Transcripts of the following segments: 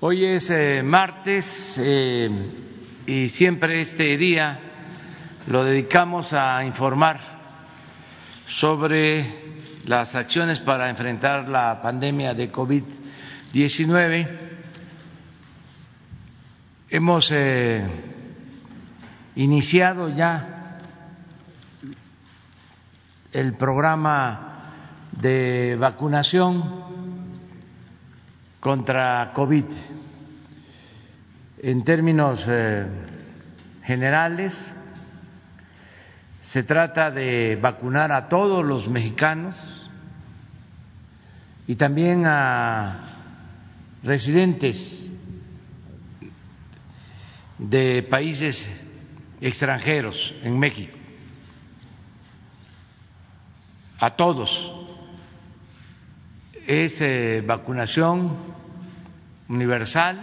Hoy es eh, martes eh, y siempre este día lo dedicamos a informar sobre las acciones para enfrentar la pandemia de COVID-19. Hemos eh, iniciado ya el programa de vacunación contra COVID. En términos eh, generales, se trata de vacunar a todos los mexicanos y también a residentes de países extranjeros en México, a todos. Es eh, vacunación universal,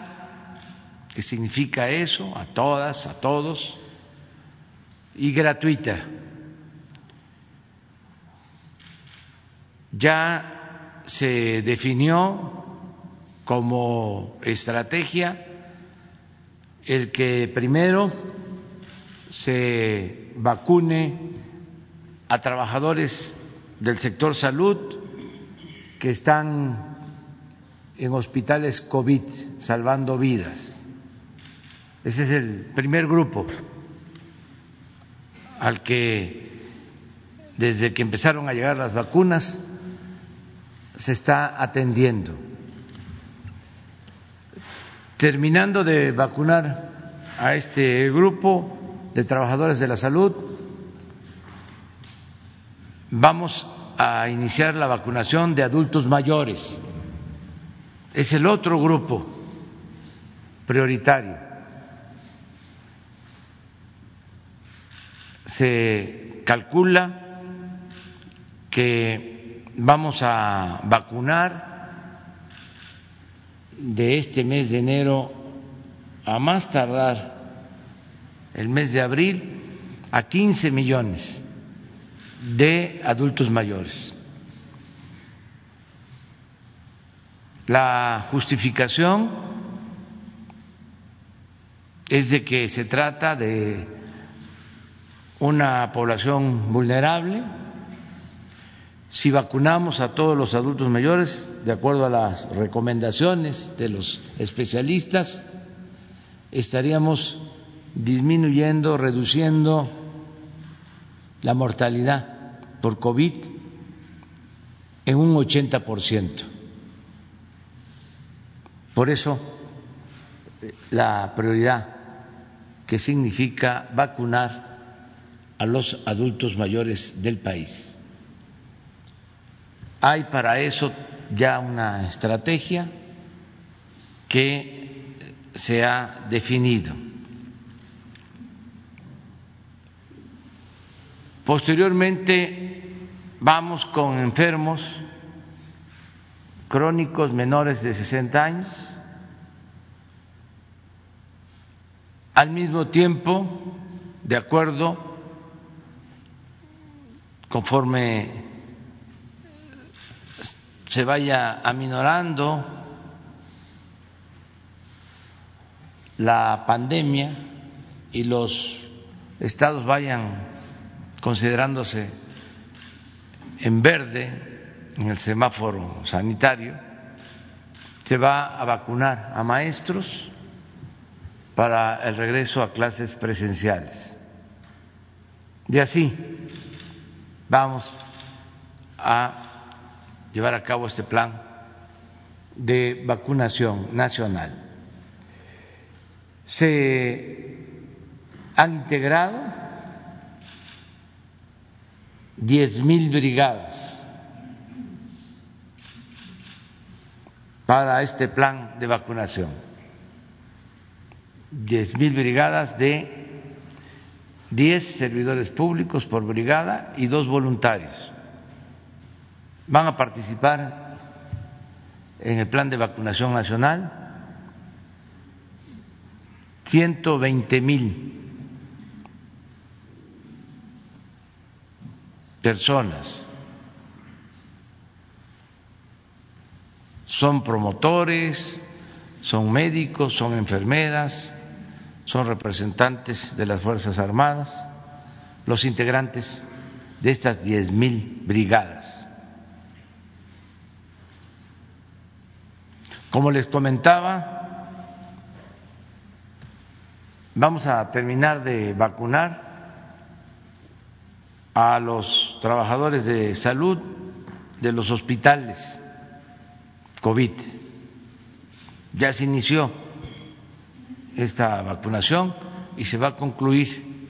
que significa eso, a todas, a todos, y gratuita. Ya se definió como estrategia el que primero se vacune a trabajadores del sector salud que están en hospitales COVID salvando vidas. Ese es el primer grupo al que desde que empezaron a llegar las vacunas se está atendiendo. Terminando de vacunar a este grupo de trabajadores de la salud, vamos a iniciar la vacunación de adultos mayores. Es el otro grupo prioritario. Se calcula que vamos a vacunar de este mes de enero a más tardar el mes de abril a 15 millones de adultos mayores. La justificación es de que se trata de una población vulnerable. Si vacunamos a todos los adultos mayores, de acuerdo a las recomendaciones de los especialistas, estaríamos disminuyendo, reduciendo la mortalidad por COVID en un 80%. Por eso, la prioridad que significa vacunar a los adultos mayores del país. Hay para eso ya una estrategia que se ha definido. Posteriormente vamos con enfermos crónicos menores de 60 años. Al mismo tiempo, de acuerdo, conforme se vaya aminorando la pandemia y los estados vayan considerándose en verde en el semáforo sanitario, se va a vacunar a maestros para el regreso a clases presenciales. Y así vamos a llevar a cabo este plan de vacunación nacional. Se han integrado diez mil brigadas para este plan de vacunación. Diez mil brigadas de diez servidores públicos por brigada y dos voluntarios. Van a participar en el plan de vacunación nacional ciento veinte mil personas. Son promotores, son médicos, son enfermeras, son representantes de las Fuerzas Armadas, los integrantes de estas diez mil brigadas. Como les comentaba, vamos a terminar de vacunar a los trabajadores de salud de los hospitales COVID. Ya se inició esta vacunación y se va a concluir,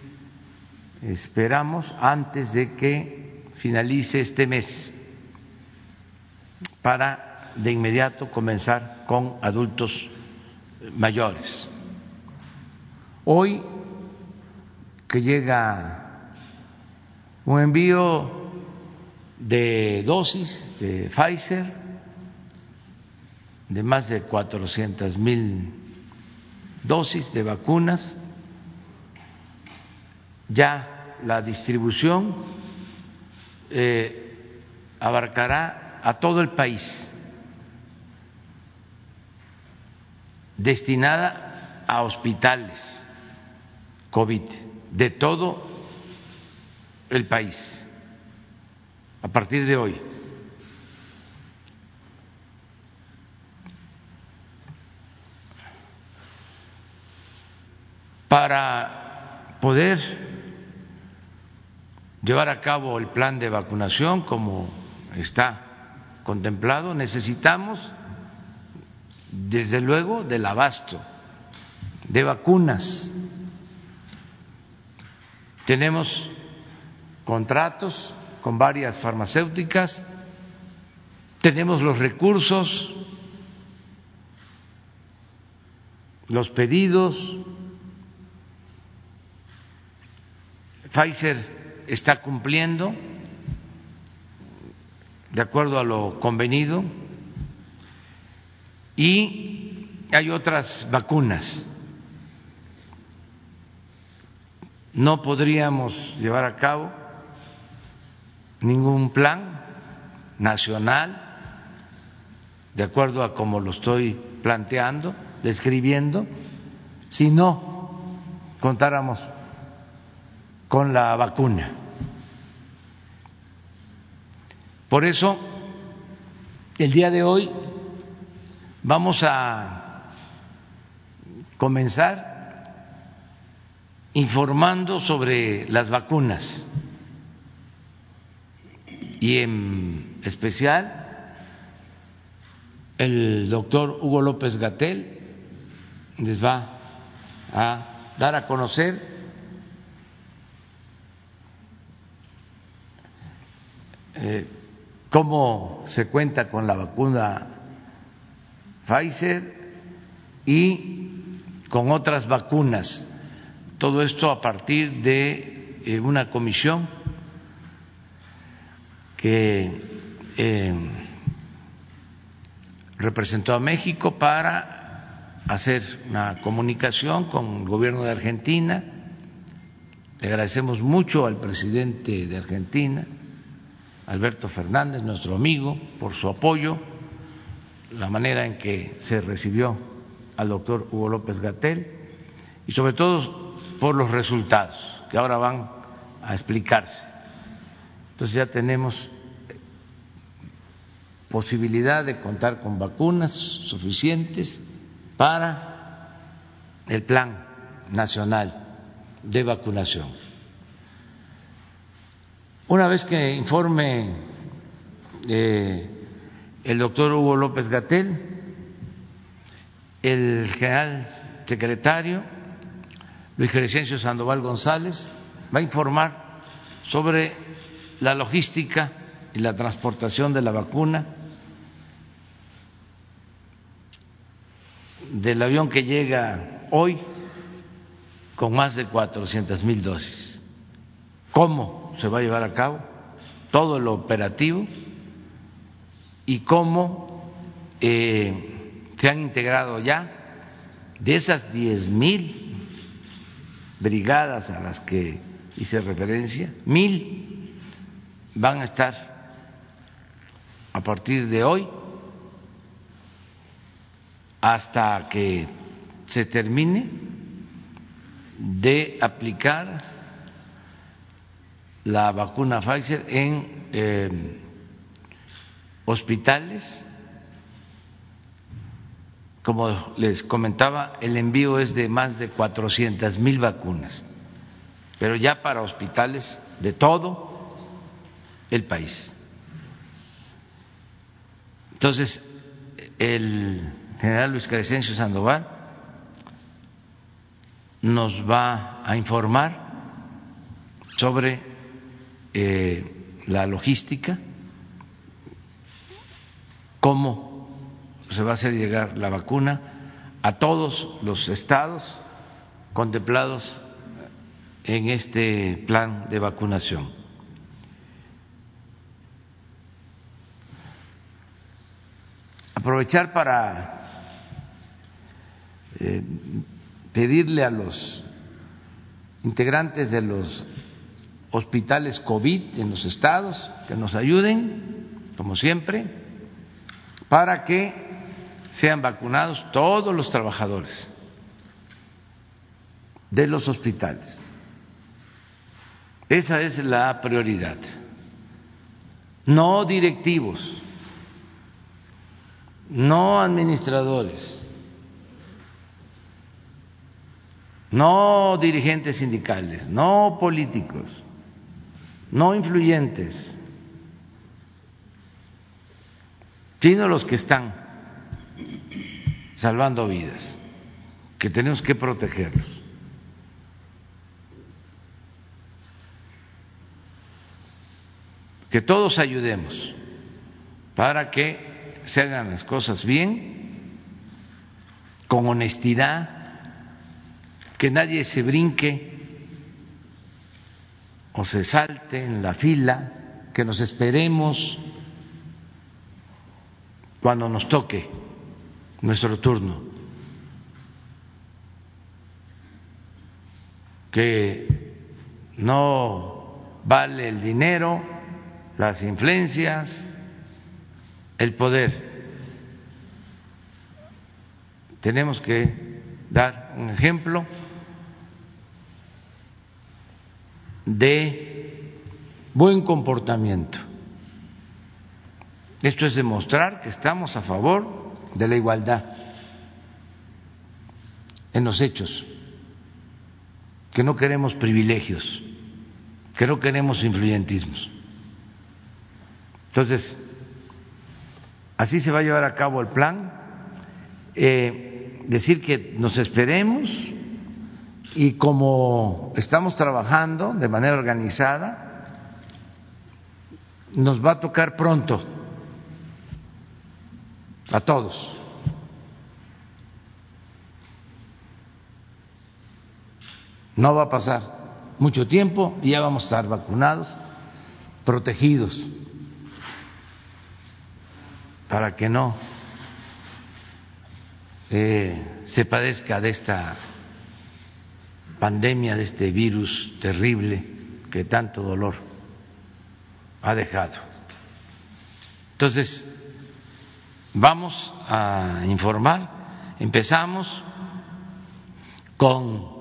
esperamos, antes de que finalice este mes, para de inmediato comenzar con adultos mayores. Hoy que llega un envío de dosis de Pfizer de más de 400 mil dosis de vacunas. Ya la distribución eh, abarcará a todo el país, destinada a hospitales COVID de todo el país a partir de hoy. Para poder llevar a cabo el plan de vacunación como está contemplado, necesitamos, desde luego, del abasto de vacunas. Tenemos contratos con varias farmacéuticas, tenemos los recursos, los pedidos, Pfizer está cumpliendo de acuerdo a lo convenido y hay otras vacunas. No podríamos llevar a cabo ningún plan nacional, de acuerdo a como lo estoy planteando, describiendo, si no contáramos con la vacuna. Por eso, el día de hoy vamos a comenzar informando sobre las vacunas y en especial el doctor Hugo López Gatel les va a dar a conocer eh, cómo se cuenta con la vacuna Pfizer y con otras vacunas. Todo esto a partir de eh, una comisión que eh, representó a México para hacer una comunicación con el gobierno de Argentina. Le agradecemos mucho al presidente de Argentina, Alberto Fernández, nuestro amigo, por su apoyo, la manera en que se recibió al doctor Hugo López Gatel y sobre todo por los resultados que ahora van a explicarse. Entonces ya tenemos posibilidad de contar con vacunas suficientes para el plan nacional de vacunación. Una vez que informe eh, el doctor Hugo López Gatel, el general secretario Luis Crescencio Sandoval González va a informar sobre la logística y la transportación de la vacuna del avión que llega hoy con más de 400 mil dosis. ¿Cómo se va a llevar a cabo todo lo operativo y cómo eh, se han integrado ya de esas 10 mil brigadas a las que hice referencia, mil van a estar a partir de hoy hasta que se termine de aplicar la vacuna Pfizer en eh, hospitales. Como les comentaba, el envío es de más de 400 mil vacunas, pero ya para hospitales de todo el país. Entonces, el general Luis Crescencio Sandoval nos va a informar sobre eh, la logística, cómo se va a hacer llegar la vacuna a todos los estados contemplados en este plan de vacunación. Aprovechar para eh, pedirle a los integrantes de los hospitales COVID en los estados que nos ayuden, como siempre, para que sean vacunados todos los trabajadores de los hospitales. Esa es la prioridad. No directivos, no administradores no dirigentes sindicales, no políticos, no influyentes, sino los que están salvando vidas, que tenemos que protegerlos. Que todos ayudemos para que se hagan las cosas bien, con honestidad, que nadie se brinque o se salte en la fila, que nos esperemos cuando nos toque nuestro turno, que no vale el dinero, las influencias, el poder. Tenemos que dar un ejemplo de buen comportamiento. Esto es demostrar que estamos a favor de la igualdad en los hechos, que no queremos privilegios, que no queremos influyentismos. Entonces, así se va a llevar a cabo el plan. Eh, decir que nos esperemos y como estamos trabajando de manera organizada, nos va a tocar pronto a todos. No va a pasar mucho tiempo y ya vamos a estar vacunados, protegidos, para que no eh, se padezca de esta pandemia, de este virus terrible que tanto dolor ha dejado. Entonces, vamos a informar. Empezamos con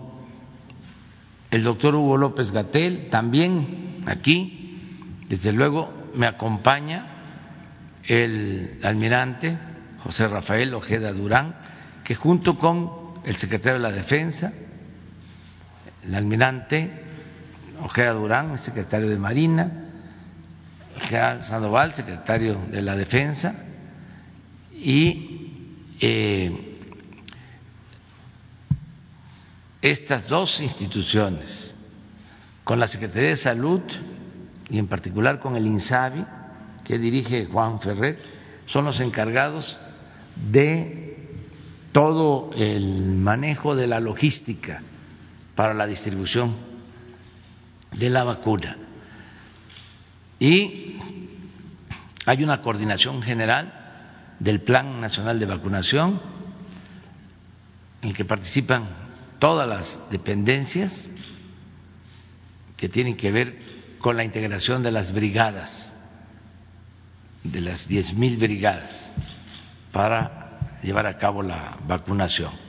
el doctor Hugo López Gatel, también aquí, desde luego, me acompaña el almirante José Rafael Ojeda Durán, que junto con el secretario de la Defensa, el almirante Ojeda Durán, secretario de Marina, general Sandoval, secretario de la Defensa, y eh, estas dos instituciones, con la Secretaría de Salud y en particular con el INSABI, que dirige Juan Ferrer, son los encargados de todo el manejo de la logística para la distribución de la vacuna. Y hay una coordinación general del Plan Nacional de Vacunación en el que participan todas las dependencias que tienen que ver con la integración de las brigadas, de las diez mil brigadas, para llevar a cabo la vacunación.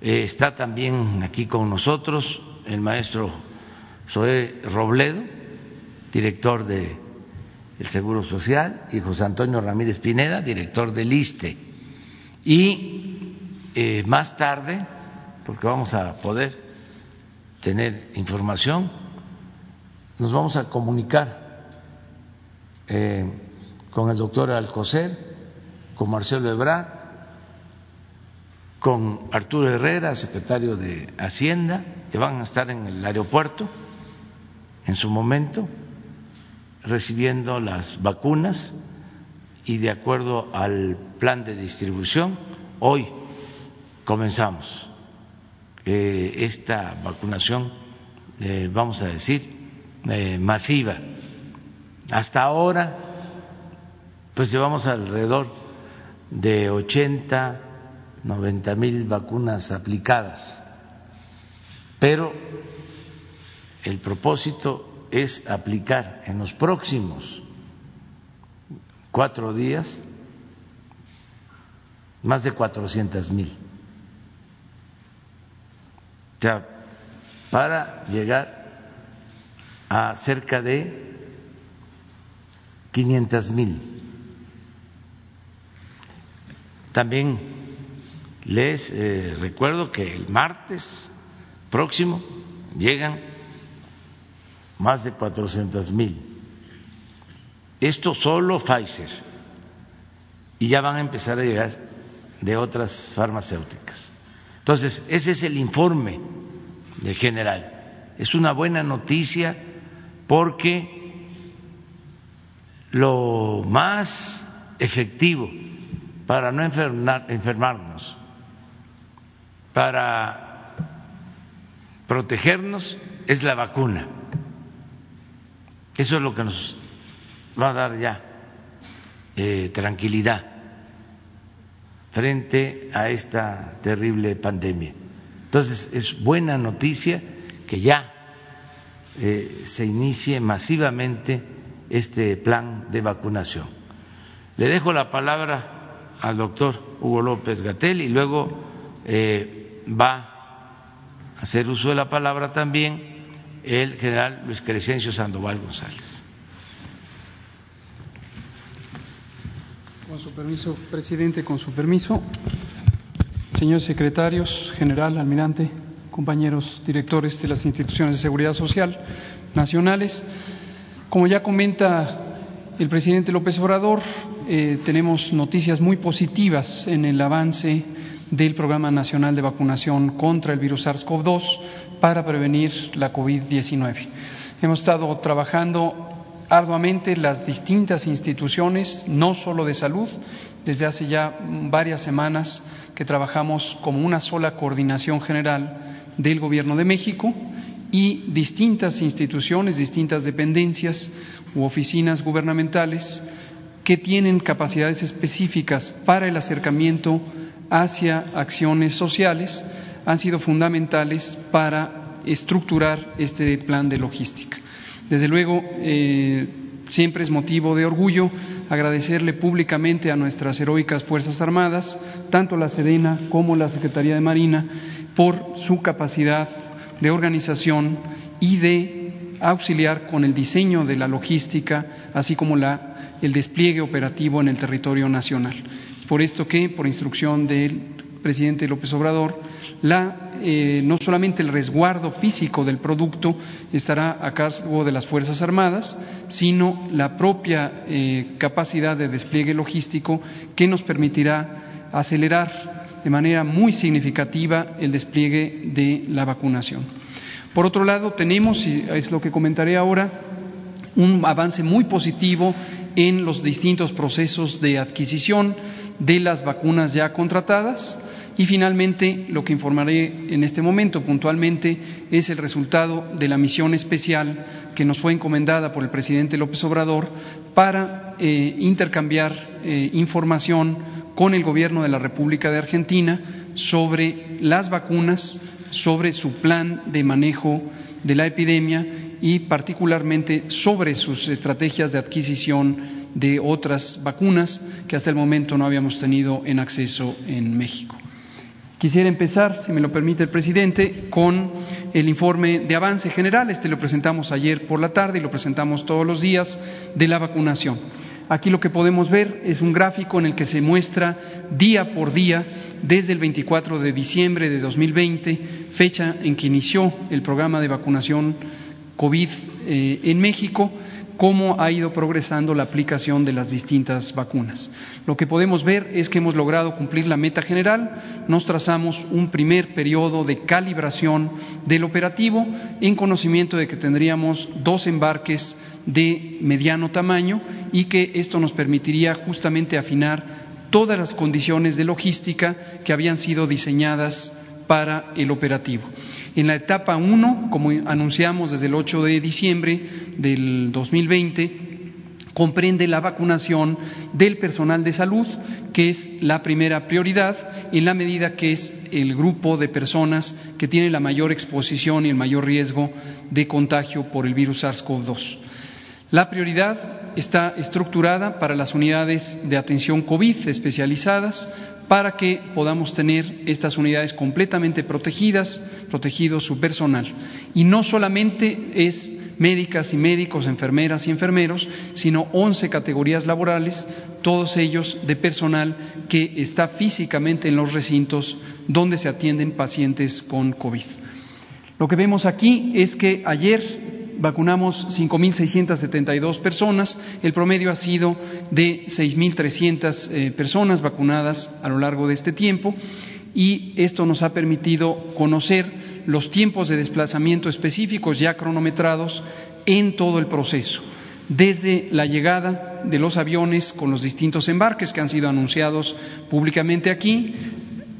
Eh, está también aquí con nosotros el maestro Zoé Robledo, director del Seguro Social, y José Antonio Ramírez Pineda, director del ISTE. Y eh, más tarde, porque vamos a poder tener información, nos vamos a comunicar eh, con el doctor Alcocer, con Marcelo Ebrard, con Arturo Herrera, secretario de Hacienda, que van a estar en el aeropuerto en su momento recibiendo las vacunas y de acuerdo al plan de distribución, hoy comenzamos esta vacunación, eh, vamos a decir, eh, masiva. Hasta ahora, pues llevamos alrededor de 80, 90 mil vacunas aplicadas, pero el propósito es aplicar en los próximos cuatro días más de 400 mil. O para llegar a cerca de 500 mil. También les eh, recuerdo que el martes próximo llegan más de 400 mil. Esto solo Pfizer. Y ya van a empezar a llegar de otras farmacéuticas. Entonces, ese es el informe de general. Es una buena noticia porque lo más efectivo para no enfermarnos, para protegernos, es la vacuna. Eso es lo que nos va a dar ya eh, tranquilidad frente a esta terrible pandemia. Entonces, es buena noticia que ya eh, se inicie masivamente este plan de vacunación. Le dejo la palabra al doctor Hugo López Gatel y luego eh, va a hacer uso de la palabra también el general Luis Crescencio Sandoval González. Con su permiso, presidente, con su permiso. Señores secretarios, general, almirante, compañeros directores de las instituciones de seguridad social nacionales, como ya comenta el presidente López Obrador, eh, tenemos noticias muy positivas en el avance del Programa Nacional de Vacunación contra el virus SARS-CoV-2 para prevenir la COVID-19. Hemos estado trabajando arduamente las distintas instituciones, no solo de salud, desde hace ya varias semanas que trabajamos como una sola coordinación general del Gobierno de México y distintas instituciones, distintas dependencias u oficinas gubernamentales que tienen capacidades específicas para el acercamiento hacia acciones sociales han sido fundamentales para estructurar este plan de logística. Desde luego, eh, siempre es motivo de orgullo agradecerle públicamente a nuestras heroicas Fuerzas Armadas, tanto la Sedena como la Secretaría de Marina, por su capacidad de organización y de auxiliar con el diseño de la logística, así como la, el despliegue operativo en el territorio nacional. Por esto que, por instrucción del presidente López Obrador, la, eh, no solamente el resguardo físico del producto estará a cargo de las Fuerzas Armadas, sino la propia eh, capacidad de despliegue logístico que nos permitirá acelerar de manera muy significativa el despliegue de la vacunación. Por otro lado, tenemos, y es lo que comentaré ahora, un avance muy positivo en los distintos procesos de adquisición de las vacunas ya contratadas. Y finalmente, lo que informaré en este momento puntualmente es el resultado de la misión especial que nos fue encomendada por el presidente López Obrador para eh, intercambiar eh, información con el gobierno de la República de Argentina sobre las vacunas, sobre su plan de manejo de la epidemia y particularmente sobre sus estrategias de adquisición de otras vacunas que hasta el momento no habíamos tenido en acceso en México. Quisiera empezar, si me lo permite el presidente, con el informe de avance general. Este lo presentamos ayer por la tarde y lo presentamos todos los días de la vacunación. Aquí lo que podemos ver es un gráfico en el que se muestra día por día desde el 24 de diciembre de 2020, fecha en que inició el programa de vacunación COVID eh, en México, cómo ha ido progresando la aplicación de las distintas vacunas. Lo que podemos ver es que hemos logrado cumplir la meta general, nos trazamos un primer periodo de calibración del operativo en conocimiento de que tendríamos dos embarques de mediano tamaño y que esto nos permitiría justamente afinar todas las condiciones de logística que habían sido diseñadas para el operativo. En la etapa 1, como anunciamos desde el 8 de diciembre del 2020, comprende la vacunación del personal de salud, que es la primera prioridad, en la medida que es el grupo de personas que tiene la mayor exposición y el mayor riesgo de contagio por el virus SARS-CoV-2. La prioridad está estructurada para las unidades de atención COVID especializadas, para que podamos tener estas unidades completamente protegidas, protegido su personal. Y no solamente es médicas y médicos, enfermeras y enfermeros, sino 11 categorías laborales, todos ellos de personal que está físicamente en los recintos donde se atienden pacientes con COVID. Lo que vemos aquí es que ayer vacunamos 5.672 personas, el promedio ha sido de 6.300 eh, personas vacunadas a lo largo de este tiempo y esto nos ha permitido conocer los tiempos de desplazamiento específicos ya cronometrados en todo el proceso, desde la llegada de los aviones con los distintos embarques que han sido anunciados públicamente aquí,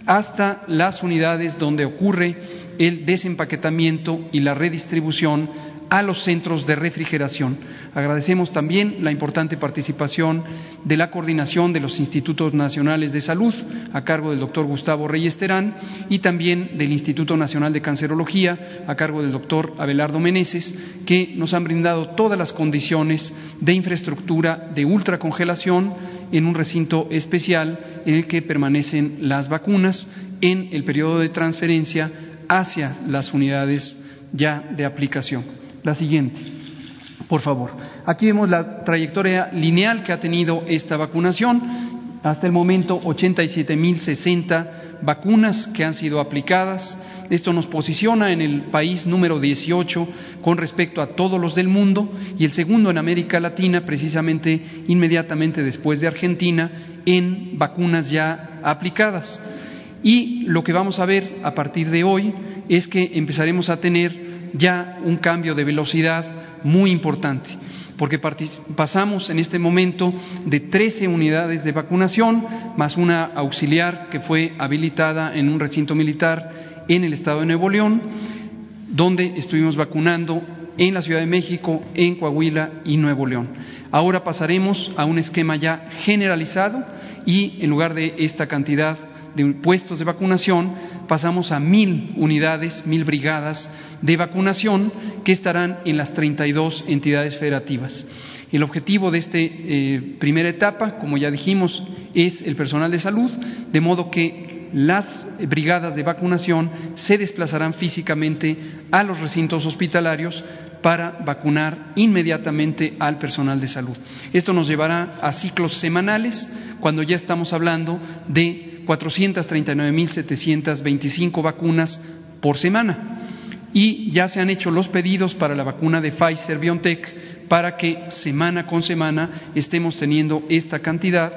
hasta las unidades donde ocurre el desempaquetamiento y la redistribución a los centros de refrigeración. Agradecemos también la importante participación de la coordinación de los Institutos Nacionales de Salud a cargo del doctor Gustavo Reyes Terán y también del Instituto Nacional de Cancerología a cargo del doctor Abelardo Meneses, que nos han brindado todas las condiciones de infraestructura de ultracongelación en un recinto especial en el que permanecen las vacunas en el periodo de transferencia hacia las unidades ya de aplicación. La siguiente, por favor. Aquí vemos la trayectoria lineal que ha tenido esta vacunación. Hasta el momento, 87.060 vacunas que han sido aplicadas. Esto nos posiciona en el país número 18 con respecto a todos los del mundo y el segundo en América Latina, precisamente inmediatamente después de Argentina, en vacunas ya aplicadas. Y lo que vamos a ver a partir de hoy es que empezaremos a tener ya un cambio de velocidad muy importante, porque pasamos en este momento de 13 unidades de vacunación, más una auxiliar que fue habilitada en un recinto militar en el estado de Nuevo León, donde estuvimos vacunando en la Ciudad de México, en Coahuila y Nuevo León. Ahora pasaremos a un esquema ya generalizado y en lugar de esta cantidad de puestos de vacunación, pasamos a mil unidades, mil brigadas de vacunación que estarán en las 32 entidades federativas. El objetivo de esta eh, primera etapa, como ya dijimos, es el personal de salud, de modo que las brigadas de vacunación se desplazarán físicamente a los recintos hospitalarios para vacunar inmediatamente al personal de salud. Esto nos llevará a ciclos semanales, cuando ya estamos hablando de 439.725 vacunas por semana. Y ya se han hecho los pedidos para la vacuna de Pfizer BioNTech para que semana con semana estemos teniendo esta cantidad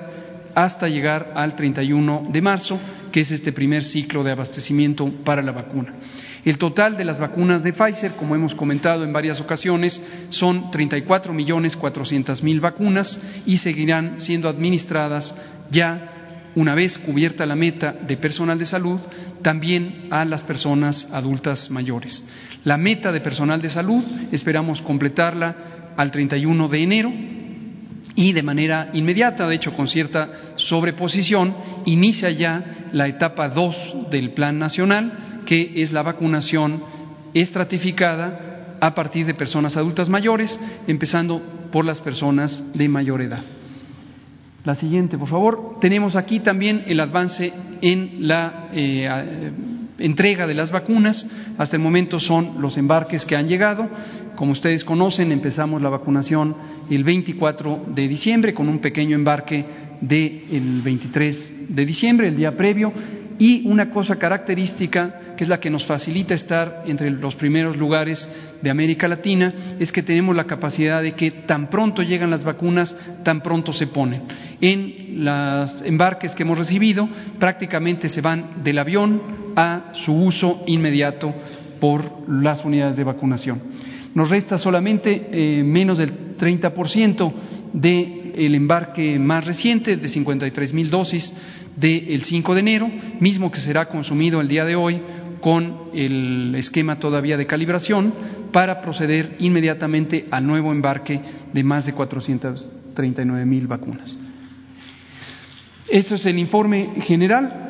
hasta llegar al 31 de marzo, que es este primer ciclo de abastecimiento para la vacuna. El total de las vacunas de Pfizer, como hemos comentado en varias ocasiones, son 34 millones 400 mil vacunas y seguirán siendo administradas ya una vez cubierta la meta de personal de salud, también a las personas adultas mayores. La meta de personal de salud esperamos completarla al 31 de enero y de manera inmediata, de hecho con cierta sobreposición, inicia ya la etapa 2 del Plan Nacional, que es la vacunación estratificada a partir de personas adultas mayores, empezando por las personas de mayor edad. La siguiente, por favor. Tenemos aquí también el avance en la eh, entrega de las vacunas. Hasta el momento son los embarques que han llegado. Como ustedes conocen, empezamos la vacunación el 24 de diciembre con un pequeño embarque del 23 de diciembre, el día previo. Y una cosa característica que es la que nos facilita estar entre los primeros lugares de América Latina, es que tenemos la capacidad de que tan pronto llegan las vacunas, tan pronto se ponen. En los embarques que hemos recibido, prácticamente se van del avión a su uso inmediato por las unidades de vacunación. Nos resta solamente eh, menos del 30% del embarque más reciente, de 53 mil dosis del 5 de enero, mismo que será consumido el día de hoy con el esquema todavía de calibración para proceder inmediatamente al nuevo embarque de más de 439 mil vacunas. Esto es el informe general.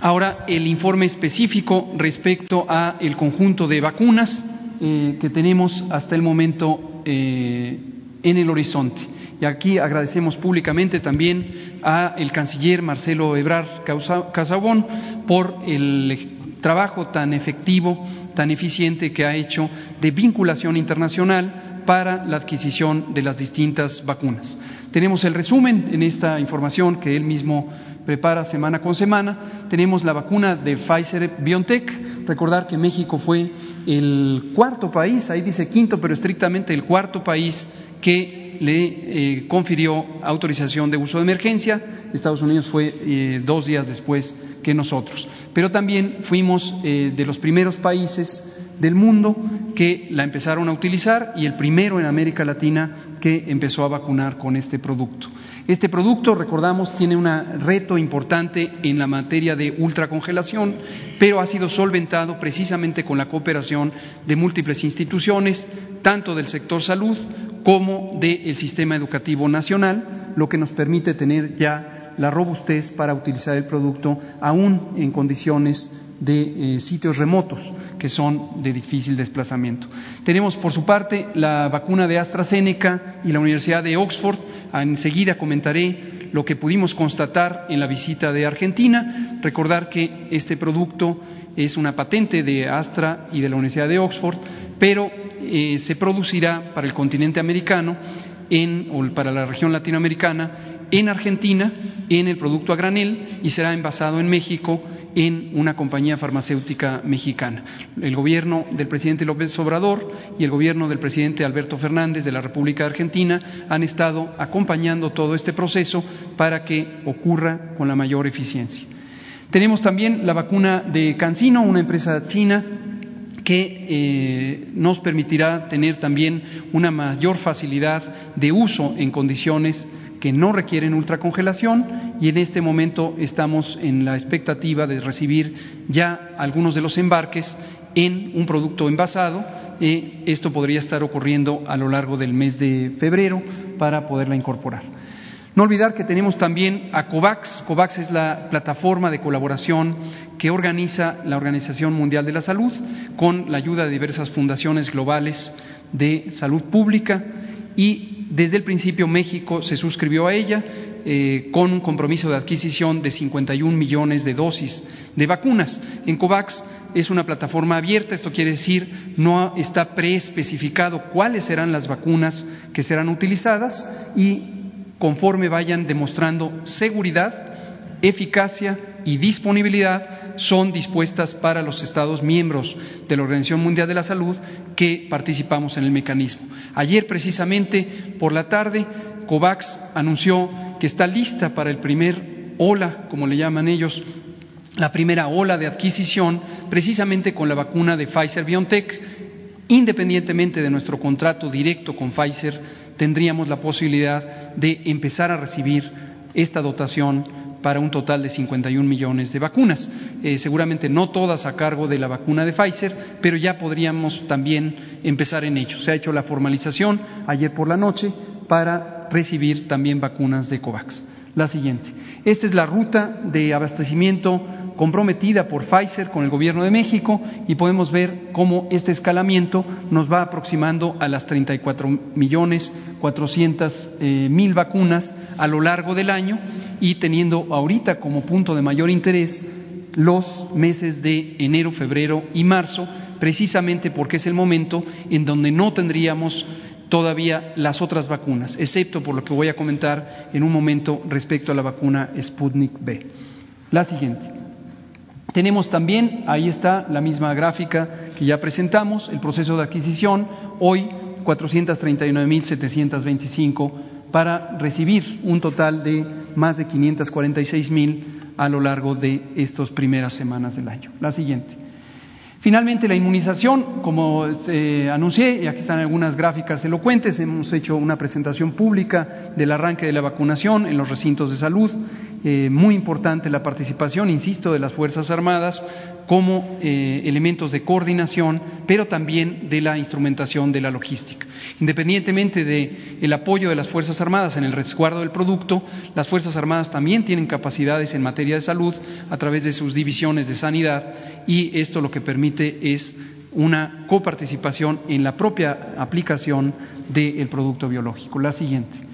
Ahora el informe específico respecto a el conjunto de vacunas eh, que tenemos hasta el momento eh, en el horizonte. Y aquí agradecemos públicamente también al canciller Marcelo Ebrard Casabón por el trabajo tan efectivo, tan eficiente que ha hecho de vinculación internacional para la adquisición de las distintas vacunas. Tenemos el resumen en esta información que él mismo prepara semana con semana. Tenemos la vacuna de Pfizer BioNTech. Recordar que México fue el cuarto país, ahí dice quinto, pero estrictamente el cuarto país que le eh, confirió autorización de uso de emergencia. Estados Unidos fue eh, dos días después que nosotros. Pero también fuimos eh, de los primeros países del mundo que la empezaron a utilizar y el primero en América Latina que empezó a vacunar con este producto. Este producto, recordamos, tiene un reto importante en la materia de ultracongelación, pero ha sido solventado precisamente con la cooperación de múltiples instituciones, tanto del sector salud como del sistema educativo nacional, lo que nos permite tener ya la robustez para utilizar el producto aún en condiciones de eh, sitios remotos que son de difícil desplazamiento. Tenemos por su parte la vacuna de AstraZeneca y la Universidad de Oxford. Enseguida comentaré lo que pudimos constatar en la visita de Argentina. Recordar que este producto es una patente de Astra y de la Universidad de Oxford, pero eh, se producirá para el continente americano en, o para la región latinoamericana en Argentina en el producto a granel y será envasado en México en una compañía farmacéutica mexicana. El gobierno del presidente López Obrador y el gobierno del presidente Alberto Fernández de la República Argentina han estado acompañando todo este proceso para que ocurra con la mayor eficiencia. Tenemos también la vacuna de Cancino, una empresa china que eh, nos permitirá tener también una mayor facilidad de uso en condiciones que no requieren ultracongelación y en este momento estamos en la expectativa de recibir ya algunos de los embarques en un producto envasado. Eh, esto podría estar ocurriendo a lo largo del mes de febrero para poderla incorporar. No olvidar que tenemos también a COVAX. COVAX es la plataforma de colaboración que organiza la Organización Mundial de la Salud con la ayuda de diversas fundaciones globales de salud pública y desde el principio México se suscribió a ella eh, con un compromiso de adquisición de 51 millones de dosis de vacunas. En COVAX es una plataforma abierta, esto quiere decir no está preespecificado cuáles serán las vacunas que serán utilizadas y conforme vayan demostrando seguridad, eficacia y disponibilidad son dispuestas para los Estados miembros de la Organización Mundial de la Salud que participamos en el mecanismo. Ayer, precisamente, por la tarde, COVAX anunció que está lista para el primer ola, como le llaman ellos, la primera ola de adquisición, precisamente con la vacuna de Pfizer BioNTech. Independientemente de nuestro contrato directo con Pfizer, tendríamos la posibilidad de empezar a recibir esta dotación para un total de 51 millones de vacunas. Eh, seguramente no todas a cargo de la vacuna de Pfizer, pero ya podríamos también empezar en ello. Se ha hecho la formalización ayer por la noche para recibir también vacunas de COVAX. La siguiente. Esta es la ruta de abastecimiento comprometida por Pfizer con el Gobierno de México y podemos ver cómo este escalamiento nos va aproximando a las 34 millones 400 eh, mil vacunas a lo largo del año y teniendo ahorita como punto de mayor interés los meses de enero, febrero y marzo, precisamente porque es el momento en donde no tendríamos todavía las otras vacunas, excepto por lo que voy a comentar en un momento respecto a la vacuna Sputnik B. La siguiente. Tenemos también, ahí está la misma gráfica que ya presentamos, el proceso de adquisición, hoy 439.725 para recibir un total de más de 546.000 a lo largo de estas primeras semanas del año. La siguiente. Finalmente, la inmunización, como eh, anuncié, y aquí están algunas gráficas elocuentes, hemos hecho una presentación pública del arranque de la vacunación en los recintos de salud. Eh, muy importante la participación, insisto, de las Fuerzas Armadas como eh, elementos de coordinación, pero también de la instrumentación de la logística. Independientemente del apoyo de las Fuerzas Armadas en el resguardo del producto, las Fuerzas Armadas también tienen capacidades en materia de salud a través de sus divisiones de sanidad y esto lo que permite es una coparticipación en la propia aplicación del producto biológico. La siguiente.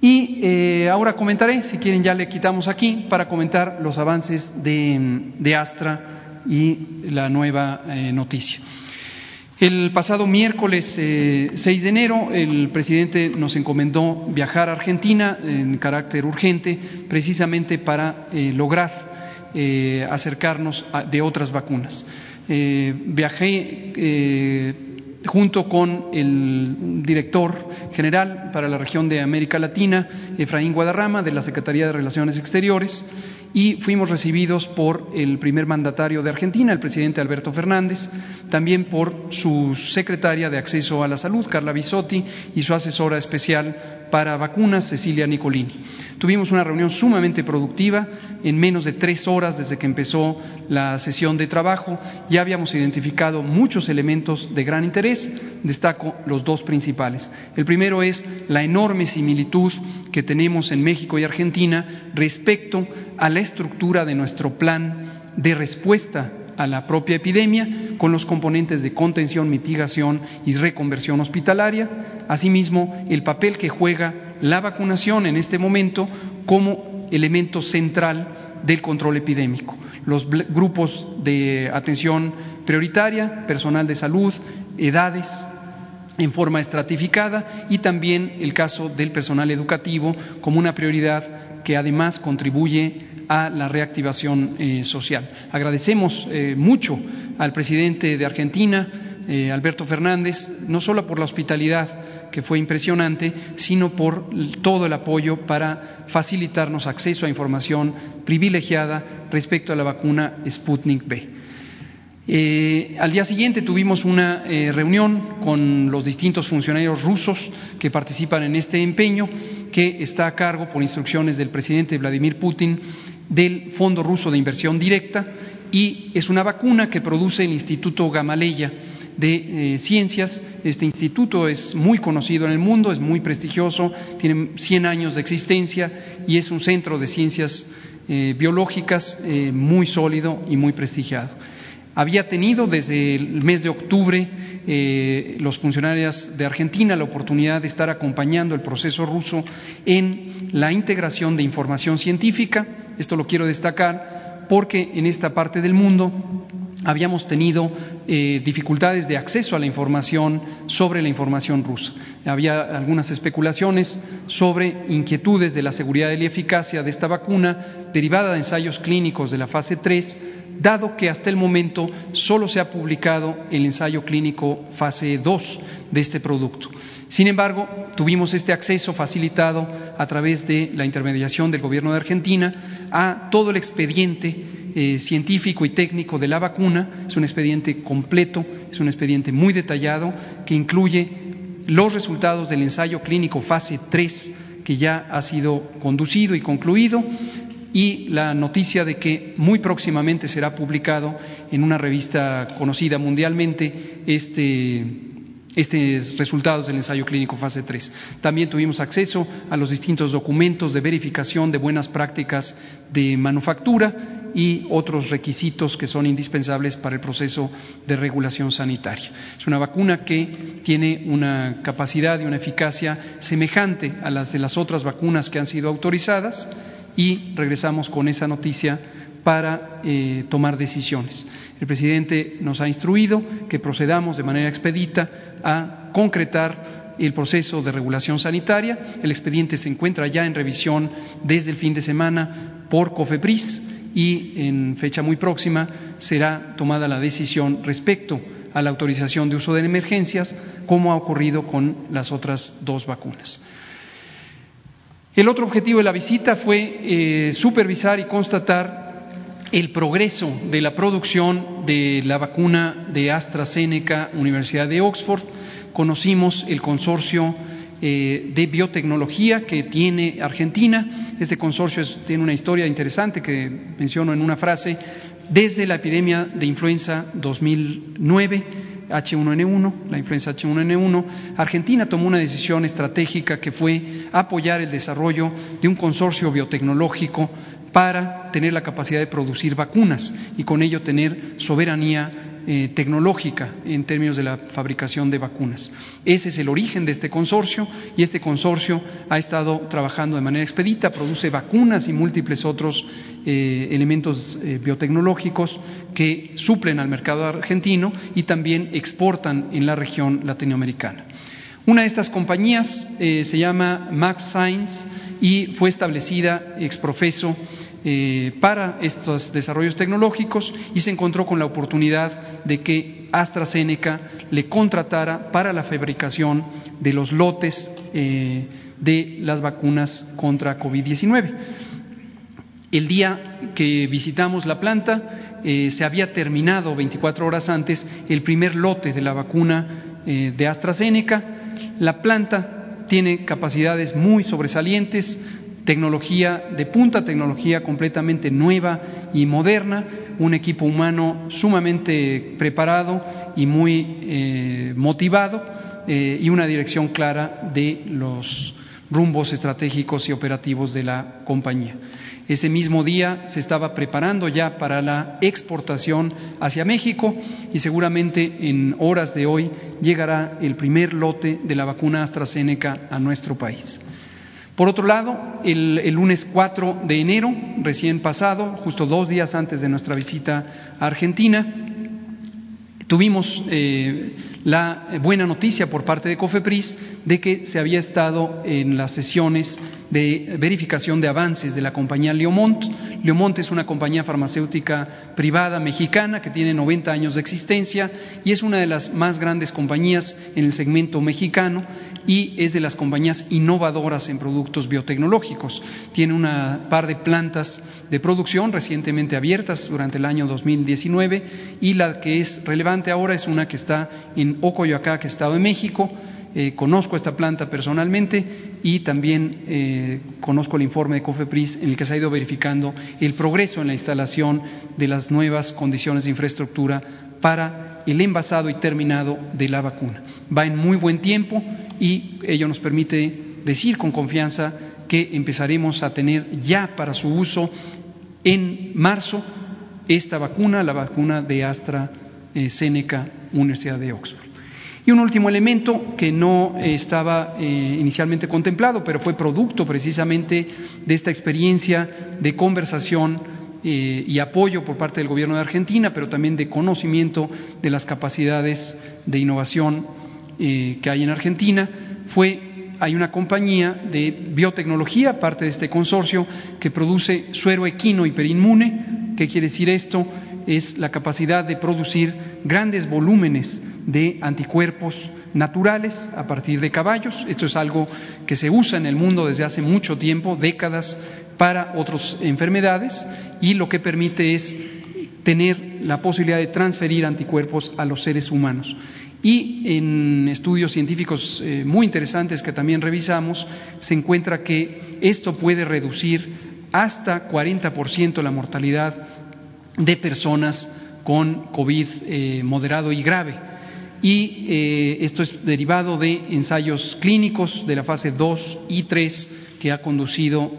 Y eh, ahora comentaré, si quieren ya le quitamos aquí, para comentar los avances de, Astra y la nueva eh, noticia. El pasado miércoles eh, 6 de enero, el presidente nos encomendó viajar a Argentina en carácter urgente, precisamente para eh, lograr acercarnos de otras vacunas. viajé junto con el director general para la región de América Latina, Efraín Guadarrama, de la Secretaría de Relaciones Exteriores, y fuimos recibidos por el primer mandatario de Argentina, el presidente Alberto Fernández, también por su secretaria de Acceso a la Salud, Carla Bisotti, y su asesora especial para vacunas, Cecilia Nicolini. Tuvimos una reunión sumamente productiva, en menos de tres horas desde que empezó la sesión de trabajo. Ya habíamos identificado muchos elementos de gran interés, destaco los dos principales. El primero es la enorme similitud que tenemos en México y Argentina respecto a la estructura de nuestro plan de respuesta a la propia epidemia con los componentes de contención, mitigación y reconversión hospitalaria, asimismo el papel que juega la vacunación en este momento como elemento central del control epidémico. Los grupos de atención prioritaria, personal de salud, edades, en forma estratificada y también el caso del personal educativo como una prioridad que además contribuye a la reactivación eh, social. Agradecemos eh, mucho al presidente de Argentina, eh, Alberto Fernández, no solo por la hospitalidad que fue impresionante, sino por todo el apoyo para facilitarnos acceso a información privilegiada respecto a la vacuna Sputnik B. Al día siguiente tuvimos una reunión con los distintos funcionarios rusos que participan en este empeño, que está a cargo, por instrucciones del presidente Vladimir Putin, del Fondo Ruso de Inversión Directa y es una vacuna que produce el Instituto Gamaleya de eh, Ciencias. Este instituto es muy conocido en el mundo, es muy prestigioso, tiene 100 años de existencia y es un centro de ciencias biológicas muy sólido y muy prestigiado había tenido desde el mes de octubre eh, los funcionarios de Argentina la oportunidad de estar acompañando el proceso ruso en la integración de información científica. Esto lo quiero destacar porque en esta parte del mundo habíamos tenido eh, dificultades de acceso a la información sobre la información rusa. Había algunas especulaciones sobre inquietudes de la seguridad y la eficacia de esta vacuna derivada de ensayos clínicos de la fase 3 dado que hasta el momento solo se ha publicado el ensayo clínico fase 2 de este producto. Sin embargo, tuvimos este acceso facilitado a través de la intermediación del Gobierno de Argentina a todo el expediente eh, científico y técnico de la vacuna. Es un expediente completo, es un expediente muy detallado que incluye los resultados del ensayo clínico fase 3 que ya ha sido conducido y concluido, y la noticia de que muy próximamente será publicado en una revista conocida mundialmente este, estos resultados del ensayo clínico fase 3. También tuvimos acceso a los distintos documentos de verificación de buenas prácticas de manufactura y otros requisitos que son indispensables para el proceso de regulación sanitaria. Es una vacuna que tiene una capacidad y una eficacia semejante a las de las otras vacunas que han sido autorizadas y regresamos con esa noticia para eh, tomar decisiones. El presidente nos ha instruido que procedamos de manera expedita a concretar el proceso de regulación sanitaria. El expediente se encuentra ya en revisión desde el fin de semana por COFEPRIS y en fecha muy próxima será tomada la decisión respecto a la autorización de uso de emergencias, como ha ocurrido con las otras dos vacunas. El otro objetivo de la visita fue eh, supervisar y constatar el progreso de la producción de la vacuna de AstraZeneca, Universidad de Oxford. Conocimos el consorcio eh, de biotecnología que tiene Argentina. Este consorcio tiene una historia interesante que menciono en una frase. Desde la epidemia de influenza 2009, H1N1, la influenza H1N1, Argentina tomó una decisión estratégica que fue apoyar el desarrollo de un consorcio biotecnológico para tener la capacidad de producir vacunas y con ello tener soberanía eh, tecnológica en términos de la fabricación de vacunas. Ese es el origen de este consorcio y este consorcio ha estado trabajando de manera expedita, produce vacunas y múltiples otros eh, elementos eh, biotecnológicos que suplen al mercado argentino y también exportan en la región latinoamericana. Una de estas compañías se llama Max Science y fue establecida ex profeso eh, para estos desarrollos tecnológicos y se encontró con la oportunidad de que AstraZeneca le contratara para la fabricación de los lotes eh, de las vacunas contra COVID-19. El día que visitamos la planta eh, se había terminado 24 horas antes el primer lote de la vacuna de AstraZeneca. La planta tiene capacidades muy sobresalientes, tecnología de punta, tecnología completamente nueva y moderna, un equipo humano sumamente preparado y muy eh, motivado eh, y una dirección clara de los rumbos estratégicos y operativos de la compañía. Ese mismo día se estaba preparando ya para la exportación hacia México y seguramente en horas de hoy llegará el primer lote de la vacuna AstraZeneca a nuestro país. Por otro lado, el, lunes 4 de enero, recién pasado, justo dos días antes de nuestra visita a Argentina, tuvimos eh, la buena noticia por parte de COFEPRIS de que se había estado en las sesiones de verificación de avances de la compañía Leomont. Leomont es una compañía farmacéutica privada mexicana que tiene 90 años de existencia y es una de las más grandes compañías en el segmento mexicano y es de las compañías innovadoras en productos biotecnológicos. Tiene una par de plantas de producción recientemente abiertas durante el año 2019 y la que es relevante ahora es una que está en Ocoyoacá, Estado de México, eh, conozco esta planta personalmente y también eh, conozco el informe de COFEPRIS en el que se ha ido verificando el progreso en la instalación de las nuevas condiciones de infraestructura para el envasado y terminado de la vacuna. Va en muy buen tiempo y ello nos permite decir con confianza que empezaremos a tener ya para su uso en marzo esta vacuna, la vacuna de AstraZeneca, Universidad de Oxford. Y un último elemento que no estaba eh, inicialmente contemplado, pero fue producto precisamente de esta experiencia de conversación eh, y apoyo por parte del Gobierno de Argentina, pero también de conocimiento de las capacidades de innovación eh, que hay en Argentina, fue hay una compañía de biotecnología, parte de este consorcio, que produce suero equino hiperinmune. ¿Qué quiere decir esto? Es la capacidad de producir grandes volúmenes de anticuerpos naturales a partir de caballos. Esto es algo que se usa en el mundo desde hace mucho tiempo, décadas, para otras enfermedades y lo que permite es tener la posibilidad de transferir anticuerpos a los seres humanos. Y en estudios científicos eh, muy interesantes que también revisamos, se encuentra que esto puede reducir hasta 40% la mortalidad de personas con COVID eh, moderado y grave y eh, esto es derivado de ensayos clínicos de la fase 2 y 3 que ha conducido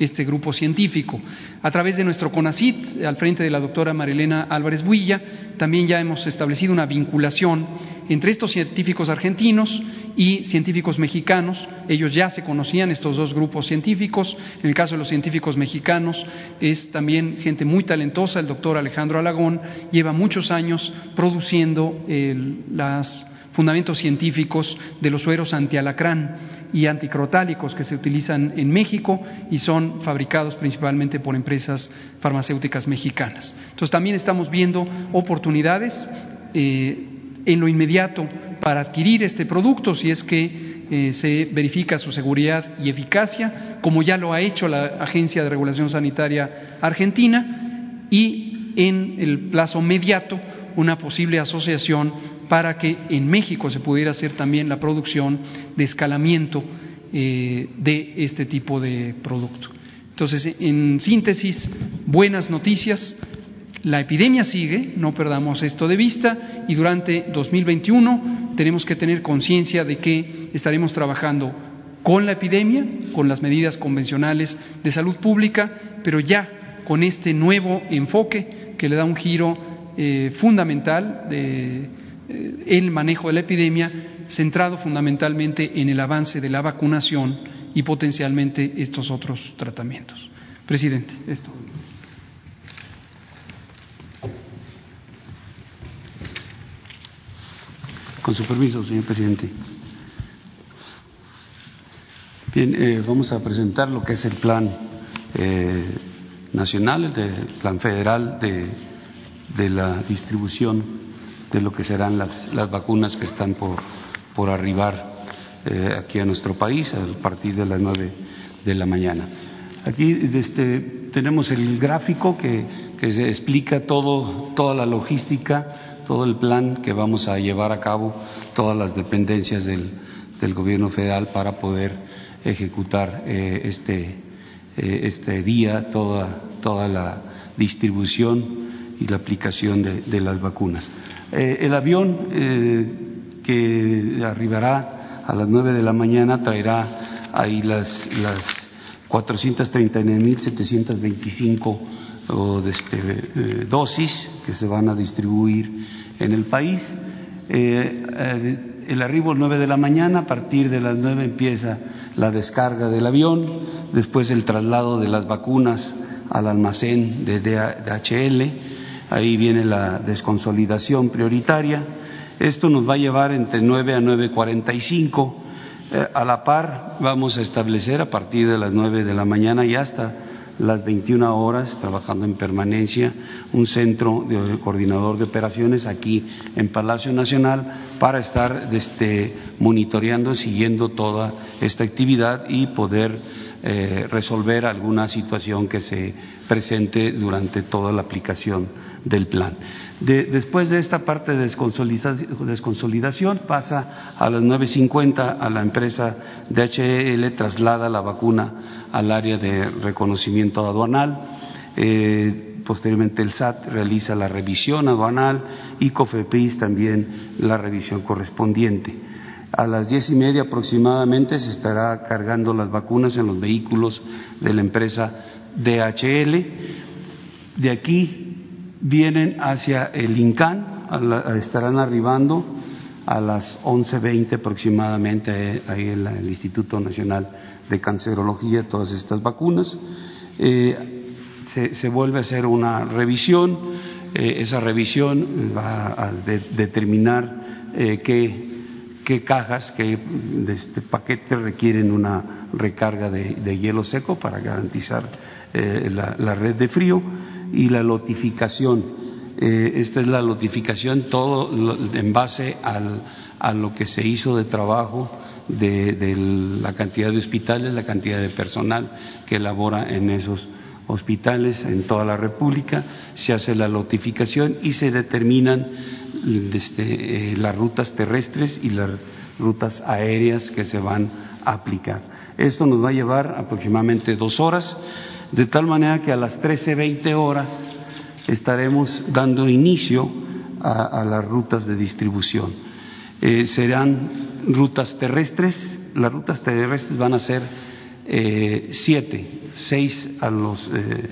este grupo científico. A través de nuestro CONACIT, al frente de la doctora Marilena Álvarez Builla, también ya hemos establecido una vinculación entre estos científicos argentinos y científicos mexicanos. Ellos ya se conocían, estos dos grupos científicos. En el caso de los científicos mexicanos, es también gente muy talentosa. El doctor Alejandro Alagón lleva muchos años produciendo los fundamentos científicos de los sueros antialacrán y anticrotálicos que se utilizan en México y son fabricados principalmente por empresas farmacéuticas mexicanas. Entonces también estamos viendo oportunidades eh, en lo inmediato para adquirir este producto si es que eh, se verifica su seguridad y eficacia, como ya lo ha hecho la Agencia de Regulación Sanitaria Argentina, y en el plazo mediato una posible asociación para que en México se pudiera hacer también la producción de escalamiento eh, de este tipo de producto. Entonces, en síntesis, buenas noticias. La epidemia sigue, no perdamos esto de vista, y durante 2021 tenemos que tener conciencia de que estaremos trabajando con la epidemia, con las medidas convencionales de salud pública, pero ya con este nuevo enfoque que le da un giro eh, fundamental de el manejo de la epidemia centrado fundamentalmente en el avance de la vacunación y potencialmente estos otros tratamientos. Presidente, esto. Con su permiso, señor presidente. Bien, eh, vamos a presentar lo que es el plan eh, nacional, el plan federal de, de la distribución de lo que serán las, las vacunas que están por, por arribar eh, aquí a nuestro país a partir de las nueve de la mañana. Aquí este, tenemos el gráfico que, que se explica todo, toda la logística, todo el plan que vamos a llevar a cabo, todas las dependencias del, del gobierno federal para poder ejecutar eh, este, eh, este día, toda, toda la distribución y la aplicación de, de las vacunas. Eh, el avión eh, que arribará a las nueve de la mañana traerá ahí las, las 439.725 este, eh, dosis que se van a distribuir en el país. el arribo a las 9 de la mañana, a partir de las nueve empieza la descarga del avión, después el traslado de las vacunas al almacén de DHL ahí viene la desconsolidación prioritaria. Esto nos va a llevar entre 9 a 9.45. Eh, a la par vamos a establecer a partir de las 9 de la mañana y hasta las 21 horas, trabajando en permanencia, un centro de coordinador de operaciones aquí en Palacio Nacional para estar este, monitoreando, siguiendo toda esta actividad y poder eh, resolver alguna situación que se presente durante toda la aplicación del plan. después de esta parte de desconsolidación pasa a las 9.50 a la empresa DHL, traslada la vacuna al área de reconocimiento aduanal. Eh, posteriormente el SAT realiza la revisión aduanal y COFEPRIS también la revisión correspondiente. A las diez y media aproximadamente se estará cargando las vacunas en los vehículos de la empresa DHL. De aquí vienen hacia el INCAN, estarán arribando a las once veinte aproximadamente eh, ahí en el Instituto Nacional de Cancerología todas estas vacunas. Eh, se, vuelve a hacer una revisión, eh, esa revisión va a determinar qué qué cajas, qué de este paquete requieren una recarga de, hielo seco para garantizar eh, la, red de frío y la lotificación. Eh, esta es la lotificación todo en base a lo que se hizo de trabajo de, de, la cantidad de hospitales, la cantidad de personal que labora en esos hospitales en toda la República, se hace la lotificación y se determinan este, eh, las rutas terrestres y las rutas aéreas que se van a aplicar. Esto nos va a llevar aproximadamente dos horas, de tal manera que a las 13.20 horas estaremos dando inicio a, las rutas de distribución. Eh, serán rutas terrestres, las rutas terrestres van a ser eh, siete, seis a los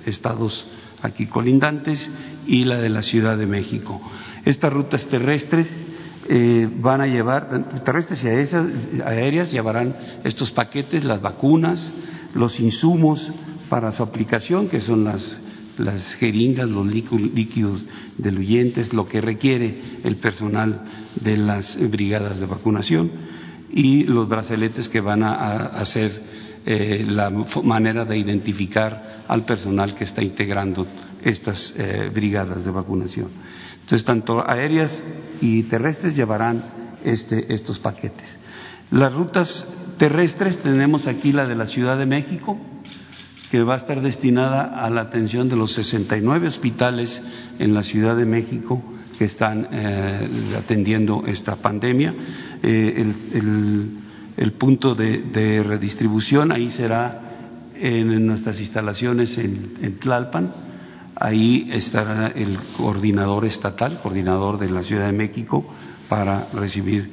estados aquí colindantes y la de la Ciudad de México. Estas rutas terrestres eh, van a llevar, terrestres y aéreas, llevarán estos paquetes, las vacunas, los insumos para su aplicación, que son las, jeringas, los líquidos diluyentes, lo que requiere el personal de las brigadas de vacunación y los brazaletes que van a, hacer eh, la manera de identificar al personal que está integrando estas eh, brigadas de vacunación. Entonces, tanto aéreas y terrestres llevarán este, estos paquetes. Las rutas terrestres tenemos aquí la de la Ciudad de México, que va a estar destinada a la atención de los 69 hospitales en la Ciudad de México que están eh, atendiendo esta pandemia. Eh, el, punto de, redistribución ahí será en nuestras instalaciones en Tlalpan Ahí estará el coordinador estatal, coordinador de la Ciudad de México, para recibir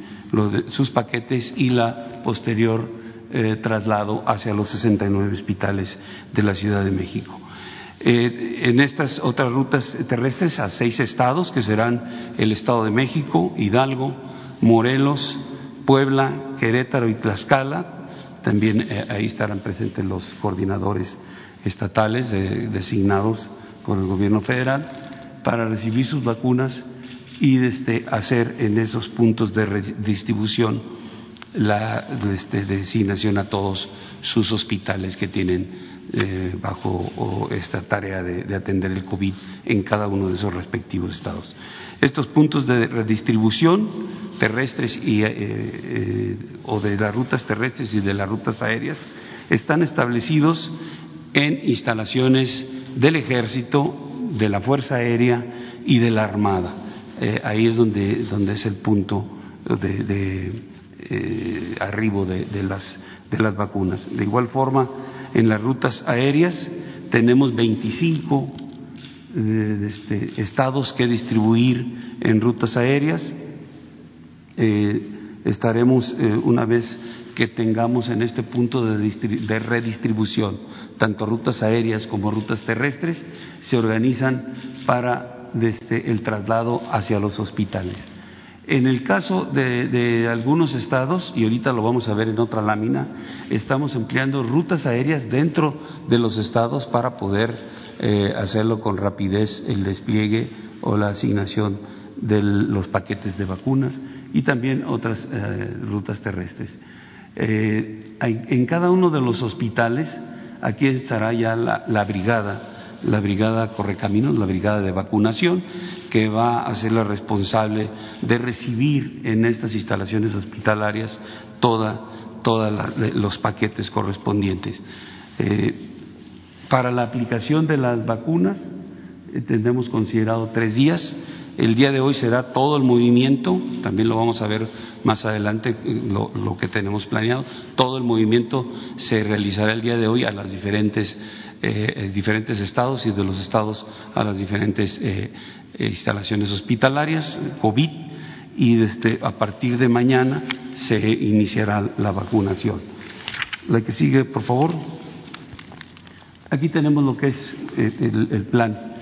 sus paquetes y la posterior eh, traslado hacia los 69 hospitales de la Ciudad de México. Eh, en estas otras rutas terrestres a seis estados, que serán el Estado de México, Hidalgo, Morelos, Puebla, Querétaro y Tlaxcala. También eh, ahí estarán presentes los coordinadores estatales designados por el gobierno federal para recibir sus vacunas y este, hacer en esos puntos de redistribución la este, designación a todos sus hospitales que tienen eh, bajo esta tarea de, atender el COVID en cada uno de esos respectivos estados. Estos puntos de redistribución terrestres eh, eh, o de las rutas terrestres y de las rutas aéreas están establecidos en instalaciones del ejército, de la Fuerza Aérea y de la Armada. Eh, ahí es donde, donde, es el punto de, eh, arribo de, las, de las vacunas. De igual forma, en las rutas aéreas tenemos 25 eh, este, estados que distribuir en rutas aéreas. estaremos una vez que tengamos en este punto de, redistribución, tanto rutas aéreas como rutas terrestres, se organizan para desde el traslado hacia los hospitales. En el caso de, algunos estados, y ahorita lo vamos a ver en otra lámina, estamos empleando rutas aéreas dentro de los estados para poder eh, hacerlo con rapidez el despliegue o la asignación de los paquetes de vacunas y también otras eh, rutas terrestres. Eh, en cada uno de los hospitales, aquí estará ya la, brigada, la brigada Correcaminos, la brigada de vacunación, que va a ser la responsable de recibir en estas instalaciones hospitalarias todos los paquetes correspondientes. Eh, para la aplicación de las vacunas, eh, considerado tres días el día de hoy será todo el movimiento, también lo vamos a ver más adelante, lo, que tenemos planeado. Todo el movimiento se realizará el día de hoy a las diferentes, eh, eh, diferentes estados y de los estados a las diferentes eh, instalaciones hospitalarias, COVID, y desde, a partir de mañana se iniciará la vacunación. La que sigue, por favor. Aquí tenemos lo que es el plan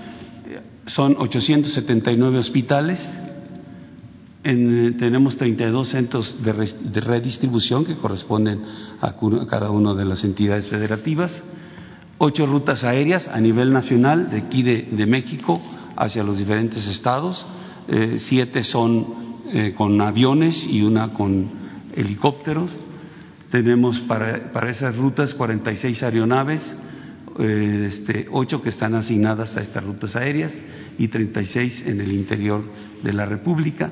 son 879 hospitales, tenemos 32 centros de, redistribución que corresponden a, cada una de las entidades federativas, ocho rutas aéreas a nivel nacional de aquí de, México hacia los diferentes estados, eh, siete son eh, con aviones y una con helicópteros. Tenemos para esas rutas 46 aeronaves, eh, este, ocho que están asignadas a estas rutas aéreas y 36 en el interior de la República.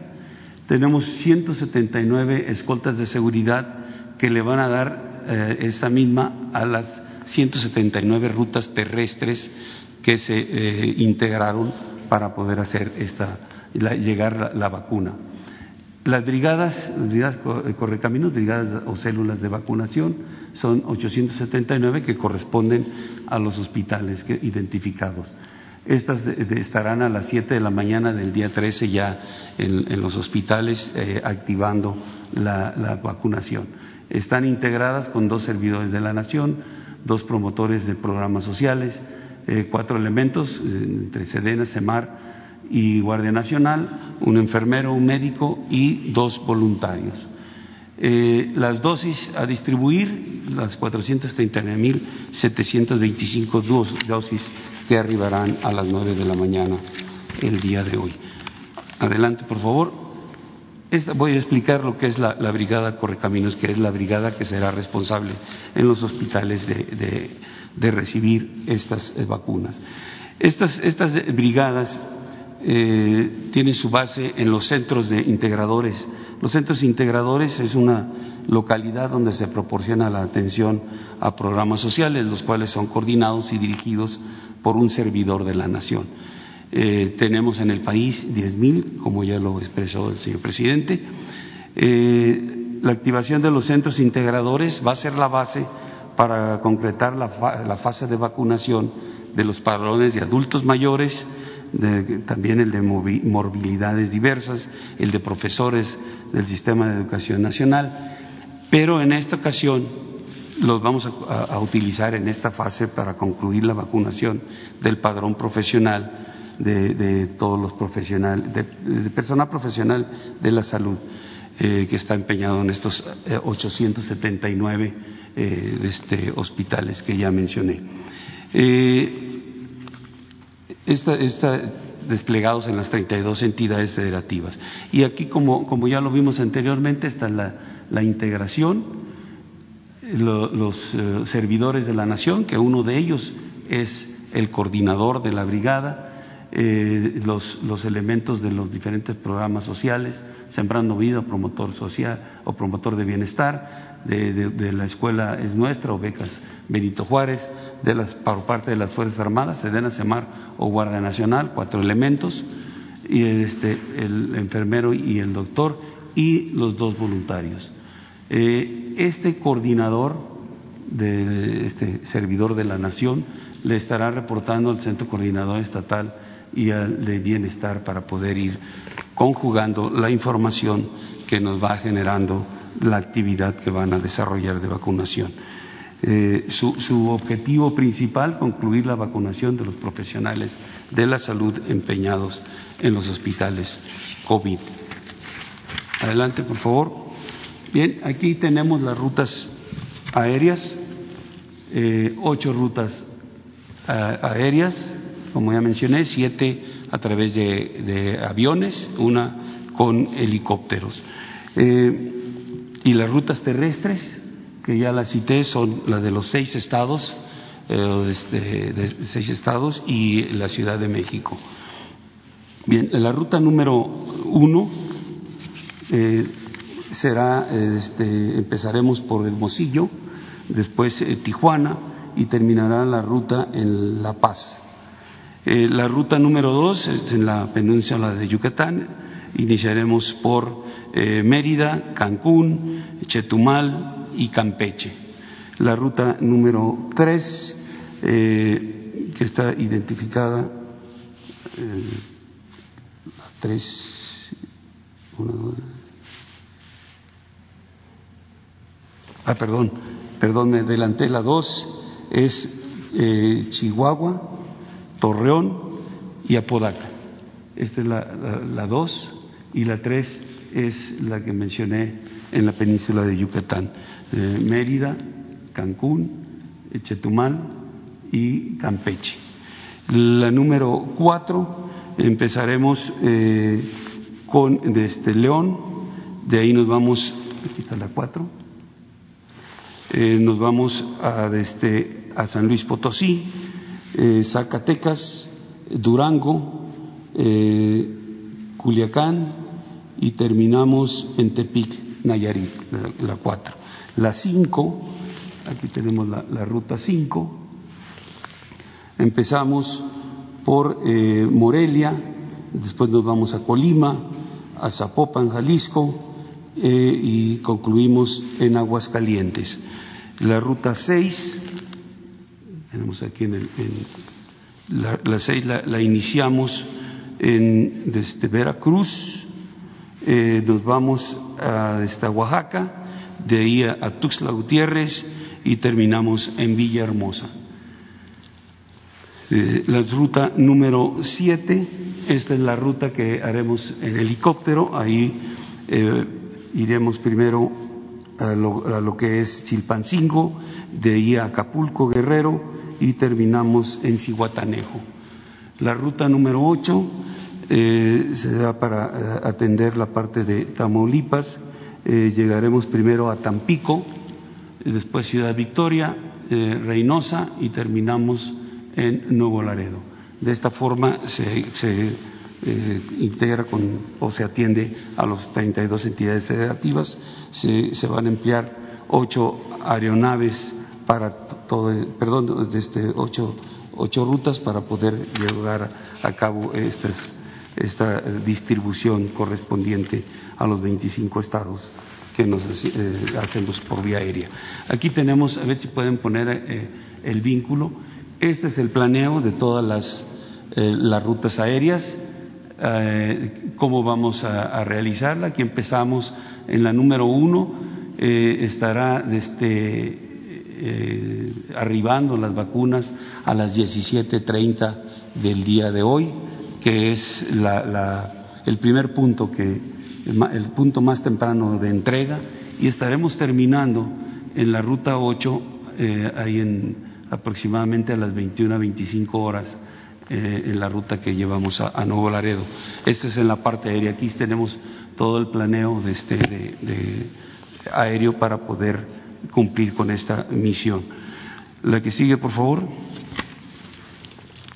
Tenemos 179 escoltas de seguridad que le van a dar eh, esa misma a las 179 rutas terrestres que se eh, integraron para poder hacer esta, llegar la vacuna. Las brigadas, brigadas eh, correcaminos, brigadas o células de vacunación, son 879 que corresponden a los hospitales identificados. Estas estarán a las 7 de la mañana del día 13 ya en, los hospitales eh, activando la, vacunación. están integradas con dos servidores de la Nación, dos promotores de programas sociales, eh, cuatro elementos entre Sedena, Semar y Guardia Nacional, un enfermero, un médico y dos voluntarios. Eh, las dosis a distribuir, las 439.725 dosis que arribarán a las 9 de la mañana el día de hoy. Adelante, por favor. Voy a explicar lo que es la, Brigada Correcaminos, que es la brigada que será responsable en los hospitales de, recibir estas eh, vacunas. Estas, estas brigadas eh, tienen su base en los centros de integradores. Los centros integradores es una localidad donde se proporciona la atención a programas sociales, los cuales son coordinados y dirigidos por un servidor de la nación. Eh, tenemos en el país 10.000, como ya lo expresó el señor presidente. Eh, la activación de los centros integradores va a ser la base para concretar la, fase de vacunación de los padrones de adultos mayores, también el de morbilidades diversas, el de profesores del Sistema de Educación Nacional, pero en esta ocasión los vamos a, utilizar en esta fase para concluir la vacunación del padrón profesional de, todos los profesionales, de, personal profesional de la salud eh, que está empeñado en estos 879 eh, eh, este, hospitales que ya mencioné. Esta, desplegados en las 32 entidades federativas. Y aquí, como, como ya lo vimos anteriormente, está la, la integración, los servidores de la nación, que uno de ellos es el coordinador de la brigada, eh, los, los, elementos de los diferentes programas sociales, Sembrando Vida, promotor social o promotor de bienestar, de, la escuela es nuestra o becas Benito Juárez, de las, por parte de las Fuerzas Armadas, Sedena, Semar o Guardia Nacional, cuatro elementos, y este, el enfermero y el doctor y los dos voluntarios. Eh, este coordinador de este servidor de la nación le estará reportando al Centro Coordinador Estatal y al de bienestar para poder ir conjugando la información que nos va generando la actividad que van a desarrollar de vacunación. Eh, su, objetivo principal, concluir la vacunación de los profesionales de la salud empeñados en los hospitales COVID. Adelante, por favor. Bien, aquí tenemos las rutas aéreas, eh, ocho rutas aéreas como ya mencioné, siete a través de, aviones, una con helicópteros. Eh, y las rutas terrestres, que ya las cité, son las de los seis estados, eh, este, de seis estados y la Ciudad de México. Bien, la ruta número uno eh, será, este, empezaremos por Hermosillo, después Tijuana y terminará la ruta en La Paz. Eh, la ruta número dos es en la península de Yucatán. Iniciaremos por eh, Mérida, Cancún, Chetumal y Campeche. La ruta número tres, eh, que está identificada, la tres, ah, perdón, perdón, me adelanté, la dos es Chihuahua, Torreón y Apodaca. Esta es la, dos y la tres es la que mencioné en la península de Yucatán. Eh, Mérida, Cancún, Chetumal y Campeche. La número cuatro empezaremos eh, con desde León, de ahí nos vamos, aquí está la cuatro, eh, nos vamos a, desde, a San Luis Potosí, Zacatecas, Durango, Culiacán y terminamos en Tepic, Nayarit, la, cuatro. La cinco, aquí tenemos la, ruta cinco, empezamos por eh, Morelia, después nos vamos a Colima, a Zapopan, Jalisco, y concluimos en Aguascalientes. La ruta seis tenemos aquí en, el, la, seis la, iniciamos en, desde Veracruz, eh, nos vamos a, desde Oaxaca, de ahí a Tuxtla Gutiérrez y terminamos en Villahermosa. Eh, la ruta número 7, esta es la ruta que haremos en helicóptero, ahí eh, iremos primero a lo, que es Chilpancingo, de ahí a Acapulco, Guerrero y terminamos en Cihuatanejo. La ruta número 8 eh, se da para atender la parte de Tamaulipas, llegaremos primero a Tampico, después Ciudad Victoria, Reynosa y terminamos en Nuevo Laredo. De esta forma se, eh, integra con, o se atiende a las 32 entidades federativas. Se, se, van a emplear ocho aeronaves para todo, perdón, este, ocho, ocho rutas para poder llevar a cabo estas, esta distribución correspondiente a los 25 estados que nos eh, hacemos por vía aérea. Aquí tenemos, a ver si pueden poner eh, el vínculo. Este es el planeo de todas las, eh, las rutas aéreas, eh, cómo vamos a, realizarla. Aquí empezamos en la número uno, eh, estará este, arribando las vacunas a las 17.30 del día de hoy, que es el primer punto, que, el punto más temprano de entrega, y estaremos terminando en la ruta 8, ahí en aproximadamente a las 21 a 25 horas eh, en la ruta que llevamos a, Nuevo Laredo. Este es en la parte aérea. Aquí tenemos todo el planeo de este, de, aéreo para poder cumplir con esta misión. La que sigue, por favor.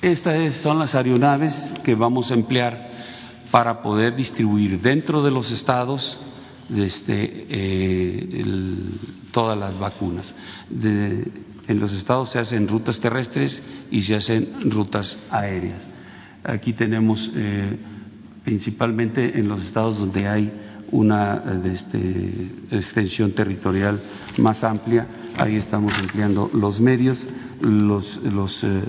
Estas son las aeronaves que vamos a emplear para poder distribuir dentro de los estados este, eh, todas las vacunas. En los estados se hacen rutas terrestres y se hacen rutas aéreas. Aquí tenemos eh, principalmente en los estados donde hay una este, extensión territorial más amplia, ahí estamos empleando los medios, los, eh,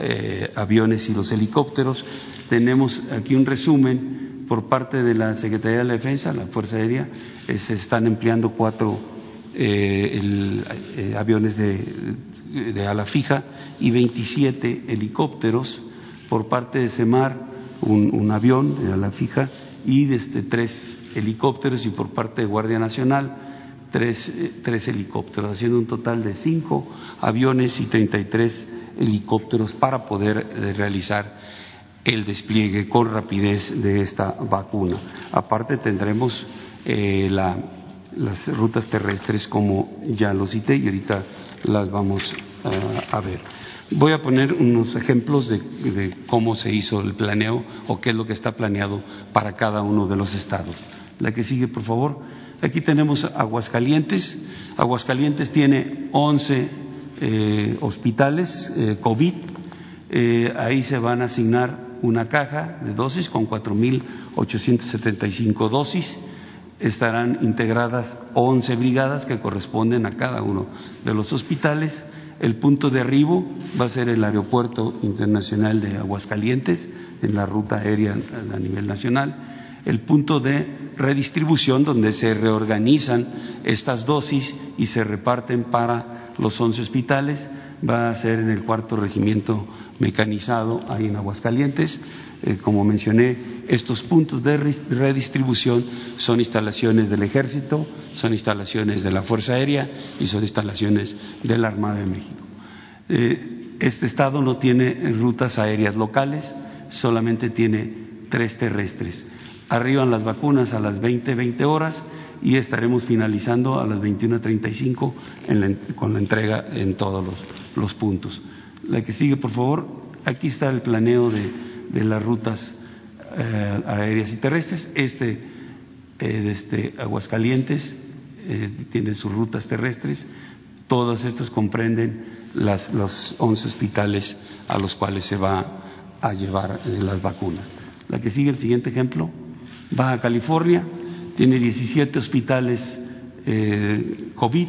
eh, aviones y los helicópteros. Tenemos aquí un resumen por parte de la Secretaría de la Defensa, la Fuerza Aérea, se están empleando cuatro eh, eh, aviones de, ala fija y 27 helicópteros por parte de SEMAR, un, avión de ala fija y desde tres helicópteros y por parte de Guardia Nacional tres, eh, helicópteros, haciendo un total de cinco aviones y 33 helicópteros para poder realizar el despliegue con rapidez de esta vacuna. Aparte tendremos la las rutas terrestres como ya lo cité y ahorita las vamos a ver. Voy a poner unos ejemplos de, cómo se hizo el planeo o qué es lo que está planeado para cada uno de los estados. La que sigue, por favor. Aquí tenemos Aguascalientes. Aguascalientes tiene 11 eh, hospitales eh, COVID. Eh, ahí se van a asignar una caja de dosis con 4.875 dosis estarán integradas 11 brigadas que corresponden a cada uno de los hospitales. El punto de arribo va a ser el Aeropuerto Internacional de Aguascalientes, en la ruta aérea a nivel nacional. El punto de redistribución, donde se reorganizan estas dosis y se reparten para los 11 hospitales, va a ser en el cuarto regimiento mecanizado ahí en Aguascalientes. Eh, como mencioné, estos puntos de redistribución son instalaciones del Ejército, son instalaciones de la Fuerza Aérea y son instalaciones de la Armada de México. Eh, este Estado no tiene rutas aéreas locales, solamente tiene tres terrestres. Arriban las vacunas a las 20, 20 horas y estaremos finalizando a las 21.35 con la entrega en todos los puntos. La que sigue, por favor. Aquí está el planeo de las rutas eh, aéreas y terrestres. Este, eh, este Aguascalientes eh, tiene sus rutas terrestres. Todas estas comprenden las, los 11 hospitales a los cuales se va a llevar las vacunas. La que sigue, el siguiente ejemplo, Baja California, tiene 17 hospitales COVID,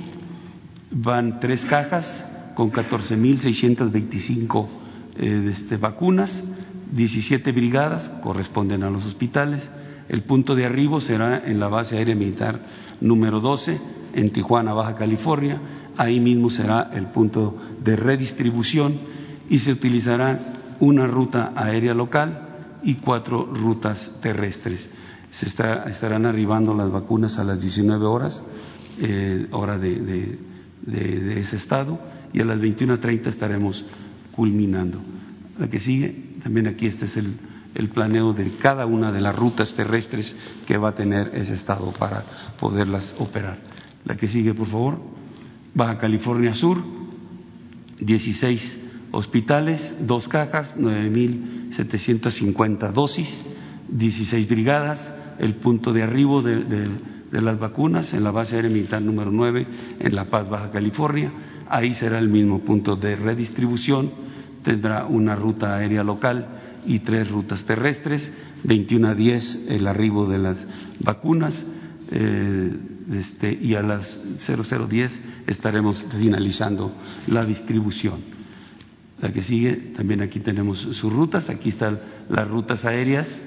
van tres cajas con 14.625 este, vacunas 17 brigadas corresponden a los hospitales. El punto de arribo será en la base aérea militar número 12, en Tijuana, Baja California. Ahí mismo será el punto de redistribución y se utilizará una ruta aérea local y cuatro rutas terrestres. Se estarán arribando las vacunas a las 19 horas, eh, hora de, ese estado, y a las 21.30 estaremos culminando. La que sigue, también aquí este es el, el planeo de cada una de las rutas terrestres que va a tener ese estado para poderlas operar. La que sigue, por favor. Baja California Sur, 16 hospitales, dos cajas, 9.750 dosis, 16 brigadas, el punto de arribo de, de, las vacunas en la base aérea militar número 9 en La Paz, Baja California. Ahí será el mismo punto de redistribución, tendrá una ruta aérea local y tres rutas terrestres, 21 a 10 el arribo de las vacunas eh, este, y a las 0010 estaremos finalizando la distribución. La que sigue, también aquí tenemos sus rutas, aquí están las rutas aéreas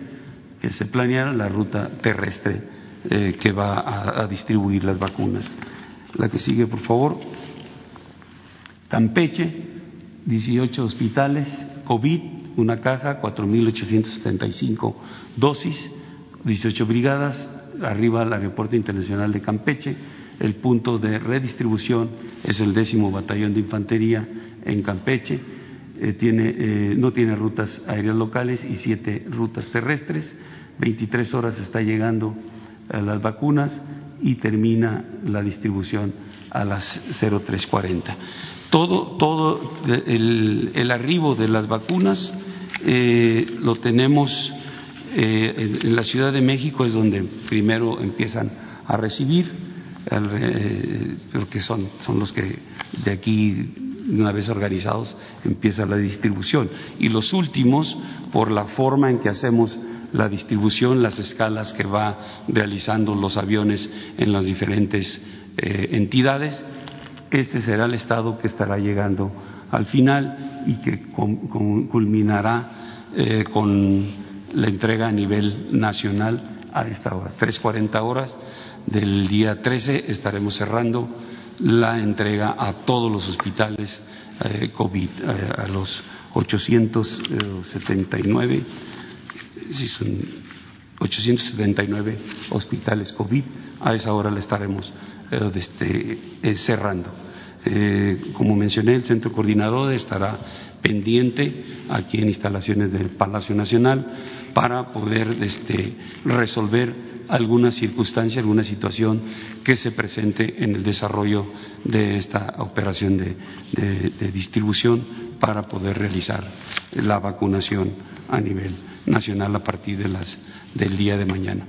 que se planearon, la ruta terrestre eh, que va a, a distribuir las vacunas. La que sigue, por favor. Campeche, 18 hospitales, COVID, una caja, 4.875 dosis, 18 brigadas, arriba al Aeropuerto Internacional de Campeche. El punto de redistribución es el décimo batallón de infantería en Campeche. Eh, tiene, eh, no tiene rutas aéreas locales y siete rutas terrestres. 23 horas está llegando a las vacunas y termina la distribución a las 0340. Todo, todo el, arribo de las vacunas eh, lo tenemos eh, en, la Ciudad de México, es donde primero empiezan a recibir, eh, porque son, son los que de aquí, una vez organizados, empieza la distribución. Y los últimos, por la forma en que hacemos la distribución, las escalas que va realizando los aviones en las diferentes entidades, este será el estado que estará llegando al final y que culminará eh, con la entrega a nivel nacional a esta hora. 3.40 horas del día 13 estaremos cerrando la entrega a todos los hospitales eh, COVID, eh, a los 879, sí, son 879 hospitales COVID, a esa hora le estaremos este, cerrando. Eh, como mencioné, el centro coordinador estará pendiente aquí en instalaciones del Palacio Nacional para poder este, resolver alguna circunstancia, alguna situación que se presente en el desarrollo de esta operación de, distribución para poder realizar la vacunación a nivel nacional a partir de las, del día de mañana.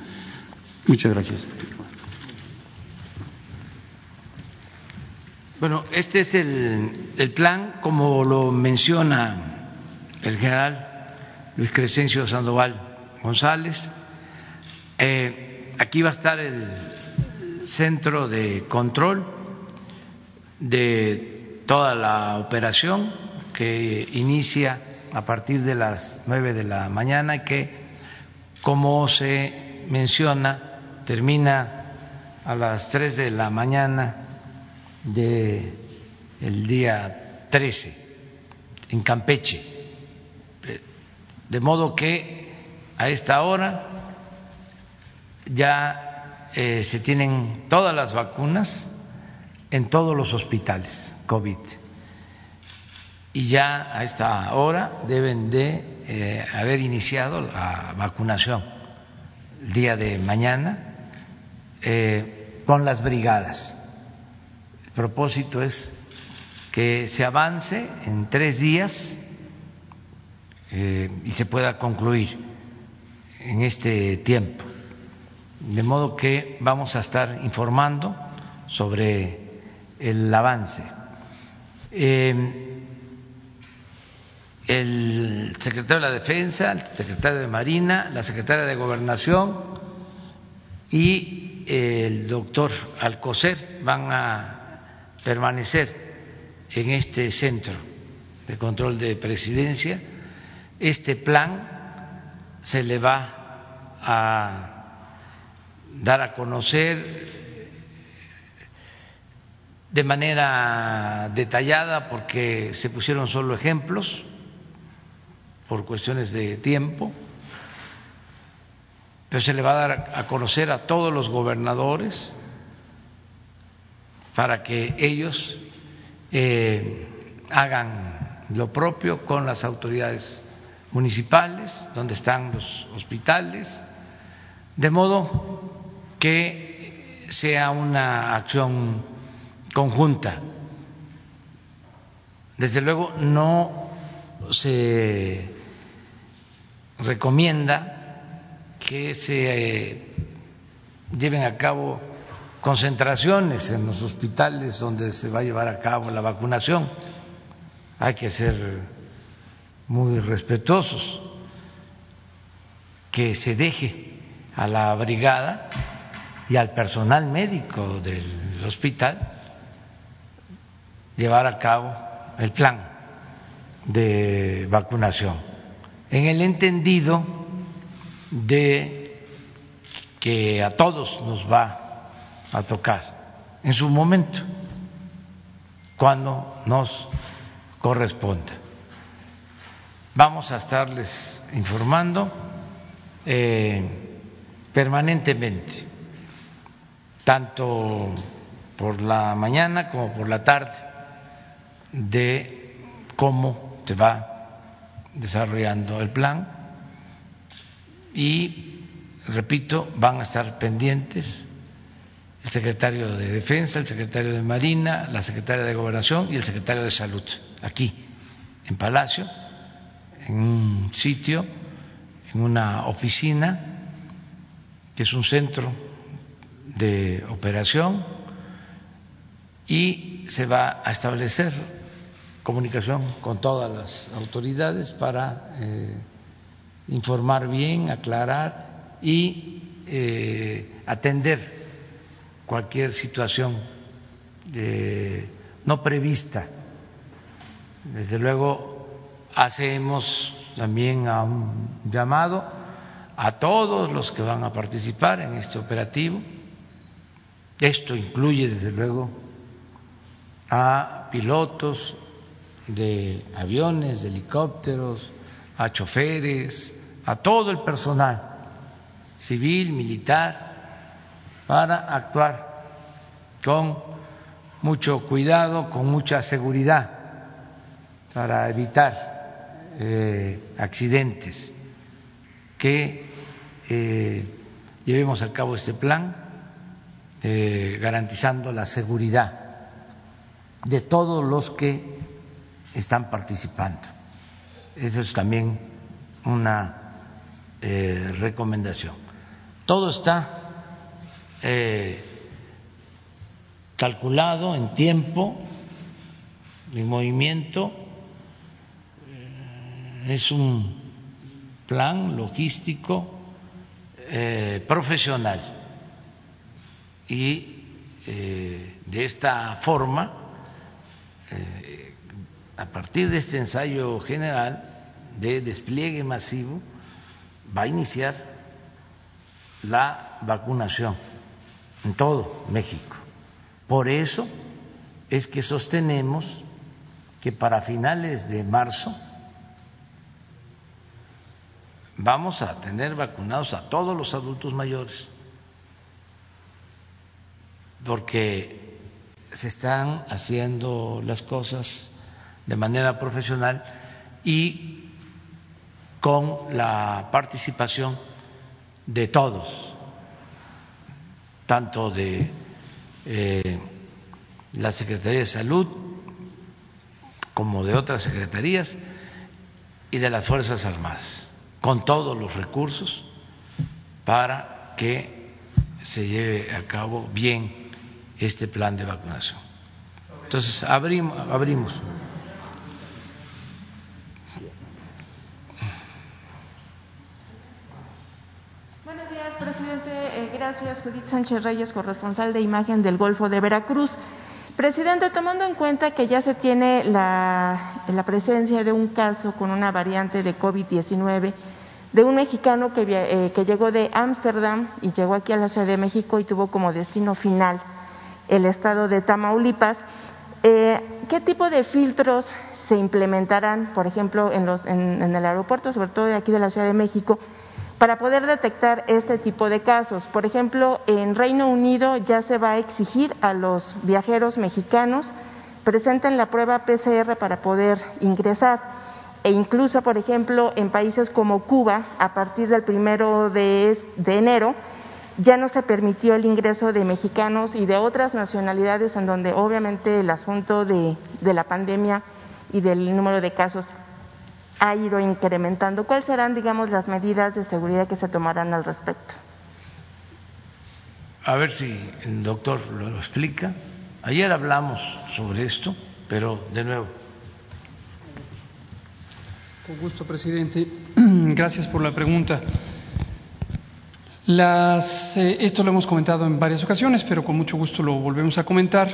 Muchas gracias. Bueno, este es el, plan, como lo menciona el general Luis Crescencio Sandoval González. Eh, aquí va a estar el centro de control de toda la operación que inicia a partir de las nueve de la mañana y que, como se menciona, termina a las tres de la mañana de el día 13 en Campeche. De modo que a esta hora ya eh, se tienen todas las vacunas en todos los hospitales COVID. Y ya a esta hora deben de eh, haber iniciado la vacunación el día de mañana eh, con las brigadas propósito es que se avance en tres días y se pueda concluir en este tiempo. De modo que vamos a estar informando sobre el avance. Eh, el secretario de la Defensa, el secretario de Marina, la secretaria de Gobernación y el doctor Alcocer van a permanecer en este centro de control de presidencia. Este plan se le va a dar a conocer de manera detallada porque se pusieron solo ejemplos por cuestiones de tiempo, pero se le va a dar a conocer a todos los gobernadores para que ellos eh, hagan lo propio con las autoridades municipales, donde están los hospitales, de modo que sea una acción conjunta. Desde luego no se recomienda que se eh, lleven a cabo concentraciones en los hospitales donde se va a llevar a cabo la vacunación. Hay que ser muy respetuosos, que se deje a la brigada y al personal médico del hospital llevar a cabo el plan de vacunación, en el entendido de que a todos nos va a tocar en su momento, cuando nos corresponda. Vamos a estarles informando eh, permanentemente, tanto por la mañana como por la tarde, de cómo se va desarrollando el plan. Y, repito, van a estar pendientes el secretario de Defensa, el secretario de Marina, la secretaria de Gobernación y el secretario de Salud, aquí en Palacio en un sitio, en una oficina, que es un centro de operación, y se va a establecer comunicación con todas las autoridades para eh, informar bien, aclarar y eh, atender cualquier situación eh, no prevista. Desde luego hacemos también un llamado a todos los que van a participar en este operativo. Esto incluye, desde luego, a pilotos de aviones, de helicópteros, a choferes, a todo el personal civil, militar, para actuar con mucho cuidado, con mucha seguridad, para evitar eh, accidentes, que eh, llevemos a cabo este plan eh, garantizando la seguridad de todos los que están participando. Eso es también una recomendación. Todo está calculado en tiempo, en movimiento es un plan logístico eh, profesional y eh, de esta forma, eh, a partir de este ensayo general de despliegue masivo, va a iniciar la vacunación en todo México. Por eso es que sostenemos que para finales de marzo vamos a tener vacunados a todos los adultos mayores, porque se están haciendo las cosas de manera profesional y con la participación de todos, tanto de eh, la Secretaría de Salud como de otras secretarías y de las Fuerzas Armadas con todos los recursos para que se lleve a cabo bien este plan de vacunación. Entonces, abrimos. abrimos. Buenos días, presidente. Eh, gracias, Judith Sánchez Reyes, corresponsal de imagen del Golfo de Veracruz. Presidente, tomando en cuenta que ya se tiene la, la presencia de un caso con una variante de COVID-19, de un mexicano que, eh, que llegó de Ámsterdam y llegó aquí a la Ciudad de México y tuvo como destino final el estado de Tamaulipas. Eh, ¿Qué tipo de filtros se implementarán, por ejemplo, en, los, en, el aeropuerto, sobre todo de aquí de la Ciudad de México, para poder detectar este tipo de casos? Por ejemplo, en Reino Unido ya se va a exigir a los viajeros mexicanos presenten la prueba PCR para poder ingresar e incluso, por ejemplo, en países como Cuba, a partir del primero de, enero, ya no se permitió el ingreso de mexicanos y de otras nacionalidades en donde obviamente el asunto de, de la pandemia y del número de casos ha ido incrementando. ¿Cuáles serán, digamos, las medidas de seguridad que se tomarán al respecto? A ver si el doctor lo explica. Ayer hablamos sobre esto, pero de nuevo, con gusto, presidente. Gracias por la pregunta. Las, eh, esto lo hemos comentado en varias ocasiones, pero con mucho gusto lo volvemos a comentar.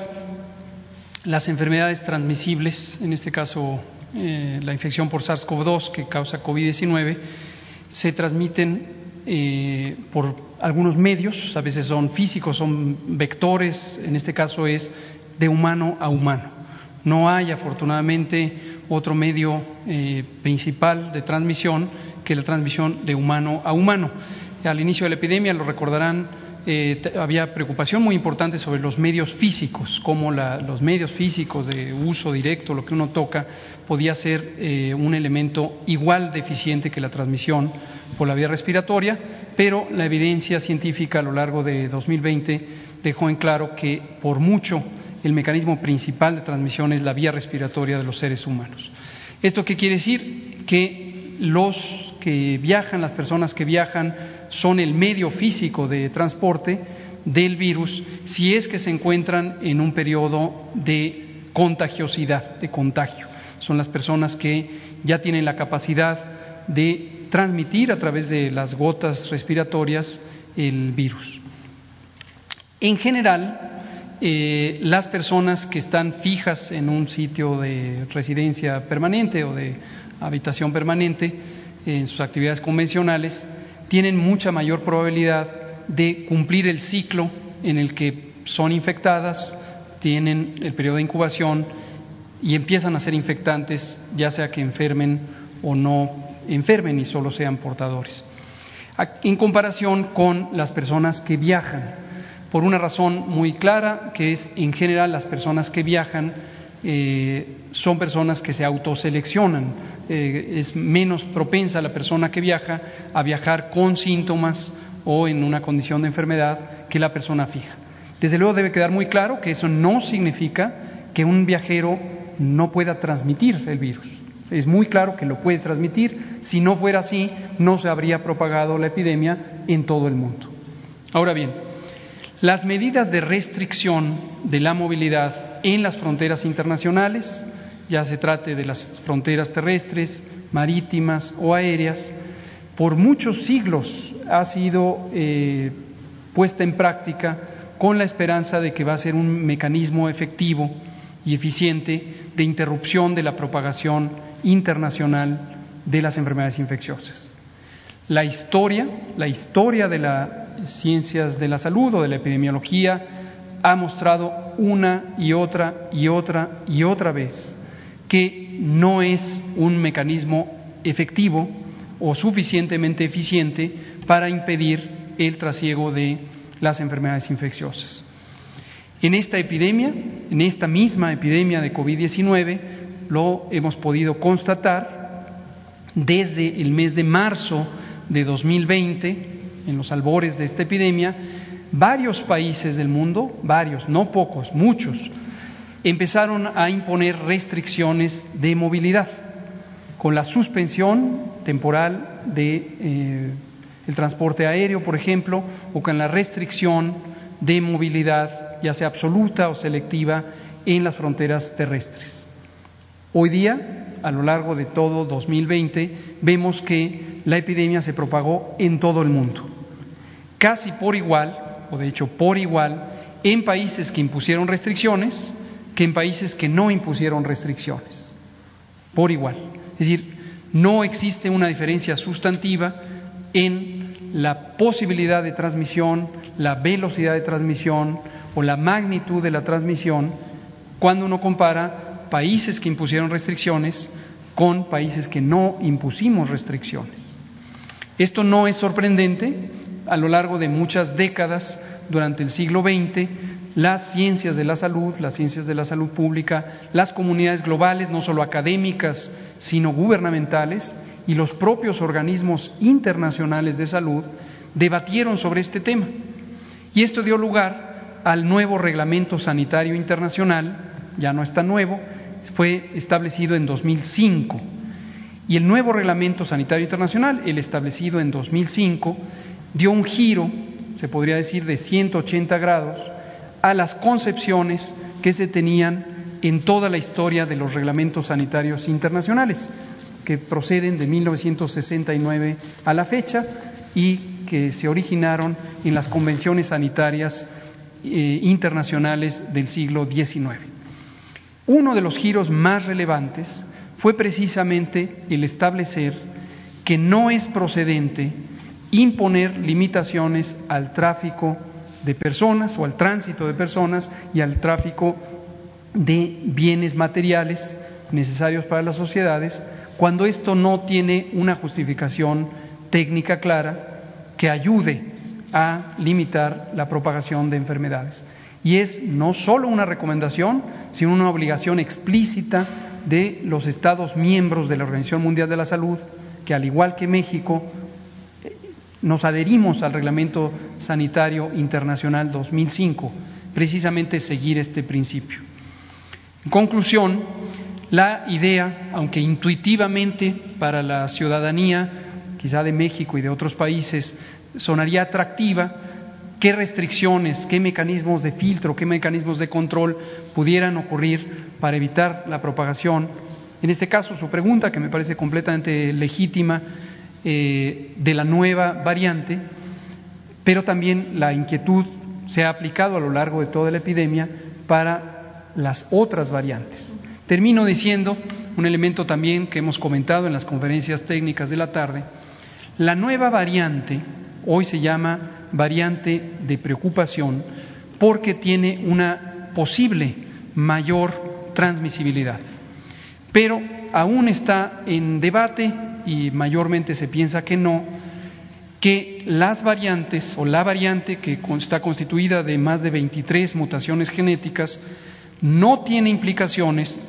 Las enfermedades transmisibles, en este caso eh, la infección por SARS-CoV-2 que causa COVID-19, se transmiten eh, por algunos medios, a veces son físicos, son vectores, en este caso es de humano a humano. No hay, afortunadamente, otro medio principal de transmisión que la transmisión de humano a humano. Al inicio de la epidemia, lo recordarán, eh, había preocupación muy importante sobre los medios físicos, como los medios físicos de uso directo, lo que uno toca, podía ser eh, un elemento igual de eficiente que la transmisión por la vía respiratoria, pero la evidencia científica a lo largo de 2020 dejó en claro que por mucho el mecanismo principal de transmisión es la vía respiratoria de los seres humanos. ¿Esto qué quiere decir? Que los que viajan, las personas que viajan, son el medio físico de transporte del virus si es que se encuentran en un periodo de contagiosidad, de contagio. Son las personas que ya tienen la capacidad de transmitir a través de las gotas respiratorias el virus. En general, eh, las personas que están fijas en un sitio de residencia permanente o de habitación permanente en sus actividades convencionales tienen mucha mayor probabilidad de cumplir el ciclo en el que son infectadas, tienen el periodo de incubación y empiezan a ser infectantes, ya sea que enfermen o no enfermen y solo sean portadores. En comparación con las personas que viajan, por una razón muy clara, que es en general las personas que viajan eh, son personas que se autoseleccionan. Eh, es menos propensa la persona que viaja a viajar con síntomas o en una condición de enfermedad que la persona fija. Desde luego debe quedar muy claro que eso no significa que un viajero no pueda transmitir el virus. Es muy claro que lo puede transmitir. Si no fuera así, no se habría propagado la epidemia en todo el mundo. Ahora bien, las medidas de restricción de la movilidad en las fronteras internacionales, ya se trate de las fronteras terrestres, marítimas o aéreas, por muchos siglos ha sido eh, puesta en práctica con la esperanza de que va a ser un mecanismo efectivo y eficiente de interrupción de la propagación internacional de las enfermedades infecciosas. La historia, la historia de la ciencias de la salud o de la epidemiología ha mostrado una y otra y otra y otra vez que no es un mecanismo efectivo o suficientemente eficiente para impedir el trasiego de las enfermedades infecciosas. En esta epidemia, en esta misma epidemia de COVID-19, lo hemos podido constatar desde el mes de marzo de 2020 en los albores de esta epidemia, varios países del mundo, varios, no pocos, muchos, empezaron a imponer restricciones de movilidad, con la suspensión temporal de eh, el transporte aéreo, por ejemplo, o con la restricción de movilidad, ya sea absoluta o selectiva, en las fronteras terrestres. Hoy día, a lo largo de todo 2020, vemos que la epidemia se propagó en todo el mundo casi por igual, o de hecho por igual, en países que impusieron restricciones que en países que no impusieron restricciones. Por igual. Es decir, no existe una diferencia sustantiva en la posibilidad de transmisión, la velocidad de transmisión o la magnitud de la transmisión cuando uno compara países que impusieron restricciones con países que no impusimos restricciones. Esto no es sorprendente. A lo largo de muchas décadas durante el siglo XX, las ciencias de la salud, las ciencias de la salud pública, las comunidades globales, no solo académicas, sino gubernamentales, y los propios organismos internacionales de salud debatieron sobre este tema. Y esto dio lugar al nuevo Reglamento Sanitario Internacional, ya no está nuevo, fue establecido en 2005. Y el nuevo Reglamento Sanitario Internacional, el establecido en 2005, dio un giro, se podría decir, de 180 grados a las concepciones que se tenían en toda la historia de los reglamentos sanitarios internacionales que proceden de 1969 a la fecha y que se originaron en las convenciones sanitarias eh, internacionales del siglo XIX. Uno de los giros más relevantes fue precisamente el establecer que no es procedente imponer limitaciones al tráfico de personas o al tránsito de personas y al tráfico de bienes materiales necesarios para las sociedades cuando esto no tiene una justificación técnica clara que ayude a limitar la propagación de enfermedades. Y es no solo una recomendación, sino una obligación explícita de los Estados miembros de la Organización Mundial de la Salud, que al igual que México, nos adherimos al Reglamento Sanitario Internacional 2005, precisamente seguir este principio. En conclusión, la idea, aunque intuitivamente para la ciudadanía, quizá de México y de otros países, sonaría atractiva, qué restricciones, qué mecanismos de filtro, qué mecanismos de control pudieran ocurrir para evitar la propagación. En este caso, su pregunta, que me parece completamente legítima, eh, de la nueva variante, pero también la inquietud se ha aplicado a lo largo de toda la epidemia para las otras variantes. Termino diciendo un elemento también que hemos comentado en las conferencias técnicas de la tarde. La nueva variante hoy se llama variante de preocupación porque tiene una posible mayor transmisibilidad. Pero aún está en debate y mayormente se piensa que no, que las variantes o la variante que está constituida de más de 23 mutaciones genéticas no tiene implicaciones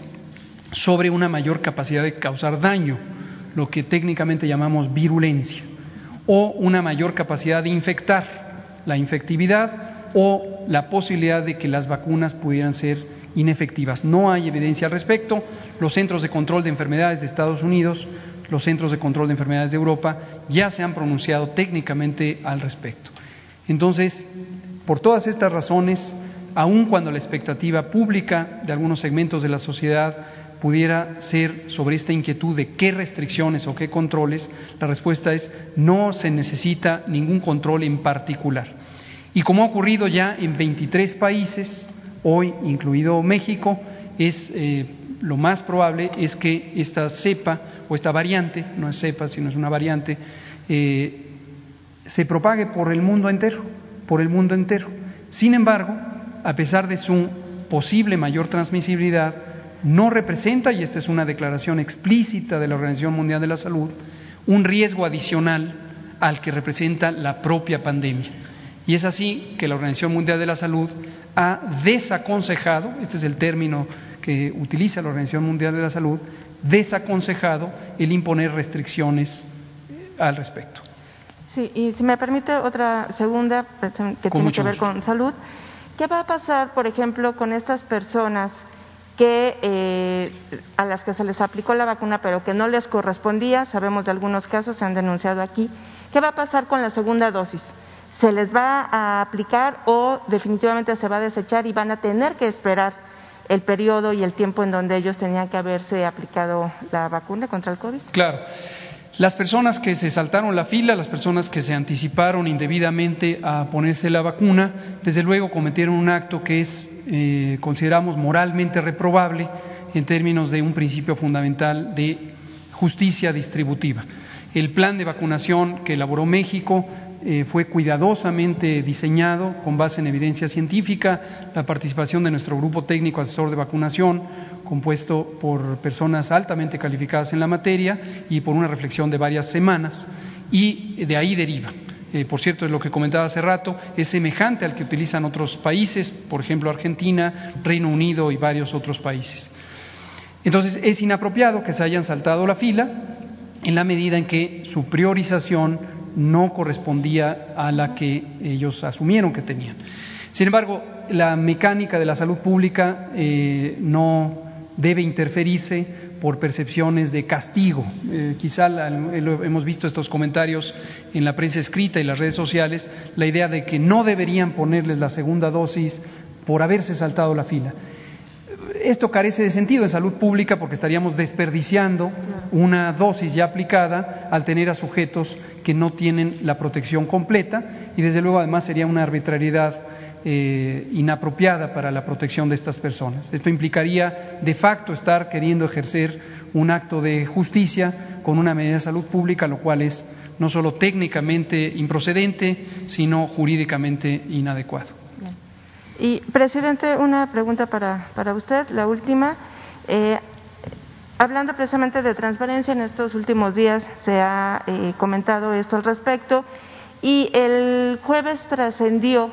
sobre una mayor capacidad de causar daño, lo que técnicamente llamamos virulencia, o una mayor capacidad de infectar, la infectividad o la posibilidad de que las vacunas pudieran ser inefectivas. No hay evidencia al respecto. Los centros de control de enfermedades de Estados Unidos, los centros de control de enfermedades de Europa ya se han pronunciado técnicamente al respecto. Entonces, por todas estas razones, aun cuando la expectativa pública de algunos segmentos de la sociedad pudiera ser sobre esta inquietud de qué restricciones o qué controles, la respuesta es no se necesita ningún control en particular. Y como ha ocurrido ya en 23 países, hoy incluido México, es eh, lo más probable es que esta cepa o esta variante, no es cepa, sino es una variante, eh, se propague por el mundo entero, por el mundo entero. Sin embargo, a pesar de su posible mayor transmisibilidad, no representa, y esta es una declaración explícita de la Organización Mundial de la Salud, un riesgo adicional al que representa la propia pandemia. Y es así que la Organización Mundial de la Salud ha desaconsejado, este es el término que utiliza la Organización Mundial de la Salud, desaconsejado el imponer restricciones al respecto. Sí, y si me permite otra segunda que tiene que ver con salud, ¿qué va a pasar, por ejemplo, con estas personas que eh, a las que se les aplicó la vacuna pero que no les correspondía, sabemos de algunos casos, se han denunciado aquí. ¿Qué va a pasar con la segunda dosis? ¿Se les va a aplicar o definitivamente se va a desechar y van a tener que esperar el periodo y el tiempo en donde ellos tenían que haberse aplicado la vacuna contra el COVID? Claro. Las personas que se saltaron la fila, las personas que se anticiparon indebidamente a ponerse la vacuna, desde luego cometieron un acto que es, eh, consideramos, moralmente reprobable en términos de un principio fundamental de justicia distributiva. El plan de vacunación que elaboró México eh, fue cuidadosamente diseñado con base en evidencia científica, la participación de nuestro grupo técnico asesor de vacunación, compuesto por personas altamente calificadas en la materia y por una reflexión de varias semanas, y de ahí deriva. Eh, por cierto, lo que comentaba hace rato, es semejante al que utilizan otros países, por ejemplo Argentina, Reino Unido y varios otros países. Entonces, es inapropiado que se hayan saltado la fila en la medida en que su priorización no correspondía a la que ellos asumieron que tenían. Sin embargo, la mecánica de la salud pública eh, no debe interferirse por percepciones de castigo. Eh, quizá hemos visto estos comentarios en la prensa escrita y las redes sociales, la idea de que no deberían ponerles la segunda dosis por haberse saltado la fila. Esto carece de sentido en salud pública porque estaríamos desperdiciando una dosis ya aplicada al tener a sujetos que no tienen la protección completa y desde luego además sería una arbitrariedad eh, inapropiada para la protección de estas personas. Esto implicaría de facto estar queriendo ejercer un acto de justicia con una medida de salud pública, lo cual es no solo técnicamente improcedente, sino jurídicamente inadecuado. Y, presidente, una pregunta para, para usted, la última. Eh, hablando precisamente de transparencia, en estos últimos días se ha eh, comentado esto al respecto y el jueves trascendió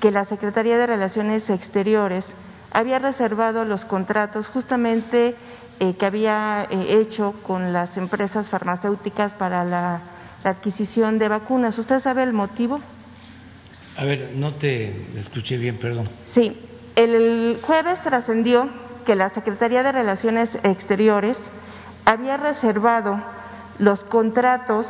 que la Secretaría de Relaciones Exteriores había reservado los contratos justamente eh, que había eh, hecho con las empresas farmacéuticas para la, adquisición de vacunas. ¿Usted sabe el motivo? A ver, no te escuché bien, perdón. Sí, el jueves trascendió que la Secretaría de Relaciones Exteriores había reservado los contratos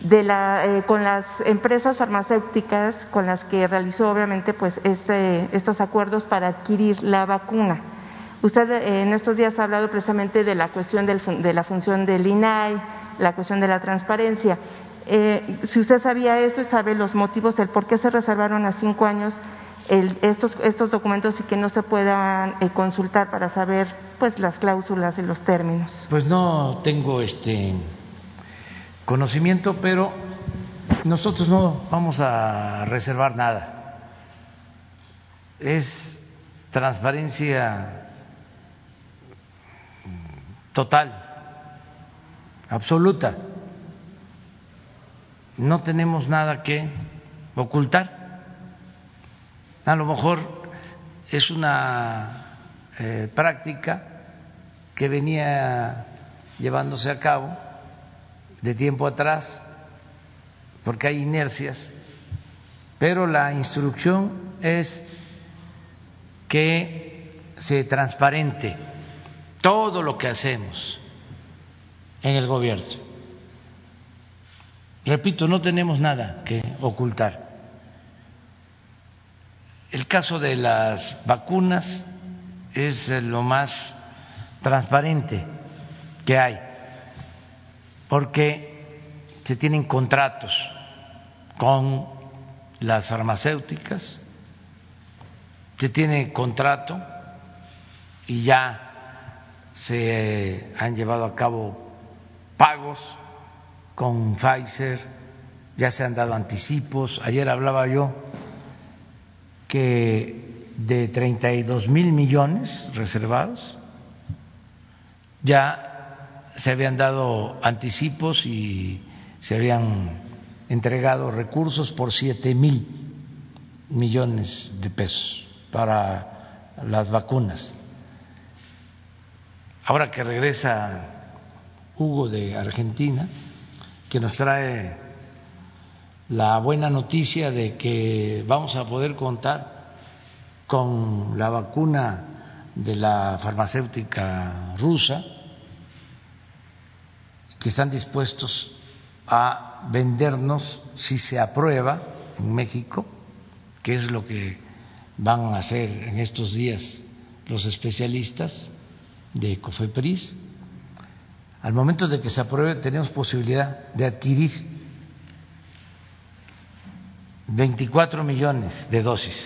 de la, eh, con las empresas farmacéuticas con las que realizó obviamente pues este, estos acuerdos para adquirir la vacuna. Usted eh, en estos días ha hablado precisamente de la cuestión de la función del INAI, la cuestión de la transparencia. Eh, si usted sabía eso y sabe los motivos, el por qué se reservaron a cinco años estos, estos documentos y que no se puedan consultar para saber pues las cláusulas y los términos. Pues no tengo este conocimiento, pero nosotros no vamos a reservar nada. Es transparencia total, absoluta. No tenemos nada que ocultar. A lo mejor es una eh, práctica que venía llevándose a cabo de tiempo atrás, porque hay inercias, pero la instrucción es que se transparente todo lo que hacemos en el gobierno. Repito, no tenemos nada que ocultar. El caso de las vacunas es lo más transparente que hay porque se tienen contratos con las farmacéuticas, se tiene contrato y ya se han llevado a cabo pagos con Pfizer, ya se han dado anticipos. Ayer hablaba yo que de 32 mil millones reservados ya se habían dado anticipos y se habían entregado recursos por siete mil millones de pesos para las vacunas. Ahora que regresa Hugo de Argentina, que nos trae la buena noticia de que vamos a poder contar con la vacuna de la farmacéutica rusa, que están dispuestos a vendernos si se aprueba en México, que es lo que van a hacer en estos días los especialistas de COFEPRIS. Al momento de que se apruebe tenemos posibilidad de adquirir 24 millones de dosis.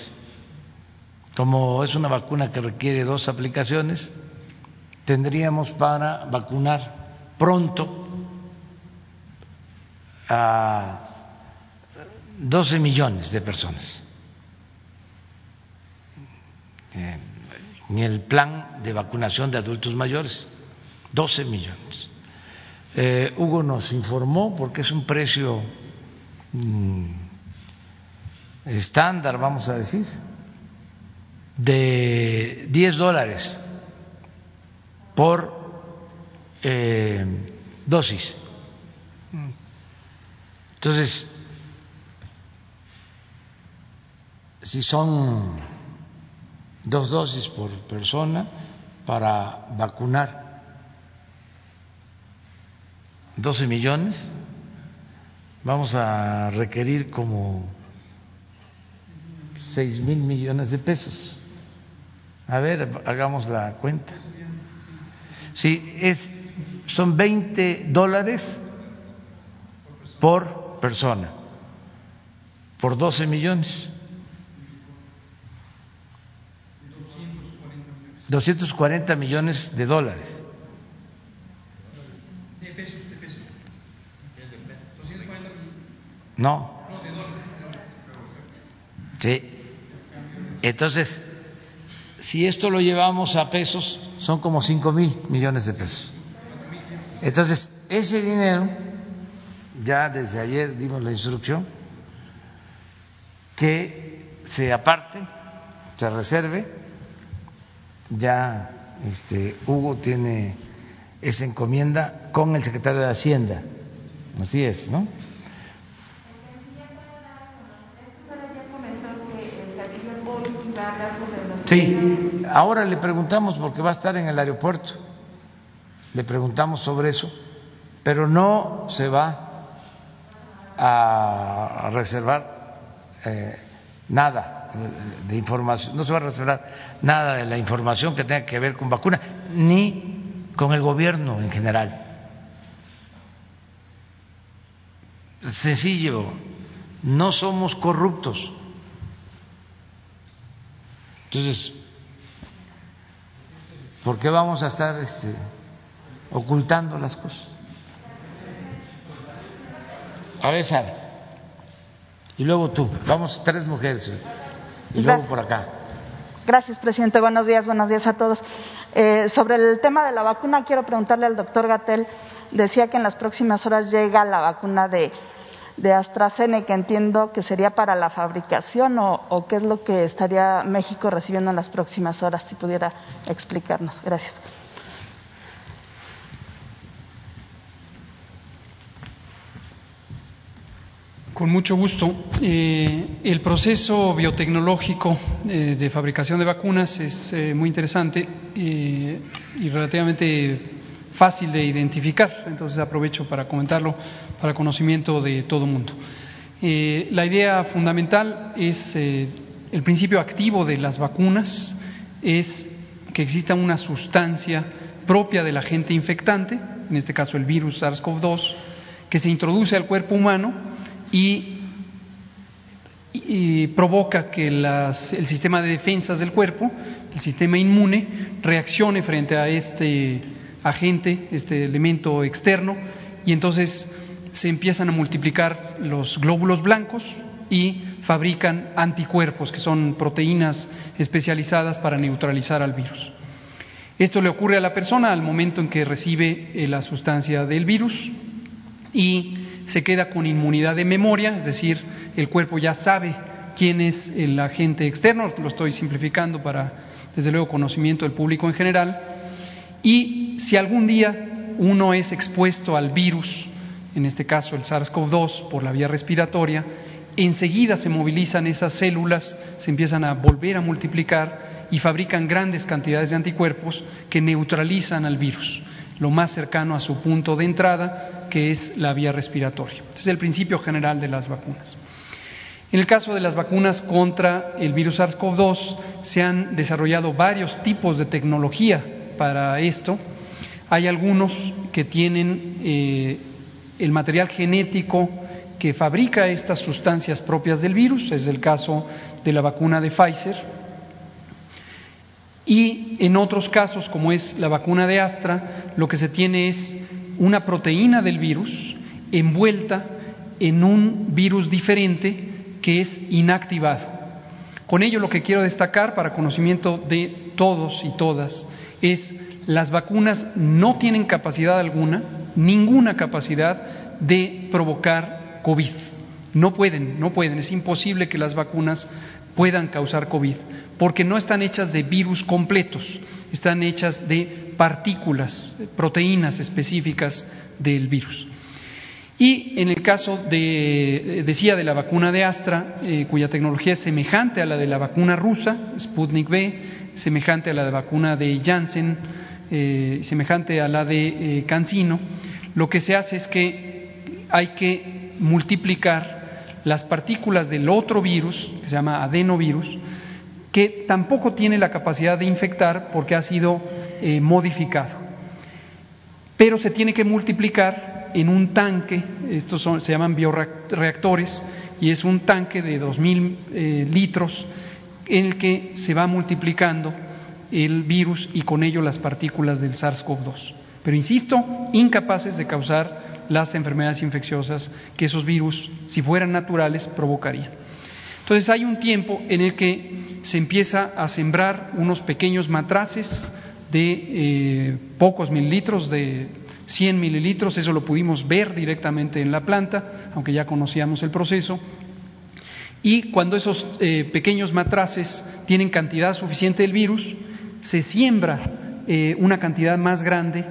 Como es una vacuna que requiere dos aplicaciones, tendríamos para vacunar pronto a 12 millones de personas eh, en el plan de vacunación de adultos mayores, 12 millones. Eh, Hugo nos informó, porque es un precio mm, estándar, vamos a decir, de 10 dólares por eh, dosis. Entonces, si son dos dosis por persona para vacunar 12 millones, vamos a requerir como 6 mil millones de pesos. A ver, hagamos la cuenta. Sí, es, son 20 dólares por persona, por 12 millones. 240 millones de dólares. De pesos, de pesos. No. Sí. Entonces, si esto lo llevamos a pesos, son como 5 mil millones de pesos. Entonces, ese dinero, ya desde ayer dimos la instrucción, que se aparte, se reserve ya este, Hugo tiene esa encomienda con el secretario de Hacienda. Así es, ¿no? Sí, ahora le preguntamos porque va a estar en el aeropuerto. Le preguntamos sobre eso, pero no se va a reservar eh, nada de información, no se va a reservar nada de la información que tenga que ver con vacunas, ni con el gobierno en general. Sencillo, no somos corruptos. Entonces, ¿por qué vamos a estar este, ocultando las cosas? A ver, Sara. Y luego tú. Vamos, tres mujeres y luego por acá. Gracias, presidente. Buenos días, buenos días a todos. Eh, sobre el tema de la vacuna, quiero preguntarle al doctor Gatel. Decía que en las próximas horas llega la vacuna de, de AstraZeneca. Entiendo que sería para la fabricación o, qué es lo que estaría México recibiendo en las próximas horas, si pudiera explicarnos. Gracias. Con mucho gusto. Eh, el proceso biotecnológico eh, de fabricación de vacunas es eh, muy interesante y relativamente fácil de identificar, entonces aprovecho para comentarlo para conocimiento de todo mundo. la idea fundamental es el principio activo de las vacunas es que exista una sustancia propia del agente infectante, en este caso el virus SARS-CoV-2, que se introduce al cuerpo humano y, provoca que el sistema de defensas del cuerpo, el sistema inmune, reaccione frente a este agente, este elemento externo, y entonces se empiezan a multiplicar los glóbulos blancos y fabrican anticuerpos, que son proteínas especializadas para neutralizar al virus. Esto le ocurre a la persona al momento en que recibe eh, la sustancia del virus y se queda con inmunidad de memoria, es decir, el cuerpo ya sabe quién es el agente externo, lo estoy simplificando para, desde luego, conocimiento del público en general, y si algún día uno es expuesto al virus, en este caso el SARS-CoV-2, por la vía respiratoria, enseguida se movilizan esas células, se empiezan a volver a multiplicar y fabrican grandes cantidades de anticuerpos que neutralizan al virus, lo más cercano a su punto de entrada que es la vía respiratoria. Este es el principio general de las vacunas. En el caso de las vacunas contra el virus SARS-CoV-2, se han desarrollado varios tipos de tecnología para esto. Hay algunos que tienen eh, el material genético que fabrica estas sustancias propias del virus, es el caso de la vacuna de Pfizer. Y en otros casos, como es la vacuna de Astra, lo que se tiene es una proteína del virus envuelta en un virus diferente que es inactivado. Con ello lo que quiero destacar para conocimiento de todos y todas es las vacunas no tienen capacidad alguna, ninguna capacidad de provocar COVID. No pueden, no pueden, es imposible que las vacunas puedan causar COVID, porque no están hechas de virus completos, están hechas de partículas, proteínas específicas del virus. Y en el caso de, decía, de la vacuna de Astra, eh, cuya tecnología es semejante a la de la vacuna rusa, Sputnik V, semejante a la de la vacuna de Janssen, eh, semejante a la de eh, Cancino, lo que se hace es que hay que multiplicar las partículas del otro virus, que se llama adenovirus, que tampoco tiene la capacidad de infectar porque ha sido eh, modificado. Pero se tiene que multiplicar en un tanque, estos se llaman bioreactores, y es un tanque de 2.000 eh, litros en el que se va multiplicando el virus y con ello las partículas del SARS-CoV-2. Pero insisto, incapaces de causar las enfermedades infecciosas que esos virus, si fueran naturales, provocarían. Entonces hay un tiempo en el que se empieza a sembrar unos pequeños matraces de eh, pocos mililitros, de 100 mililitros, eso lo pudimos ver directamente en la planta, aunque ya conocíamos el proceso. Y cuando esos eh, pequeños matraces tienen cantidad suficiente del virus, se siembra eh, una cantidad más grande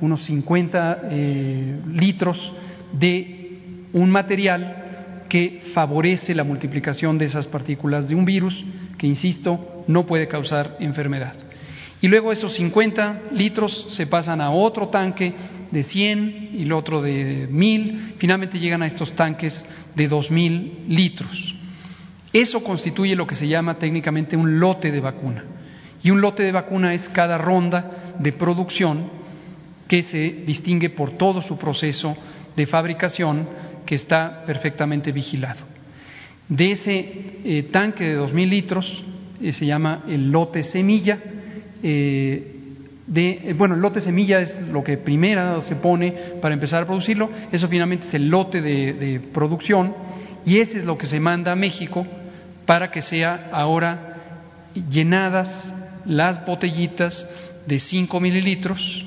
unos 50 eh, litros de un material que favorece la multiplicación de esas partículas de un virus que, insisto, no puede causar enfermedad. Y luego esos 50 litros se pasan a otro tanque de 100 y el otro de 1000, finalmente llegan a estos tanques de 2000 litros. Eso constituye lo que se llama técnicamente un lote de vacuna. Y un lote de vacuna es cada ronda de producción que se distingue por todo su proceso de fabricación que está perfectamente vigilado. De ese eh, tanque de 2.000 litros eh, se llama el lote semilla. Eh, bueno, el lote semilla es lo que primero se pone para empezar a producirlo. Eso finalmente es el lote de, de producción y ese es lo que se manda a México para que sea ahora llenadas las botellitas de 5 mililitros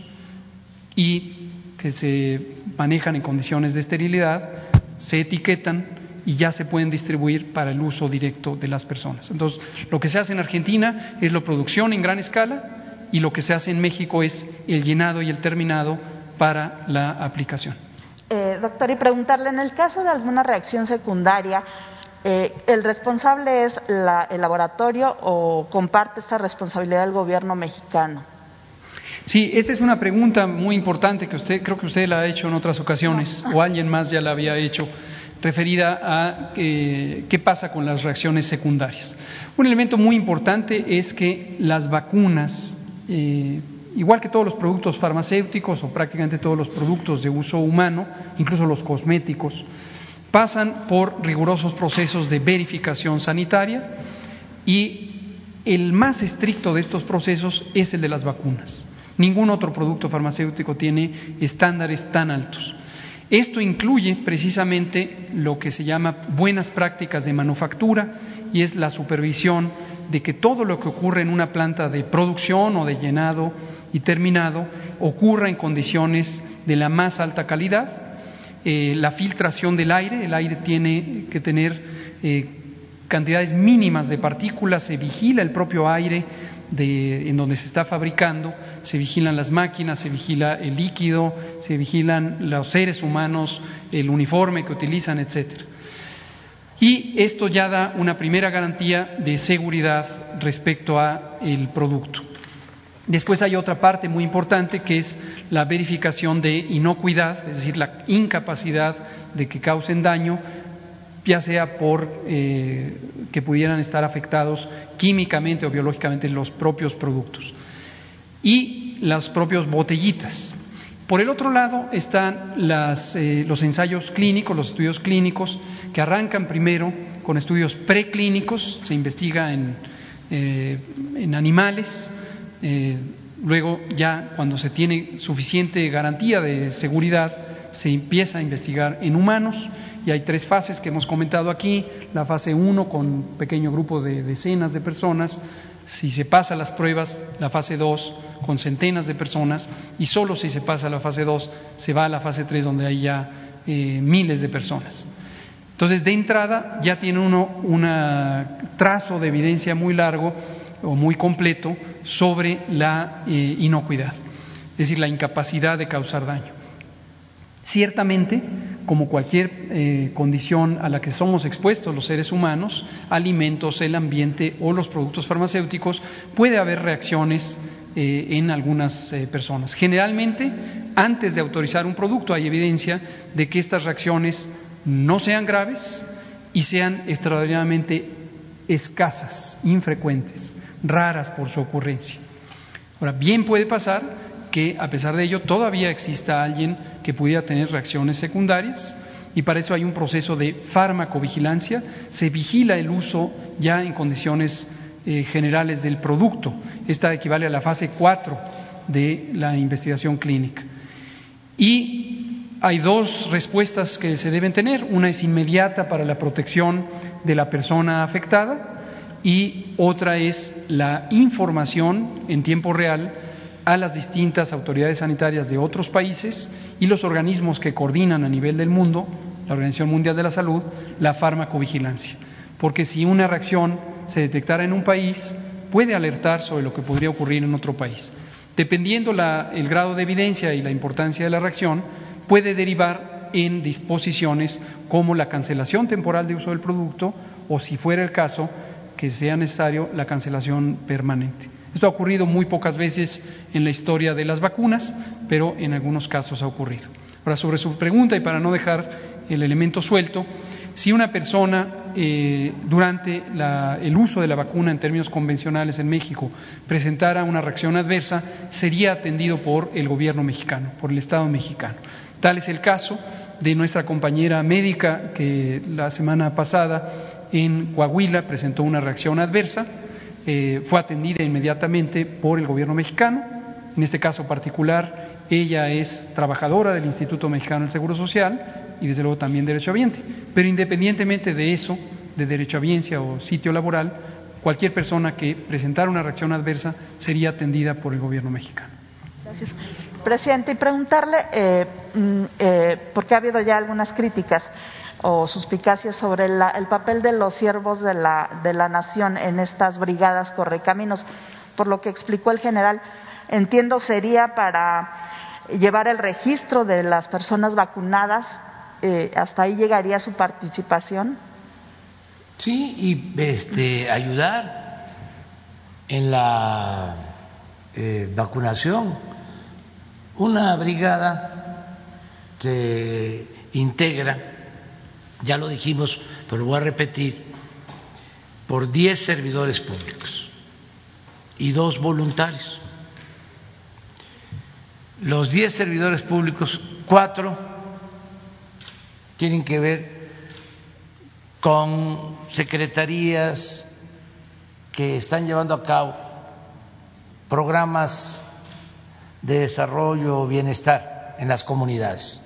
y que se manejan en condiciones de esterilidad, se etiquetan y ya se pueden distribuir para el uso directo de las personas. Entonces, lo que se hace en Argentina es la producción en gran escala y lo que se hace en México es el llenado y el terminado para la aplicación. Eh, doctor, y preguntarle, en el caso de alguna reacción secundaria, eh, ¿el responsable es el laboratorio o comparte esta responsabilidad el gobierno mexicano? Sí, esta es una pregunta muy importante que usted, creo que usted la ha hecho en otras ocasiones, o alguien más ya la había hecho, referida a eh, qué pasa con las reacciones secundarias. Un elemento muy importante es que las vacunas, eh, igual que todos los productos farmacéuticos o prácticamente todos los productos de uso humano, incluso los cosméticos, pasan por rigurosos procesos de verificación sanitaria y el más estricto de estos procesos es el de las vacunas. Ningún otro producto farmacéutico tiene estándares tan altos. Esto incluye precisamente lo que se llama buenas prácticas de manufactura y es la supervisión de que todo lo que ocurre en una planta de producción o de llenado y terminado ocurra en condiciones de la más alta calidad. Eh, la filtración del aire, el aire tiene que tener eh, cantidades mínimas de partículas, se vigila el propio aire en donde se está fabricando, se vigilan las máquinas, se vigila el líquido, se vigilan los seres humanos, el uniforme que utilizan, etcétera. Y esto ya da una primera garantía de seguridad respecto a el producto. Después hay otra parte muy importante que es la verificación de inocuidad, es decir, la incapacidad de que causen daño ya sea por eh, que pudieran estar afectados químicamente o biológicamente los propios productos. Y las propias botellitas. Por el otro lado están eh, los ensayos clínicos, los estudios clínicos, que arrancan primero con estudios preclínicos, se investiga en, eh, en animales, luego ya cuando se tiene suficiente garantía de seguridad, se empieza a investigar en humanos y hay tres fases que hemos comentado aquí. La fase 1 con pequeño grupo de decenas de personas, si se pasa las pruebas, la fase 2 con centenas de personas y solo si se pasa la fase 2 se va a la fase 3 donde hay ya eh, miles de personas. Entonces, de entrada ya tiene uno un trazo de evidencia muy largo o muy completo sobre la eh, inocuidad, es decir, la incapacidad de causar daño. Ciertamente, como cualquier eh, condición a la que somos expuestos los seres humanos, alimentos, el ambiente o los productos farmacéuticos, puede haber reacciones eh, en algunas personas. Generalmente, antes de autorizar un producto hay evidencia de que estas reacciones no sean graves y sean extraordinariamente escasas, infrecuentes, raras por su ocurrencia. Ahora, bien puede pasar que a pesar de ello todavía exista alguien que pudiera tener reacciones secundarias y para eso hay un proceso de farmacovigilancia, se vigila el uso ya en condiciones eh, generales del producto. Esta equivale a la fase 4 de la investigación clínica. Y hay dos respuestas que se deben tener. Una es inmediata para la protección de la persona afectada y otra es la información en tiempo real a las distintas autoridades sanitarias de otros países y los organismos que coordinan a nivel del mundo, la Organización Mundial de la Salud, la farmacovigilancia. Porque si una reacción se detectara en un país, puede alertar sobre lo que podría ocurrir en otro país. Dependiendo el grado de evidencia y la importancia de la reacción, puede derivar en disposiciones como la cancelación temporal de uso del producto o, si fuera el caso, que sea necesario la cancelación permanente. Esto ha ocurrido muy pocas veces en la historia de las vacunas, pero en algunos casos ha ocurrido. Ahora, sobre su pregunta, y para no dejar el elemento suelto, si una persona eh, durante el uso de la vacuna en términos convencionales en México presentara una reacción adversa, sería atendido por el gobierno mexicano, por el Estado mexicano. Tal es el caso de nuestra compañera médica que la semana pasada en Coahuila presentó una reacción adversa eh, fue atendida inmediatamente por el gobierno mexicano. En este caso particular, ella es trabajadora del Instituto Mexicano del Seguro Social y desde luego también derechohabiente. Pero independientemente de eso, de derechohabiencia o sitio laboral, cualquier persona que presentara una reacción adversa sería atendida por el gobierno mexicano. Gracias. Presidente, y preguntarle, eh, mm, eh, porque ha habido ya algunas críticas o suspicacias sobre el papel de los siervos de la, de la nación en estas brigadas correcaminos. Por lo que explicó el general, entiendo sería para llevar el registro de las personas vacunadas, eh, hasta ahí llegaría su participación. Sí, y este, ayudar en la eh, vacunación. Una brigada se integra ya lo dijimos, pero voy a repetir, por 10 servidores públicos y dos voluntarios. Los 10 servidores públicos, cuatro tienen que ver con secretarías que están llevando a cabo programas de desarrollo o bienestar en las comunidades.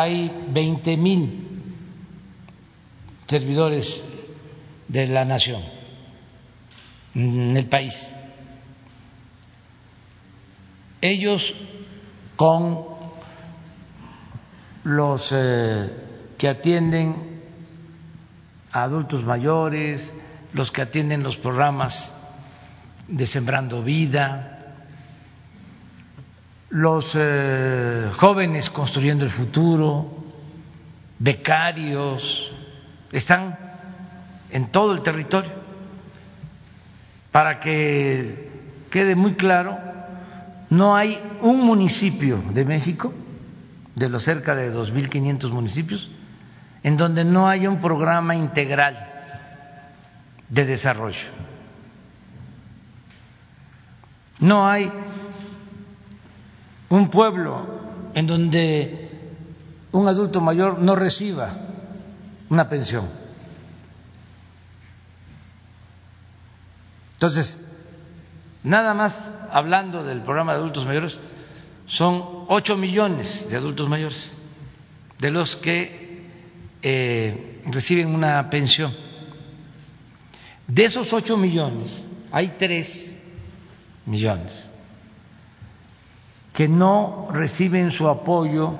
Hay 20 mil servidores de la nación en el país. Ellos con los eh, que atienden a adultos mayores, los que atienden los programas de Sembrando Vida, los eh, jóvenes construyendo el futuro, becarios, están en todo el territorio. Para que quede muy claro, no hay un municipio de México, de los cerca de 2.500 municipios, en donde no haya un programa integral de desarrollo. No hay un pueblo en donde un adulto mayor no reciba una pensión. Entonces, nada más hablando del programa de adultos mayores, son 8 millones de adultos mayores, de los que eh, reciben una pensión. De esos 8 millones, hay 3 millones que no reciben su apoyo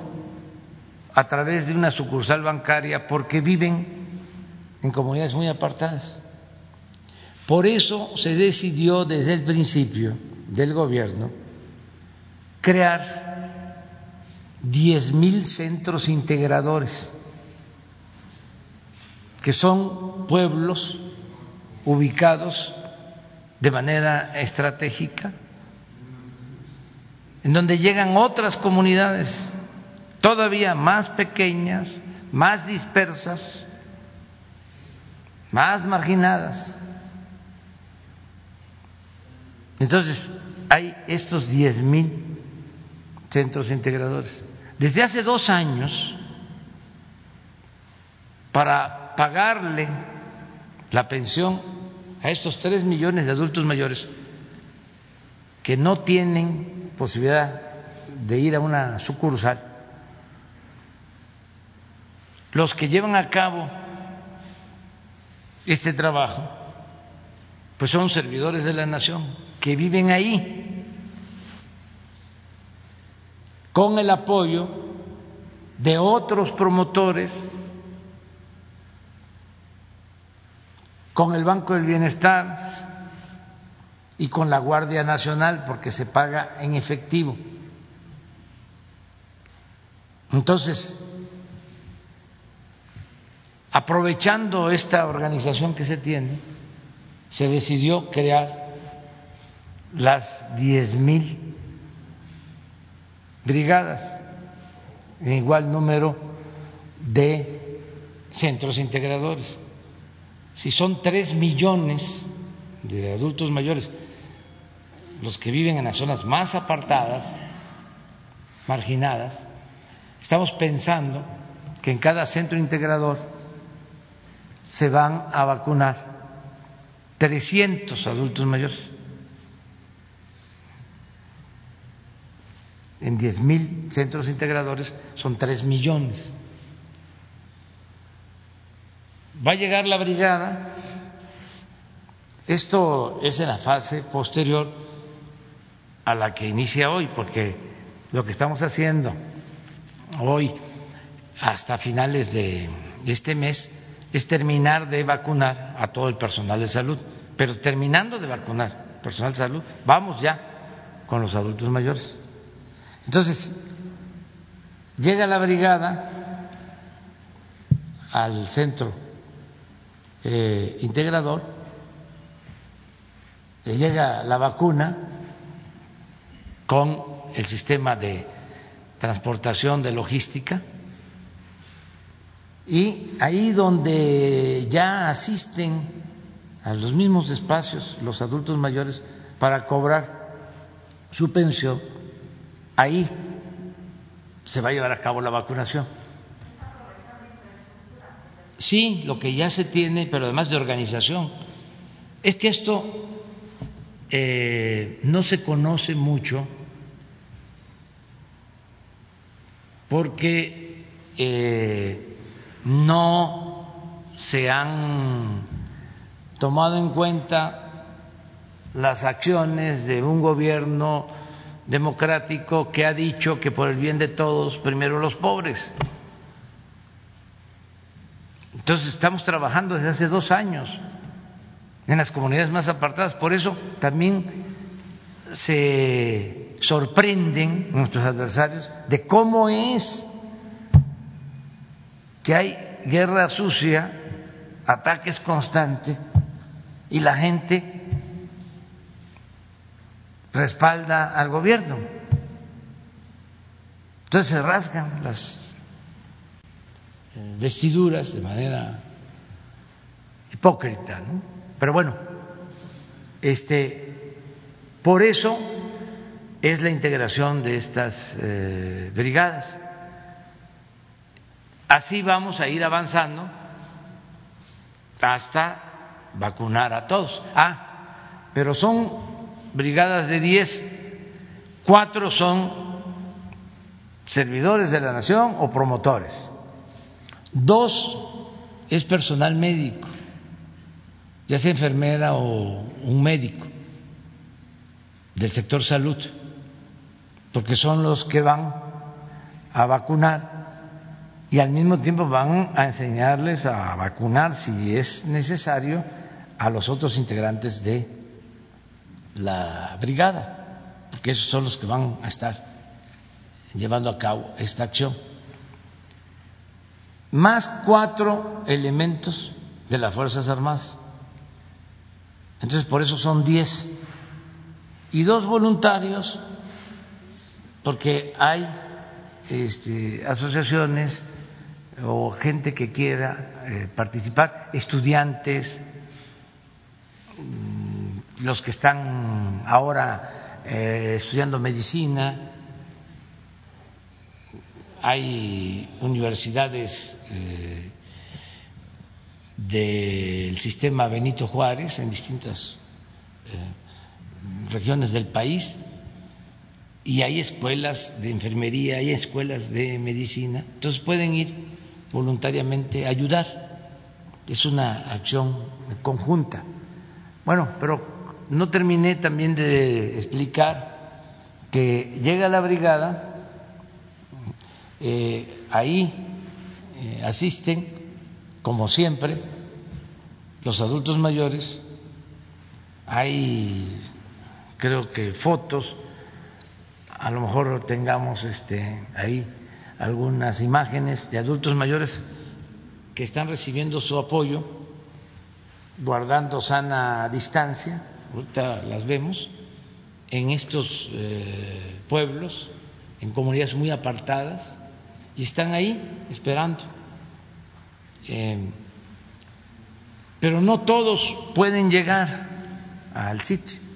a través de una sucursal bancaria porque viven en comunidades muy apartadas. Por eso se decidió desde el principio del gobierno crear diez mil centros integradores, que son pueblos ubicados de manera estratégica, en donde llegan otras comunidades todavía más pequeñas, más dispersas, más marginadas. Entonces, hay estos diez mil centros integradores. Desde hace dos años, para pagarle la pensión a estos tres millones de adultos mayores que no tienen posibilidad de ir a una sucursal, los que llevan a cabo este trabajo, pues son servidores de la nación que viven ahí con el apoyo de otros promotores, con el Banco del Bienestar y con la Guardia Nacional, porque se paga en efectivo. Entonces, aprovechando esta organización que se tiene, se decidió crear las diez mil brigadas, en igual número de centros integradores. Si son tres millones de adultos mayores los que viven en las zonas más apartadas, marginadas, estamos pensando que en cada centro integrador se van a vacunar 300 adultos mayores. en diez mil centros integradores son tres millones. Va a llegar la brigada, esto es en la fase posterior a la que inicia hoy, porque lo que estamos haciendo hoy hasta finales de este mes es terminar de vacunar a todo el personal de salud, pero terminando de vacunar personal de salud, vamos ya con los adultos mayores. Entonces, llega la brigada al centro eh, integrador, le llega la vacuna con el sistema de transportación de logística y ahí donde ya asisten a los mismos espacios los adultos mayores para cobrar su pensión, ahí se va a llevar a cabo la vacunación. Sí, lo que ya se tiene, pero además de organización. Es que esto eh, no se conoce mucho porque eh, no se han tomado en cuenta las acciones de un gobierno democrático que ha dicho que por el bien de todos, primero los pobres. Entonces estamos trabajando desde hace dos años en las comunidades más apartadas, por eso también se sorprenden nuestros adversarios de cómo es que hay guerra sucia, ataques constantes y la gente respalda al gobierno. Entonces se rasgan las vestiduras de manera hipócrita, ¿no? Pero bueno, este, por eso es la integración de estas eh, brigadas. Así vamos a ir avanzando hasta vacunar a todos. Ah, pero son brigadas de 10, cuatro son servidores de la nación o promotores. Dos es personal médico, ya sea enfermera o un médico del sector salud, porque son los que van a vacunar y al mismo tiempo van a enseñarles a vacunar si es necesario a los otros integrantes de la brigada, porque esos son los que van a estar llevando a cabo esta acción. Más cuatro elementos de las Fuerzas Armadas. Entonces, por eso son diez. Y dos voluntarios, porque hay este, asociaciones o gente que quiera eh, participar, estudiantes, mm, los que están ahora eh, estudiando medicina, hay universidades eh, del sistema Benito Juárez en distintas regiones del país y hay escuelas de enfermería, hay escuelas de medicina, entonces pueden ir voluntariamente a ayudar. Es una acción conjunta. Bueno, pero no terminé también de explicar que llega la brigada, eh, ahí eh, asisten, como siempre, los adultos mayores, hay creo que fotos, a lo mejor tengamos este, ahí algunas imágenes de adultos mayores que están recibiendo su apoyo, guardando sana distancia, ahorita las vemos, en estos eh, pueblos, en comunidades muy apartadas, y están ahí esperando. Eh, pero no todos pueden llegar al sitio.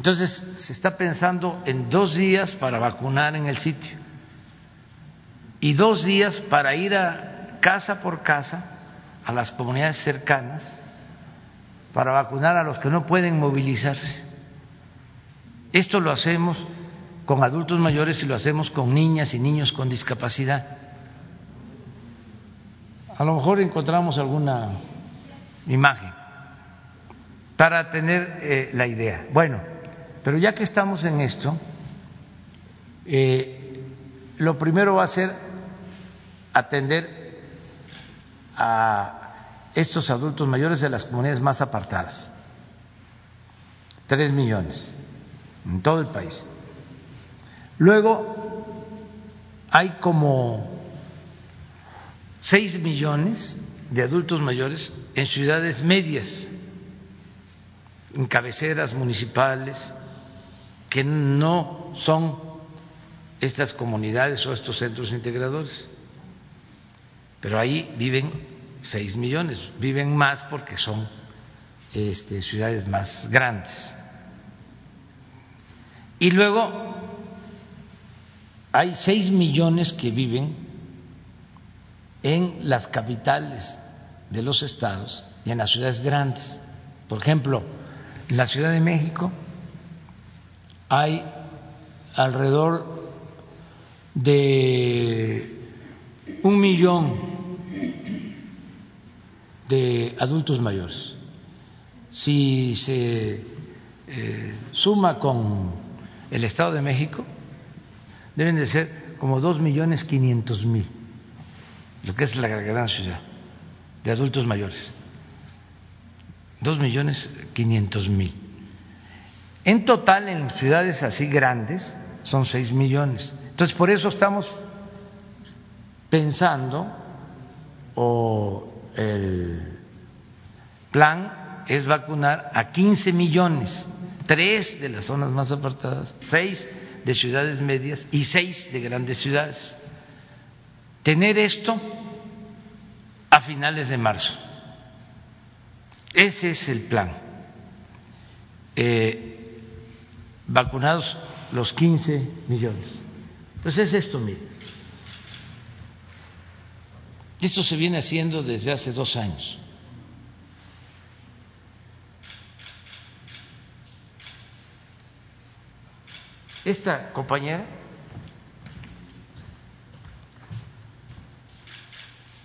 Entonces se está pensando en dos días para vacunar en el sitio y dos días para ir a casa por casa a las comunidades cercanas para vacunar a los que no pueden movilizarse. Esto lo hacemos con adultos mayores y lo hacemos con niñas y niños con discapacidad. A lo mejor encontramos alguna imagen para tener eh, la idea. Bueno, pero ya que estamos en esto, eh, lo primero va a ser atender a estos adultos mayores de las comunidades más apartadas. Tres millones en todo el país. Luego hay como seis millones de adultos mayores en ciudades medias, en cabeceras municipales, que no son estas comunidades o estos centros integradores pero ahí viven seis millones, viven más porque son este, ciudades más grandes. Y luego hay seis millones que viven en las capitales de los estados y en las ciudades grandes. Por ejemplo, en la Ciudad de México hay alrededor de un millón de adultos mayores. Si se eh, suma con el Estado de México, deben de ser como dos millones quinientos mil, lo que es la gran ciudad, de adultos mayores. Dos millones quinientos mil. En total, en ciudades así grandes, son seis millones. Entonces, por eso estamos pensando o el plan es vacunar a 15 millones, tres de las zonas más apartadas, seis de ciudades medias y seis de grandes ciudades. Tener esto a finales de marzo. Ese es el plan. Eh, vacunados los 15 millones. Pues es esto, mire. Esto se viene haciendo desde hace dos años. Esta compañera.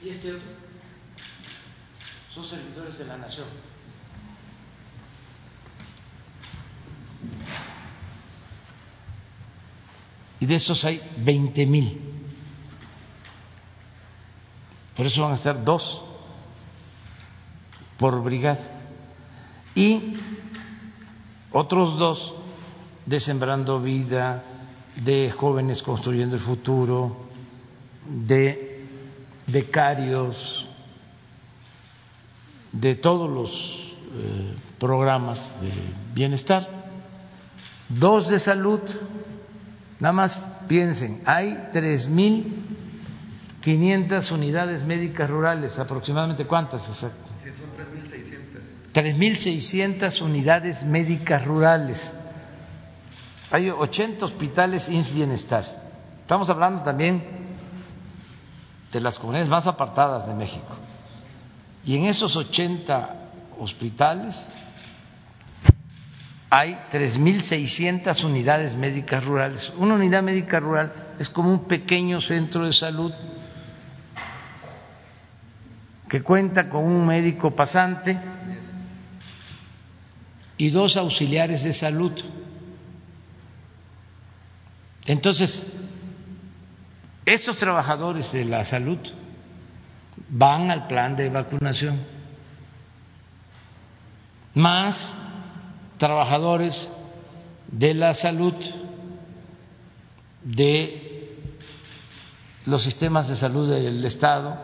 Y este otro. Son servidores de la nación. Y de estos hay 20 mil. Por eso van a estar dos por brigada. Y otros dos de Sembrando Vida, de Jóvenes Construyendo el Futuro, de becarios, de todos los eh, programas de bienestar, dos de salud, nada más piensen, hay tres mil quinientas unidades médicas rurales, aproximadamente cuántas exacto. Sí, son 3.600 unidades médicas rurales. Hay 80 hospitales INS Bienestar. Estamos hablando también de las comunidades más apartadas de México. Y en esos 80 hospitales hay 3.600 unidades médicas rurales. Una unidad médica rural es como un pequeño centro de salud que cuenta con un médico pasante y dos auxiliares de salud. Entonces, estos trabajadores de la salud van al plan de vacunación, más trabajadores de la salud de los sistemas de salud del Estado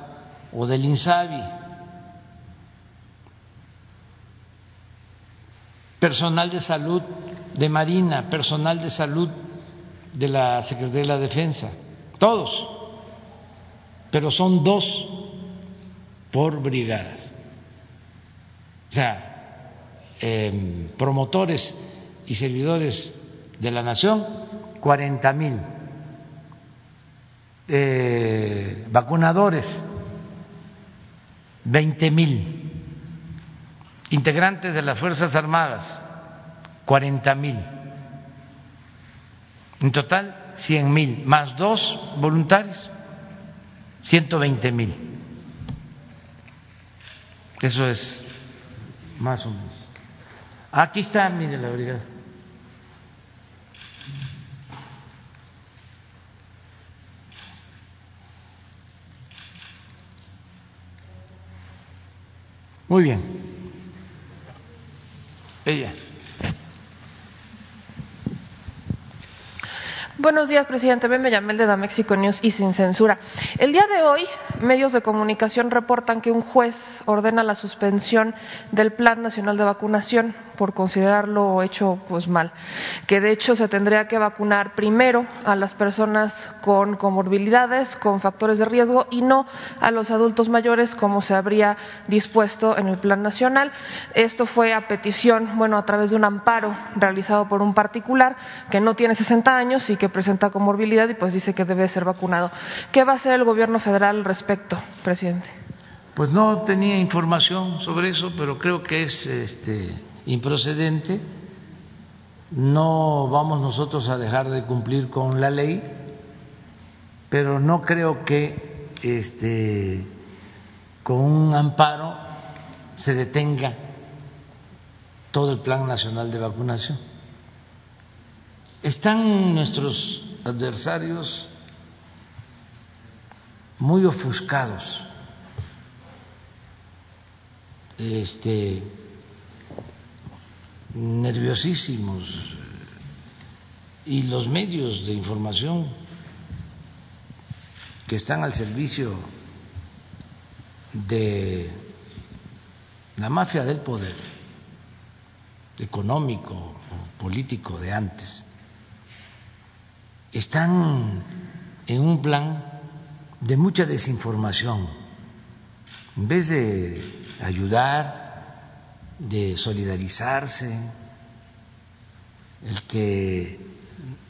o del INSABI personal de salud de Marina, personal de salud de la Secretaría de la Defensa, todos, pero son dos por brigadas. O sea, em, promotores y servidores de la nación, cuarenta mil. Eh, vacunadores, veinte mil integrantes de las Fuerzas Armadas, cuarenta mil. En total, cien mil, más dos voluntarios, ciento veinte mil. Eso es más o menos. Aquí está, mire la brigada. Muy bien. Ella. Buenos días, presidente. Me llamé el de Damexico News y sin censura. El día de hoy, medios de comunicación reportan que un juez ordena la suspensión del Plan Nacional de Vacunación por considerarlo hecho pues mal, que de hecho se tendría que vacunar primero a las personas con comorbilidades, con factores de riesgo y no a los adultos mayores como se habría dispuesto en el Plan Nacional. Esto fue a petición, bueno, a través de un amparo realizado por un particular que no tiene 60 años y que presenta comorbilidad y pues dice que debe ser vacunado. ¿Qué va a hacer el gobierno federal al respecto, presidente? Pues no tenía información sobre eso, pero creo que es este improcedente, no vamos nosotros a dejar de cumplir con la ley, pero no creo que este, con un amparo se detenga todo el Plan Nacional de Vacunación. Están nuestros adversarios muy ofuscados. Este, nerviosísimos y los medios de información que están al servicio de la mafia del poder económico o político de antes están en un plan de mucha desinformación. En vez de ayudar de solidarizarse, el que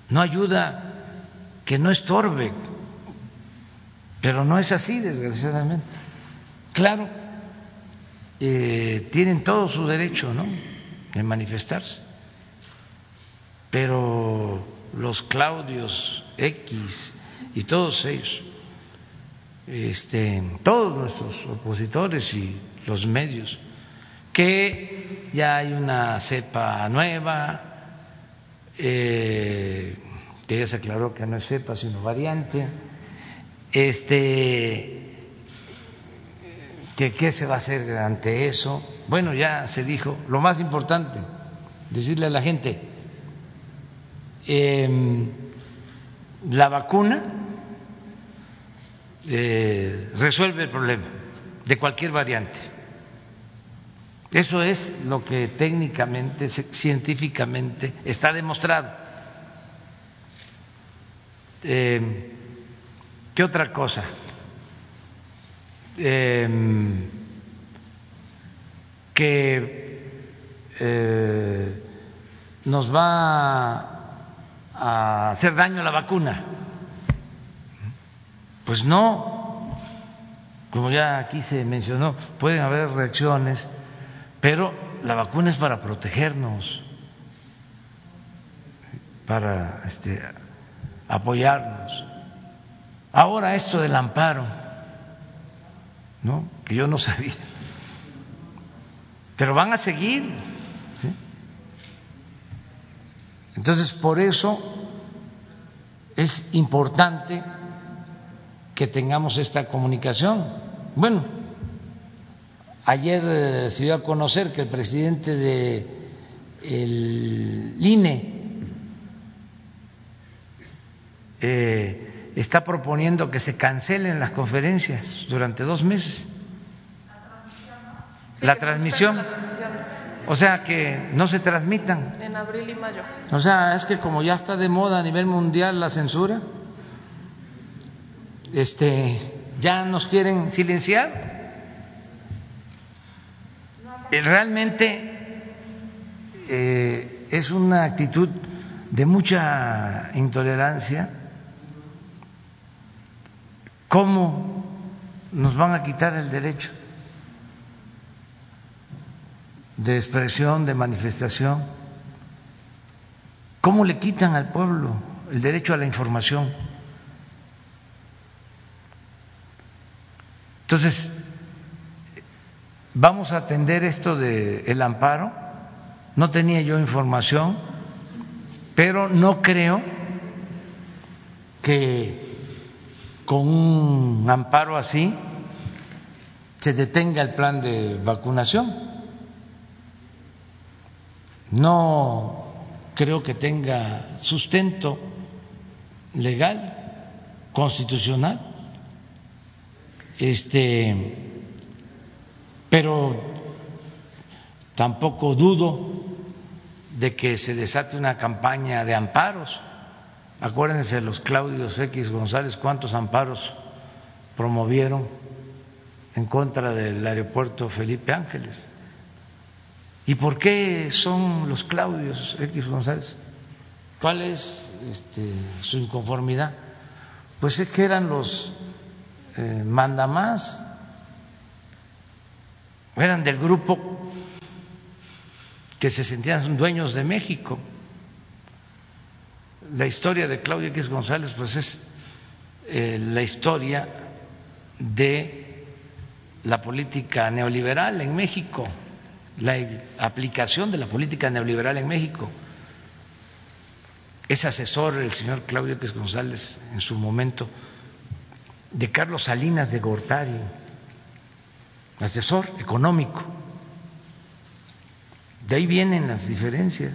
no ayuda, que no estorbe, pero no es así, desgraciadamente. Claro, eh, tienen todo su derecho, ¿no?, de manifestarse, pero los Claudios X y todos ellos este, todos nuestros opositores y los medios, que ya hay una cepa nueva, eh, que ya se aclaró que no es cepa sino variante, este, que qué se va a hacer ante eso. Bueno, ya se dijo, lo más importante, decirle a la gente, eh, la vacuna eh, resuelve el problema de cualquier variante. Eso es lo que técnicamente, científicamente está demostrado. Eh, ¿Qué otra cosa? Em, que eh, nos va a hacer daño la vacuna. Pues no, como ya aquí se mencionó, pueden haber reacciones, pero la vacuna es para protegernos, para este, apoyarnos. Ahora esto del amparo, ¿no? que yo no sabía, pero van a seguir. Entonces, por eso es importante que tengamos esta comunicación. Bueno, ayer eh, se dio a conocer que el presidente de el INE eh, está proponiendo que se cancelen las conferencias durante dos meses. la transmisión. O sea, que no se transmitan. En abril y mayo. O sea, es que como ya está de moda a nivel mundial la censura, este, ya nos quieren silenciar. Eh, realmente eh, es una actitud de mucha intolerancia. ¿Cómo nos van a quitar el derecho? de expresión, de manifestación. ¿Cómo le quitan al pueblo el derecho a la información? Entonces, vamos a atender esto del el amparo. No tenía yo información, pero no creo que con un amparo así se detenga el plan de vacunación. No creo que tenga sustento legal, constitucional, este, pero tampoco dudo de que se desate una campaña de amparos. Acuérdense de los Claudios X González, cuántos amparos promovieron en contra del aeropuerto Felipe Ángeles. ¿Y por qué son los Claudios X González? ¿Cuál es este, su inconformidad? Pues es que eran los eh, mandamás, eran del grupo que se sentían dueños de México. La historia de Claudio X González, pues es eh, la historia de la política neoliberal en México la aplicación de la política neoliberal en México. Es asesor el señor Claudio Pérez González en su momento de Carlos Salinas de Gortari, asesor económico. De ahí vienen las diferencias,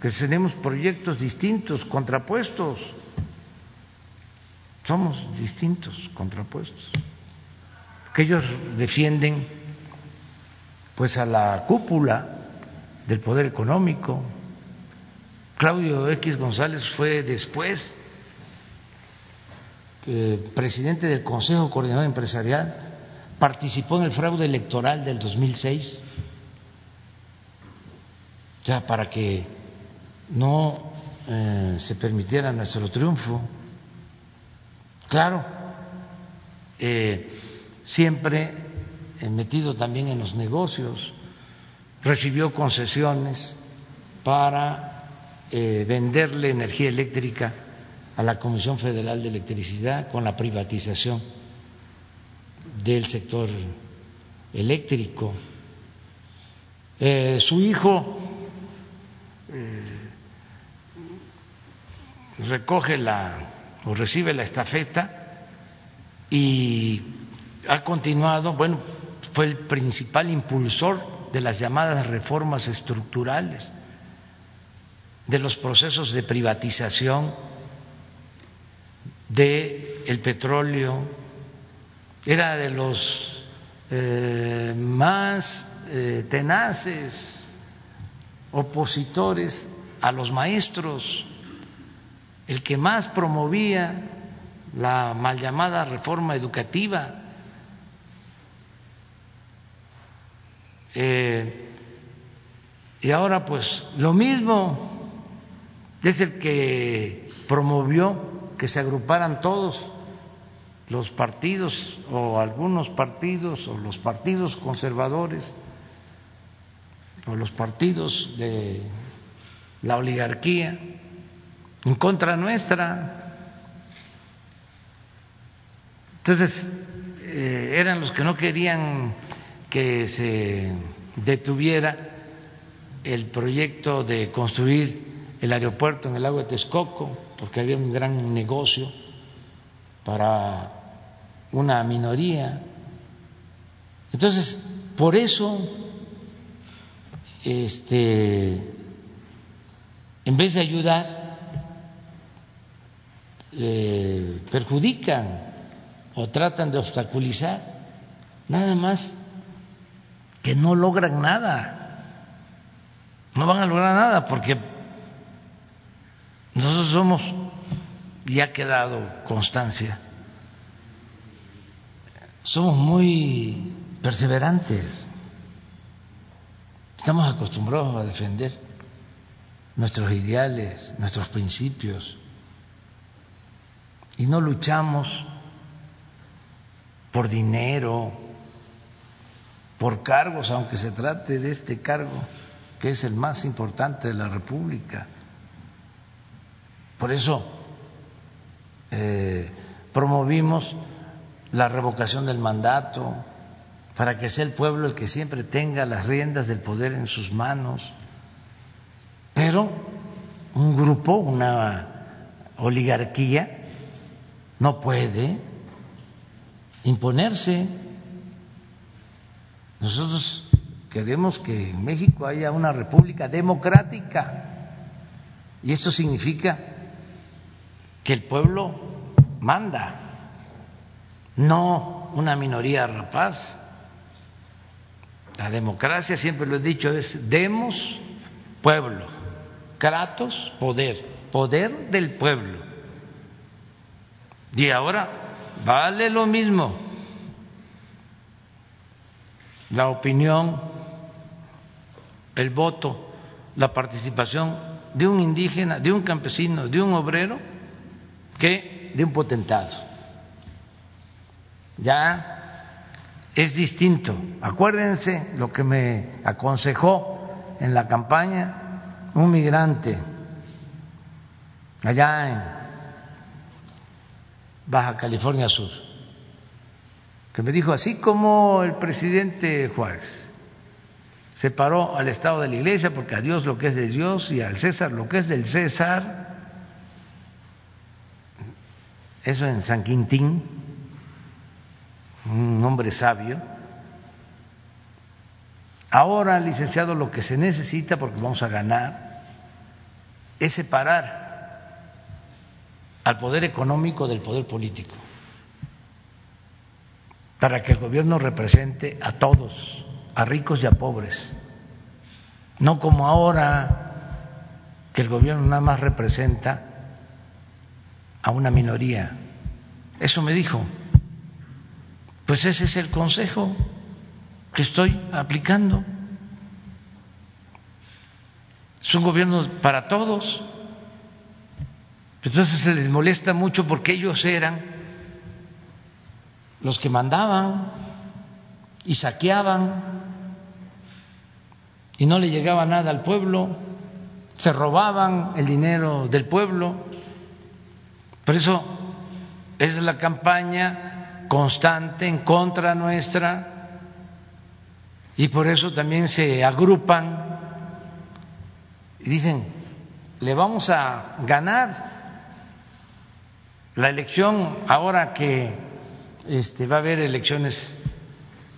que tenemos proyectos distintos, contrapuestos. Somos distintos, contrapuestos. Que ellos defienden pues a la cúpula del poder económico. Claudio X González fue después eh, presidente del Consejo Coordinador Empresarial, participó en el fraude electoral del 2006, ya para que no eh, se permitiera nuestro triunfo. Claro, eh, siempre metido también en los negocios, recibió concesiones para eh, venderle energía eléctrica a la Comisión Federal de Electricidad con la privatización del sector eléctrico. Eh, su hijo eh, recoge la o recibe la estafeta y ha continuado, bueno, fue el principal impulsor de las llamadas reformas estructurales, de los procesos de privatización del el petróleo, era de los eh, más eh, tenaces opositores a los maestros, el que más promovía la mal llamada reforma educativa. Eh, y ahora pues lo mismo, es el que promovió que se agruparan todos los partidos o algunos partidos o los partidos conservadores o los partidos de la oligarquía en contra nuestra. Entonces, eh, eran los que no querían que se detuviera el proyecto de construir el aeropuerto en el lago de Texcoco, porque había un gran negocio para una minoría. Entonces, por eso, este, en vez de ayudar, eh, perjudican o tratan de obstaculizar, nada más que no logran nada. No van a lograr nada porque nosotros somos y ha quedado constancia. Somos muy perseverantes. Estamos acostumbrados a defender nuestros ideales, nuestros principios. Y no luchamos por dinero, por cargos, aunque se trate de este cargo, que es el más importante de la República. Por eso eh, promovimos la revocación del mandato para que sea el pueblo el que siempre tenga las riendas del poder en sus manos. Pero un grupo, una oligarquía, no puede imponerse. Nosotros queremos que en México haya una república democrática y esto significa que el pueblo manda, no una minoría rapaz. La democracia, siempre lo he dicho, es demos, pueblo, kratos, poder, poder del pueblo. Y ahora vale lo mismo la opinión, el voto, la participación de un indígena, de un campesino, de un obrero, que de un potentado. Ya es distinto. Acuérdense lo que me aconsejó en la campaña un migrante allá en Baja California Sur, que me dijo, así como el presidente Juárez separó al Estado de la Iglesia, porque a Dios lo que es de Dios y al César lo que es del César, eso en San Quintín, un hombre sabio. Ahora, licenciado, lo que se necesita, porque vamos a ganar, es separar al poder económico del poder político, para que el gobierno represente a todos, a ricos y a pobres, no como ahora que el gobierno nada más representa a una minoría. Eso me dijo. Pues ese es el consejo que estoy aplicando. Es un gobierno para todos. Entonces se les molesta mucho porque ellos eran los que mandaban y saqueaban y no le llegaba nada al pueblo, se robaban el dinero del pueblo por eso es la campaña constante en contra nuestra y por eso también se agrupan y dicen, le vamos a ganar la elección ahora que este, va a haber elecciones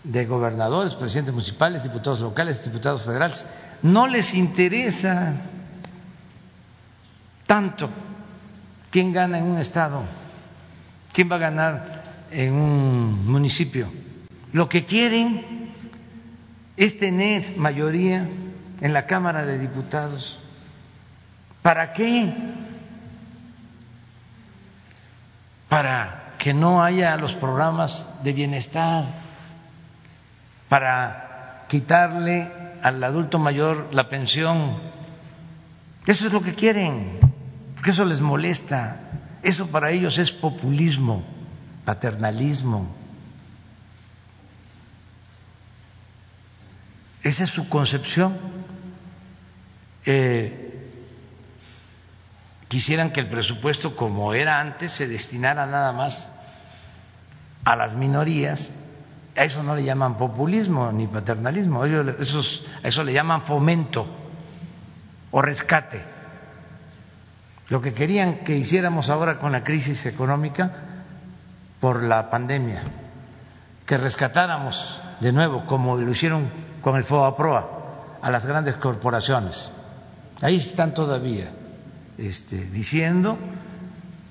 de gobernadores, presidentes municipales, diputados locales, diputados federales. No les interesa tanto quién gana en un estado, quién va a ganar en un municipio. Lo que quieren es tener mayoría en la Cámara de Diputados. ¿Para qué? Para que no haya los programas de bienestar, para quitarle al adulto mayor la pensión. Eso es lo que quieren, porque eso les molesta. Eso para ellos es populismo, paternalismo. Esa es su concepción. Eh, quisieran que el presupuesto, como era antes, se destinara nada más a las minorías. A eso no le llaman populismo ni paternalismo, eso, eso le llaman fomento o rescate. Lo que querían que hiciéramos ahora con la crisis económica por la pandemia, que rescatáramos de nuevo, como lo hicieron con el FOAPROA, a las grandes corporaciones. Ahí están todavía este, diciendo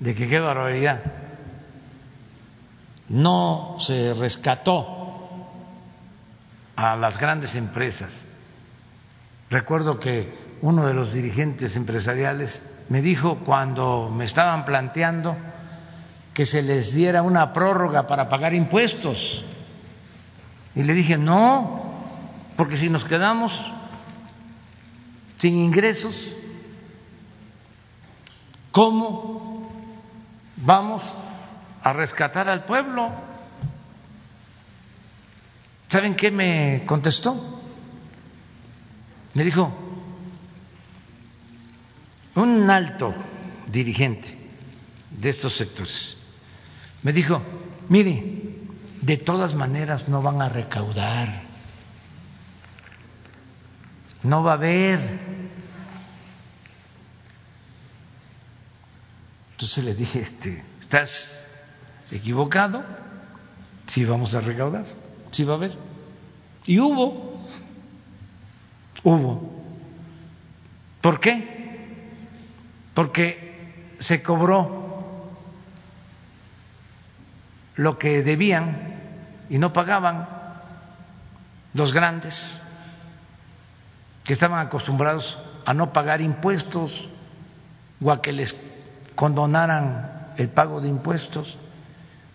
de que qué barbaridad. No se rescató a las grandes empresas. Recuerdo que uno de los dirigentes empresariales me dijo cuando me estaban planteando que se les diera una prórroga para pagar impuestos. Y le dije, no, porque si nos quedamos sin ingresos, ¿cómo vamos a rescatar al pueblo? ¿Saben qué me contestó? Me dijo, un alto dirigente de estos sectores, me dijo, mire, de todas maneras no van a recaudar no va a haber. Entonces le dije, este, estás equivocado, sí vamos a recaudar, sí va a haber. Y hubo, hubo. ¿Por qué? Porque se cobró lo que debían y no pagaban los grandes que estaban acostumbrados a no pagar impuestos o a que les condonaran el pago de impuestos.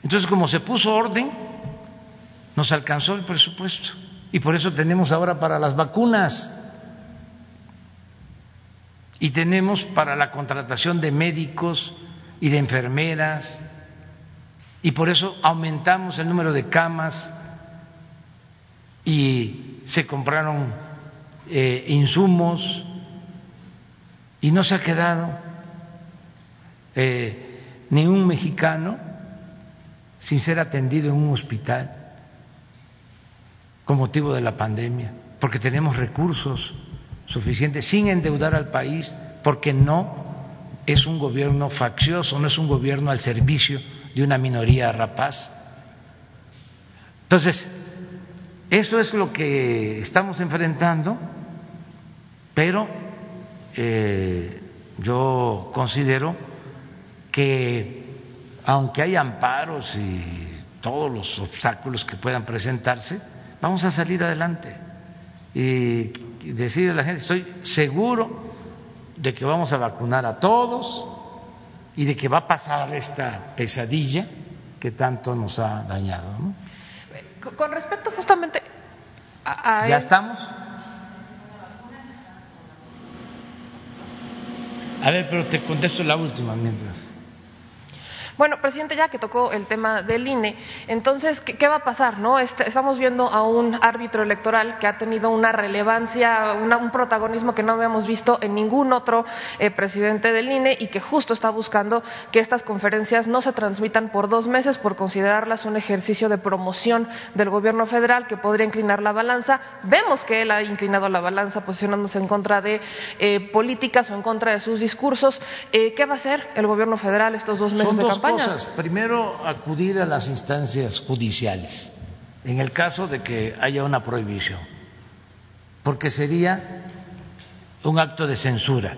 Entonces, como se puso orden, nos alcanzó el presupuesto. Y por eso tenemos ahora para las vacunas. Y tenemos para la contratación de médicos y de enfermeras. Y por eso aumentamos el número de camas y se compraron eh, insumos y no se ha quedado eh, ni un mexicano sin ser atendido en un hospital con motivo de la pandemia, porque tenemos recursos suficientes sin endeudar al país, porque no es un gobierno faccioso, no es un gobierno al servicio de una minoría rapaz. Entonces, eso es lo que estamos enfrentando pero eh, yo considero que aunque hay amparos y todos los obstáculos que puedan presentarse, vamos a salir adelante. Y decirle a la gente, estoy seguro de que vamos a vacunar a todos y de que va a pasar esta pesadilla que tanto nos ha dañado. Con respecto justamente a... ¿Ya estamos? A ver, pero te contesto la última mientras. Bueno, presidente, ya que tocó el tema del INE, entonces, ¿qué, va a pasar? No? Este, estamos viendo a un árbitro electoral que ha tenido una relevancia, un protagonismo que no habíamos visto en ningún otro eh, presidente del INE y que justo está buscando que estas conferencias no se transmitan por dos meses por considerarlas un ejercicio de promoción del gobierno federal que podría inclinar la balanza. Vemos que él ha inclinado la balanza posicionándose en contra de eh, políticas o en contra de sus discursos. Eh, ¿Qué va a hacer el gobierno federal estos dos meses de campaña? cosas. Primero, acudir a las instancias judiciales en el caso de que haya una prohibición, porque sería un acto de censura,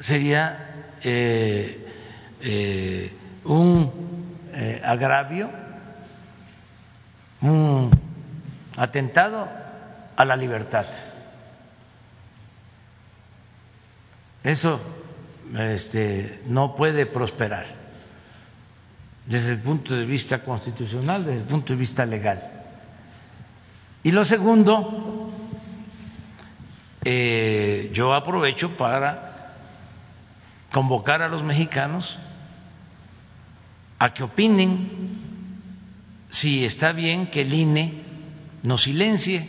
sería eh, eh, un eh, agravio, un atentado a la libertad. Eso este, no puede prosperar desde el punto de vista constitucional, desde el punto de vista legal. Y lo segundo, eh, yo aprovecho para convocar a los mexicanos a que opinen si está bien que el INE no silencie,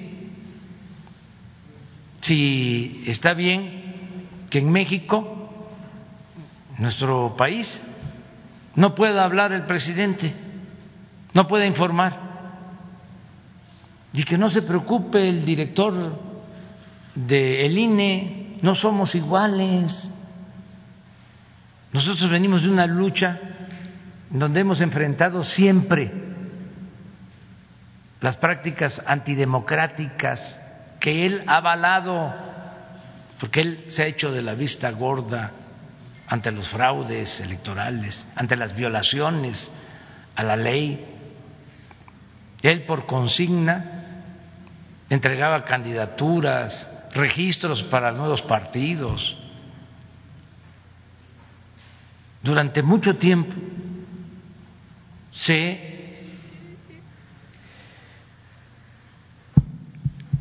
si está bien que en México nuestro país, no puede hablar el presidente, no puede informar. Y que no se preocupe el director del INE, no somos iguales. Nosotros venimos de una lucha donde hemos enfrentado siempre las prácticas antidemocráticas que él ha avalado, porque él se ha hecho de la vista gorda ante los fraudes electorales, ante las violaciones a la ley. Él por consigna entregaba candidaturas, registros para nuevos partidos. Durante mucho tiempo se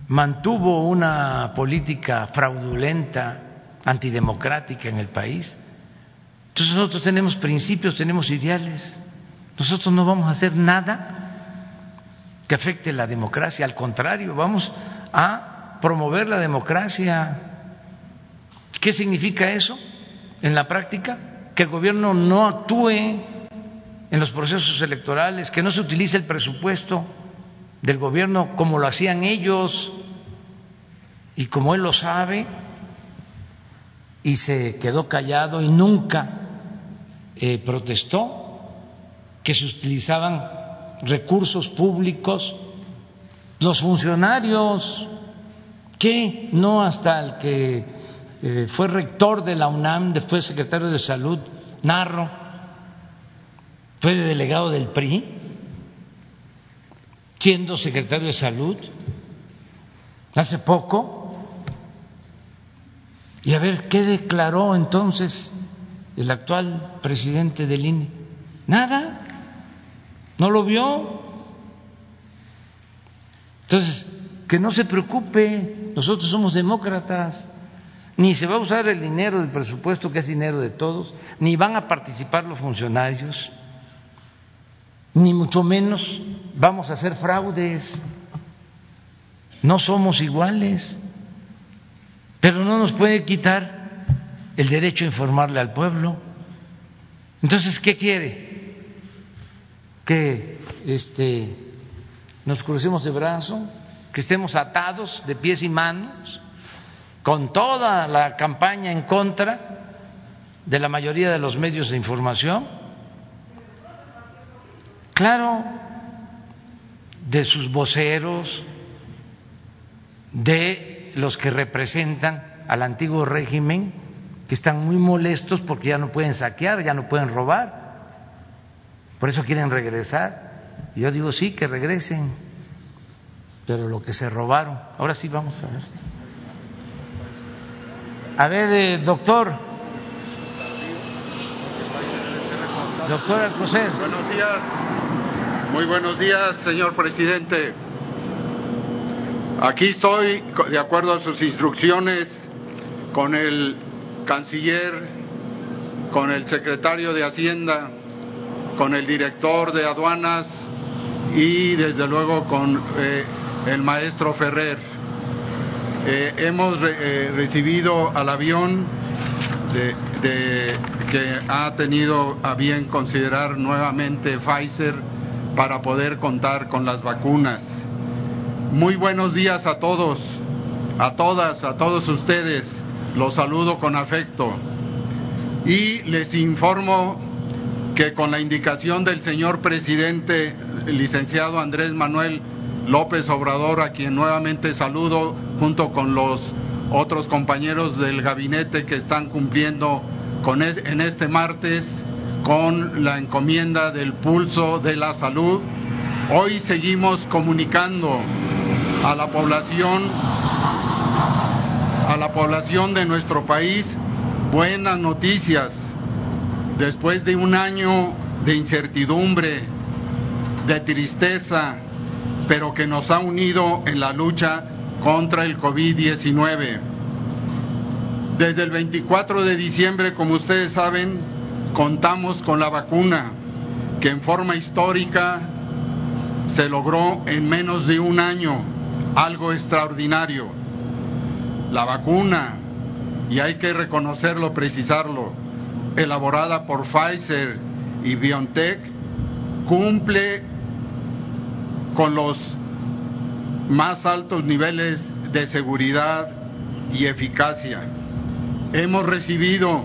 mantuvo una política fraudulenta, antidemocrática en el país entonces nosotros tenemos principios, tenemos ideales. Nosotros no vamos a hacer nada que afecte la democracia, al contrario, vamos a promover la democracia. ¿Qué significa eso en la práctica? Que el gobierno no actúe en los procesos electorales, que no se utilice el presupuesto del gobierno como lo hacían ellos y como él lo sabe y se quedó callado y nunca eh, protestó que se utilizaban recursos públicos, los funcionarios, que no hasta el que eh, fue rector de la UNAM, después secretario de salud, Narro, fue delegado del PRI, siendo secretario de salud hace poco. Y a ver, ¿qué declaró entonces el actual presidente del INE? Nada, no lo vio. Entonces, que no se preocupe, nosotros somos demócratas, ni se va a usar el dinero del presupuesto, que es dinero de todos, ni van a participar los funcionarios, ni mucho menos vamos a hacer fraudes. No somos iguales, pero no nos puede quitar el derecho a informarle al pueblo. Entonces, ¿qué quiere? Que este, nos crucemos de brazo, que estemos atados de pies y manos, con toda la campaña en contra de la mayoría de los medios de información. Claro, de sus voceros, de los que representan al antiguo régimen que están muy molestos porque ya no pueden saquear, ya no pueden robar. Por eso quieren regresar. Yo digo, sí, que regresen. Pero lo que se robaron. Ahora sí vamos a ver esto. A ver, eh, doctor. Doctor Alcocer. Buenos días. Muy buenos días, señor presidente. Aquí estoy, de acuerdo a sus instrucciones, con el canciller con el secretario de Hacienda, con el director de aduanas y desde luego con eh, el maestro Ferrer. Eh, hemos eh, recibido al avión que ha tenido a bien considerar nuevamente Pfizer para poder contar con las vacunas. Muy buenos días a todos, a todas, a todos ustedes. Los saludo con afecto y les informo que con la indicación del señor presidente, el licenciado Andrés Manuel López Obrador, a quien nuevamente saludo junto con los otros compañeros del gabinete que están cumpliendo con en este martes con la encomienda del pulso de la salud. Hoy seguimos comunicando a la población a la población de nuestro país buenas noticias después de un año de incertidumbre, de tristeza, pero que nos ha unido en la lucha contra el COVID-19. Desde el 24 de diciembre, como ustedes saben, contamos con la vacuna que en forma histórica se logró en menos de un año, algo extraordinario. La vacuna, y hay que reconocerlo, precisarlo, elaborada por Pfizer y BioNTech, cumple con los más altos niveles de seguridad y eficacia. Hemos recibido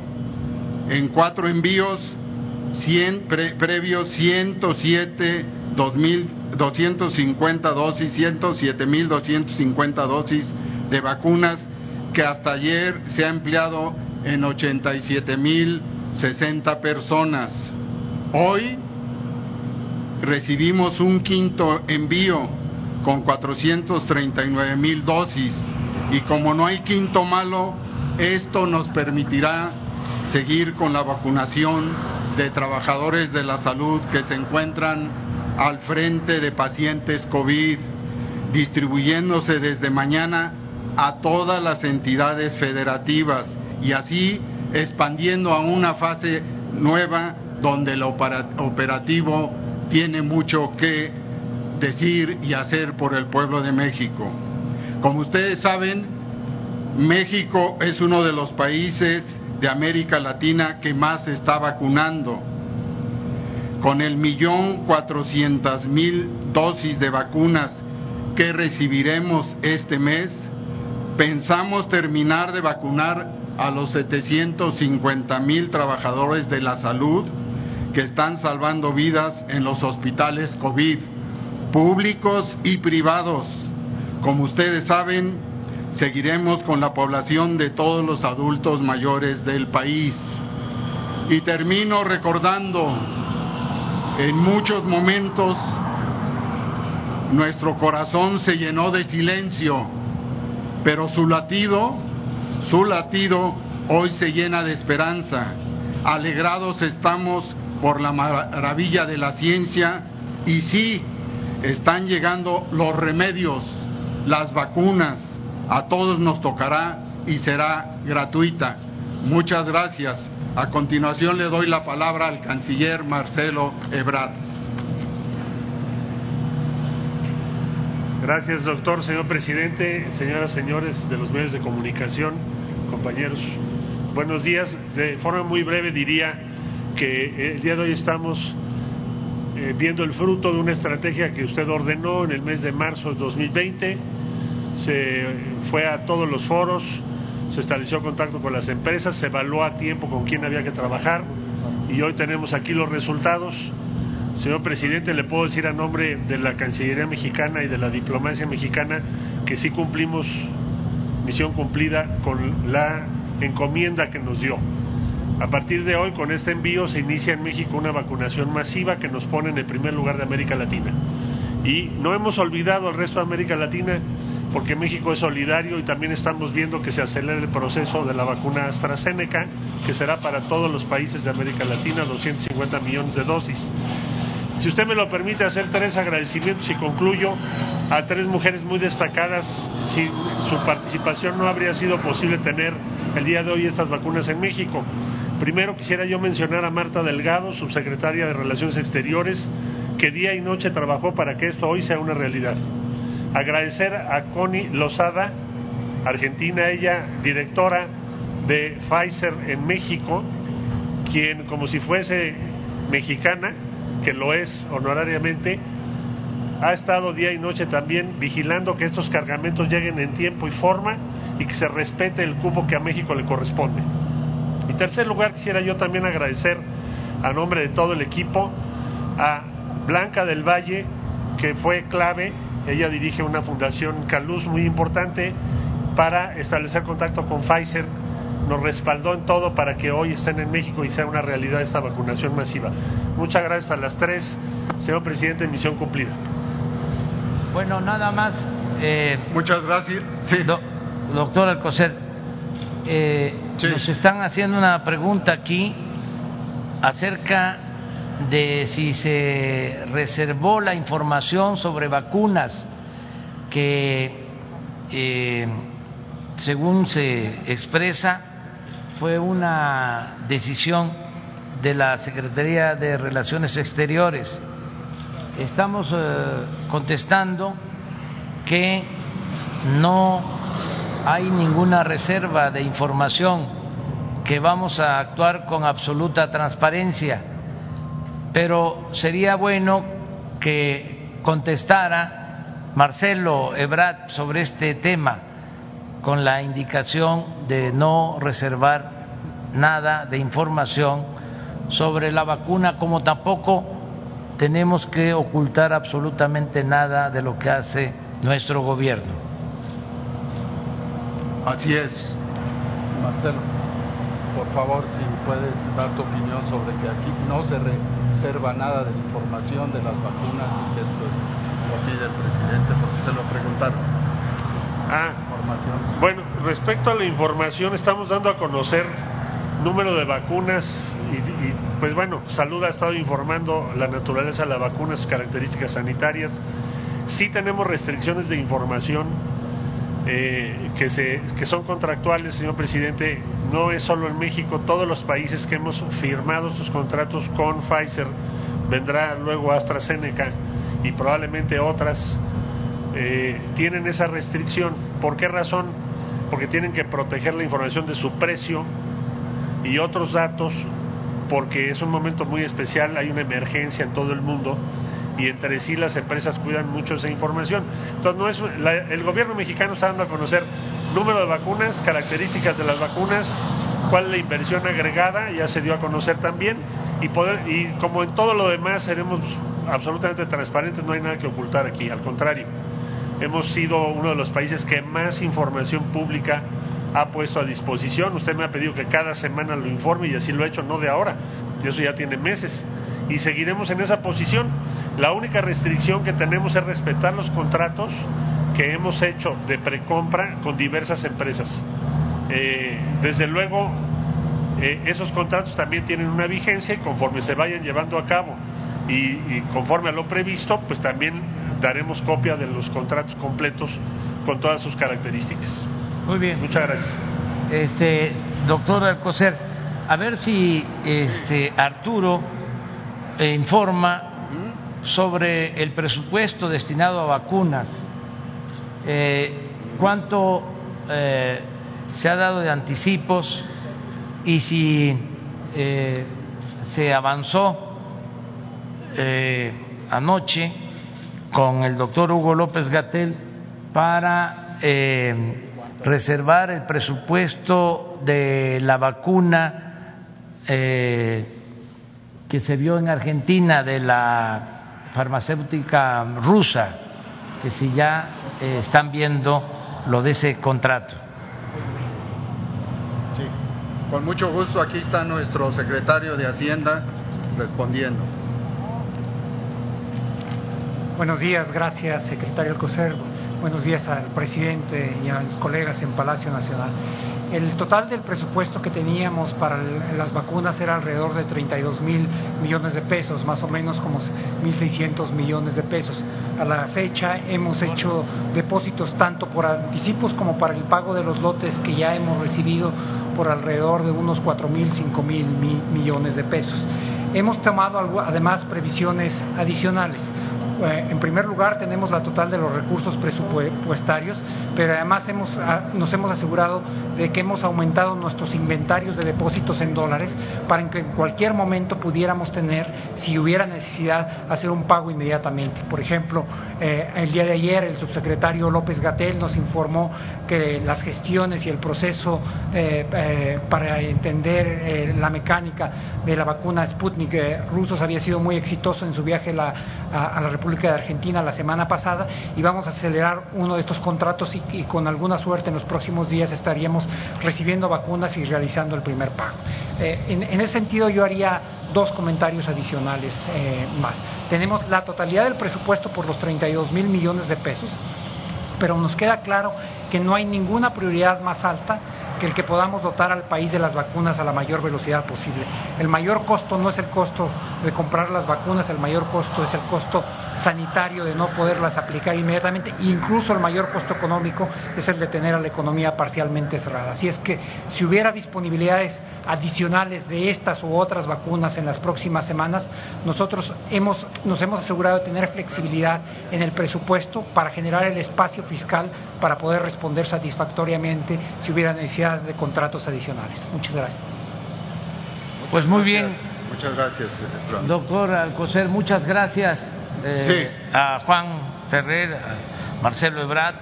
en cuatro envíos 100, previos 107 250 dosis, 107.250 dosis de vacunas que hasta ayer se ha empleado en 87.060 personas. Hoy recibimos un quinto envío con 439 mil dosis y como no hay quinto malo, esto nos permitirá seguir con la vacunación de trabajadores de la salud que se encuentran al frente de pacientes COVID, distribuyéndose desde mañana a todas las entidades federativas y así expandiendo a una fase nueva donde el operativo tiene mucho que decir y hacer por el pueblo de México. Como ustedes saben, México es uno de los países de América Latina que más está vacunando. Con el millón cuatrocientas mil dosis de vacunas que recibiremos este mes, pensamos terminar de vacunar a los 750 mil trabajadores de la salud que están salvando vidas en los hospitales COVID, públicos y privados. Como ustedes saben, seguiremos con la población de todos los adultos mayores del país. Y termino recordando, en muchos momentos nuestro corazón se llenó de silencio, pero su latido, su latido hoy se llena de esperanza. Alegrados estamos por la maravilla de la ciencia y sí, están llegando los remedios, las vacunas, a todos nos tocará y será gratuita. Muchas gracias. A continuación le doy la palabra al canciller Marcelo Ebrard. Gracias, doctor, señor presidente, señoras, señores de los medios de comunicación, compañeros. Buenos días. De forma muy breve diría que el día de hoy estamos eh, viendo el fruto de una estrategia que usted ordenó en el mes de marzo de 2020. Se fue a todos los foros, se estableció contacto con las empresas, se evaluó a tiempo con quién había que trabajar y hoy tenemos aquí los resultados. Señor presidente, le puedo decir a nombre de la Cancillería mexicana y de la diplomacia mexicana que sí cumplimos misión cumplida con la encomienda que nos dio. A partir de hoy, con este envío, se inicia en México una vacunación masiva que nos pone en el primer lugar de América Latina. Y no hemos olvidado al resto de América Latina porque México es solidario y también estamos viendo que se acelera el proceso de la vacuna AstraZeneca, que será para todos los países de América Latina, 250 millones de dosis. Si usted me lo permite hacer tres agradecimientos y concluyo a tres mujeres muy destacadas, sin su participación no habría sido posible tener el día de hoy estas vacunas en México. Primero quisiera yo mencionar a Marta Delgado, subsecretaria de Relaciones Exteriores, que día y noche trabajó para que esto hoy sea una realidad. Agradecer a Connie Lozada, argentina, ella directora de Pfizer en México, quien como si fuese mexicana, que lo es honorariamente, ha estado día y noche también vigilando que estos cargamentos lleguen en tiempo y forma y que se respete el cupo que a México le corresponde. En tercer lugar, quisiera yo también agradecer a nombre de todo el equipo a Blanca del Valle, que fue clave, ella dirige una fundación Caluz muy importante para establecer contacto con Pfizer, nos respaldó en todo para que hoy estén en México y sea una realidad esta vacunación masiva. Muchas gracias a las tres, señor presidente, misión cumplida. Bueno, nada más. Eh, Muchas gracias. Sí. doctor Alcocer, eh, nos están haciendo una pregunta aquí acerca de si se reservó la información sobre vacunas que, eh, según se expresa, fue una decisión de la Secretaría de Relaciones Exteriores. Estamos eh, contestando que no hay ninguna reserva de información, que vamos a actuar con absoluta transparencia, pero sería bueno que contestara Marcelo Ebrat sobre este tema con la indicación de no reservar nada de información sobre la vacuna, como tampoco tenemos que ocultar absolutamente nada de lo que hace nuestro gobierno. Así es. Marcelo, por favor, si puedes dar tu opinión sobre que aquí no se reserva nada de información de las vacunas y que esto es, lo pide el presidente porque se lo preguntaron. Ah, información. bueno, respecto a la información, estamos dando a conocer número de vacunas y, pues bueno, Salud ha estado informando la naturaleza de la vacuna, sus características sanitarias. Sí tenemos restricciones de información eh, que, se, que son contractuales, señor presidente. No es solo en México, todos los países que hemos firmado sus contratos con Pfizer, vendrá luego AstraZeneca y probablemente otras, eh, tienen esa restricción. ¿Por qué razón? Porque tienen que proteger la información de su precio y otros datos porque es un momento muy especial, hay una emergencia en todo el mundo y entre sí las empresas cuidan mucho esa información. Entonces, no es, el gobierno mexicano está dando a conocer número de vacunas, características de las vacunas, cuál la inversión agregada, ya se dio a conocer también, y, poder, y como en todo lo demás seremos absolutamente transparentes, no hay nada que ocultar aquí, al contrario, hemos sido uno de los países que más información pública ha puesto a disposición. Usted me ha pedido que cada semana lo informe y así lo he hecho, no de ahora, eso ya tiene meses. Y seguiremos en esa posición. La única restricción que tenemos es respetar los contratos que hemos hecho de precompra con diversas empresas. Eh, desde luego, eh, esos contratos también tienen una vigencia y conforme se vayan llevando a cabo y, y conforme a lo previsto, pues también daremos copia de los contratos completos con todas sus características. Muy bien. Muchas gracias. Este, doctor Alcocer, a ver si este, Arturo informa sobre el presupuesto destinado a vacunas, eh, cuánto eh, se ha dado de anticipos y si se avanzó anoche con el doctor Hugo López Gatel para reservar el presupuesto de la vacuna eh, que se vio en Argentina de la farmacéutica rusa, que si ya eh, están viendo lo de ese contrato. Sí, con mucho gusto aquí está nuestro secretario de Hacienda respondiendo. Buenos días, gracias secretario Alcocer. Buenos días al presidente y a los colegas en Palacio Nacional. El total del presupuesto que teníamos para las vacunas era alrededor de 32 mil millones de pesos, más o menos como 1.600 millones de pesos. A la fecha hemos hecho depósitos tanto por anticipos como para el pago de los lotes que ya hemos recibido por alrededor de unos 4 mil, 5 mil millones de pesos. Hemos tomado además previsiones adicionales. Eh, en primer lugar, tenemos la total de los recursos presupuestarios, pero además hemos, ah, nos hemos asegurado de que hemos aumentado nuestros inventarios de depósitos en dólares para que en cualquier momento pudiéramos tener, si hubiera necesidad, hacer un pago inmediatamente. Por ejemplo, eh, el día de ayer el subsecretario López Gatel nos informó que las gestiones y el proceso eh, para entender la mecánica de la vacuna Sputnik rusos había sido muy exitoso en su viaje a la República de Argentina la semana pasada y vamos a acelerar uno de estos contratos y, con alguna suerte en los próximos días estaríamos recibiendo vacunas y realizando el primer pago. Eh, en, ese sentido yo haría dos comentarios adicionales eh, más. Tenemos la totalidad del presupuesto por los 32 mil millones de pesos, pero nos queda claro que no hay ninguna prioridad más alta que el que podamos dotar al país de las vacunas a la mayor velocidad posible. El mayor costo no es el costo de comprar las vacunas, el mayor costo es el costo sanitario de no poderlas aplicar inmediatamente, incluso el mayor costo económico es el de tener a la economía parcialmente cerrada. Así es que si hubiera disponibilidades adicionales de estas u otras vacunas en las próximas semanas, nosotros hemos, nos hemos asegurado de tener flexibilidad en el presupuesto para generar el espacio fiscal para poder responder satisfactoriamente si hubiera necesidad de contratos adicionales. Muchas gracias. Pues muy bien. Muchas gracias, eh, doctor Alcocer. Muchas gracias eh, a Juan Ferrer, a Marcelo Ebrard,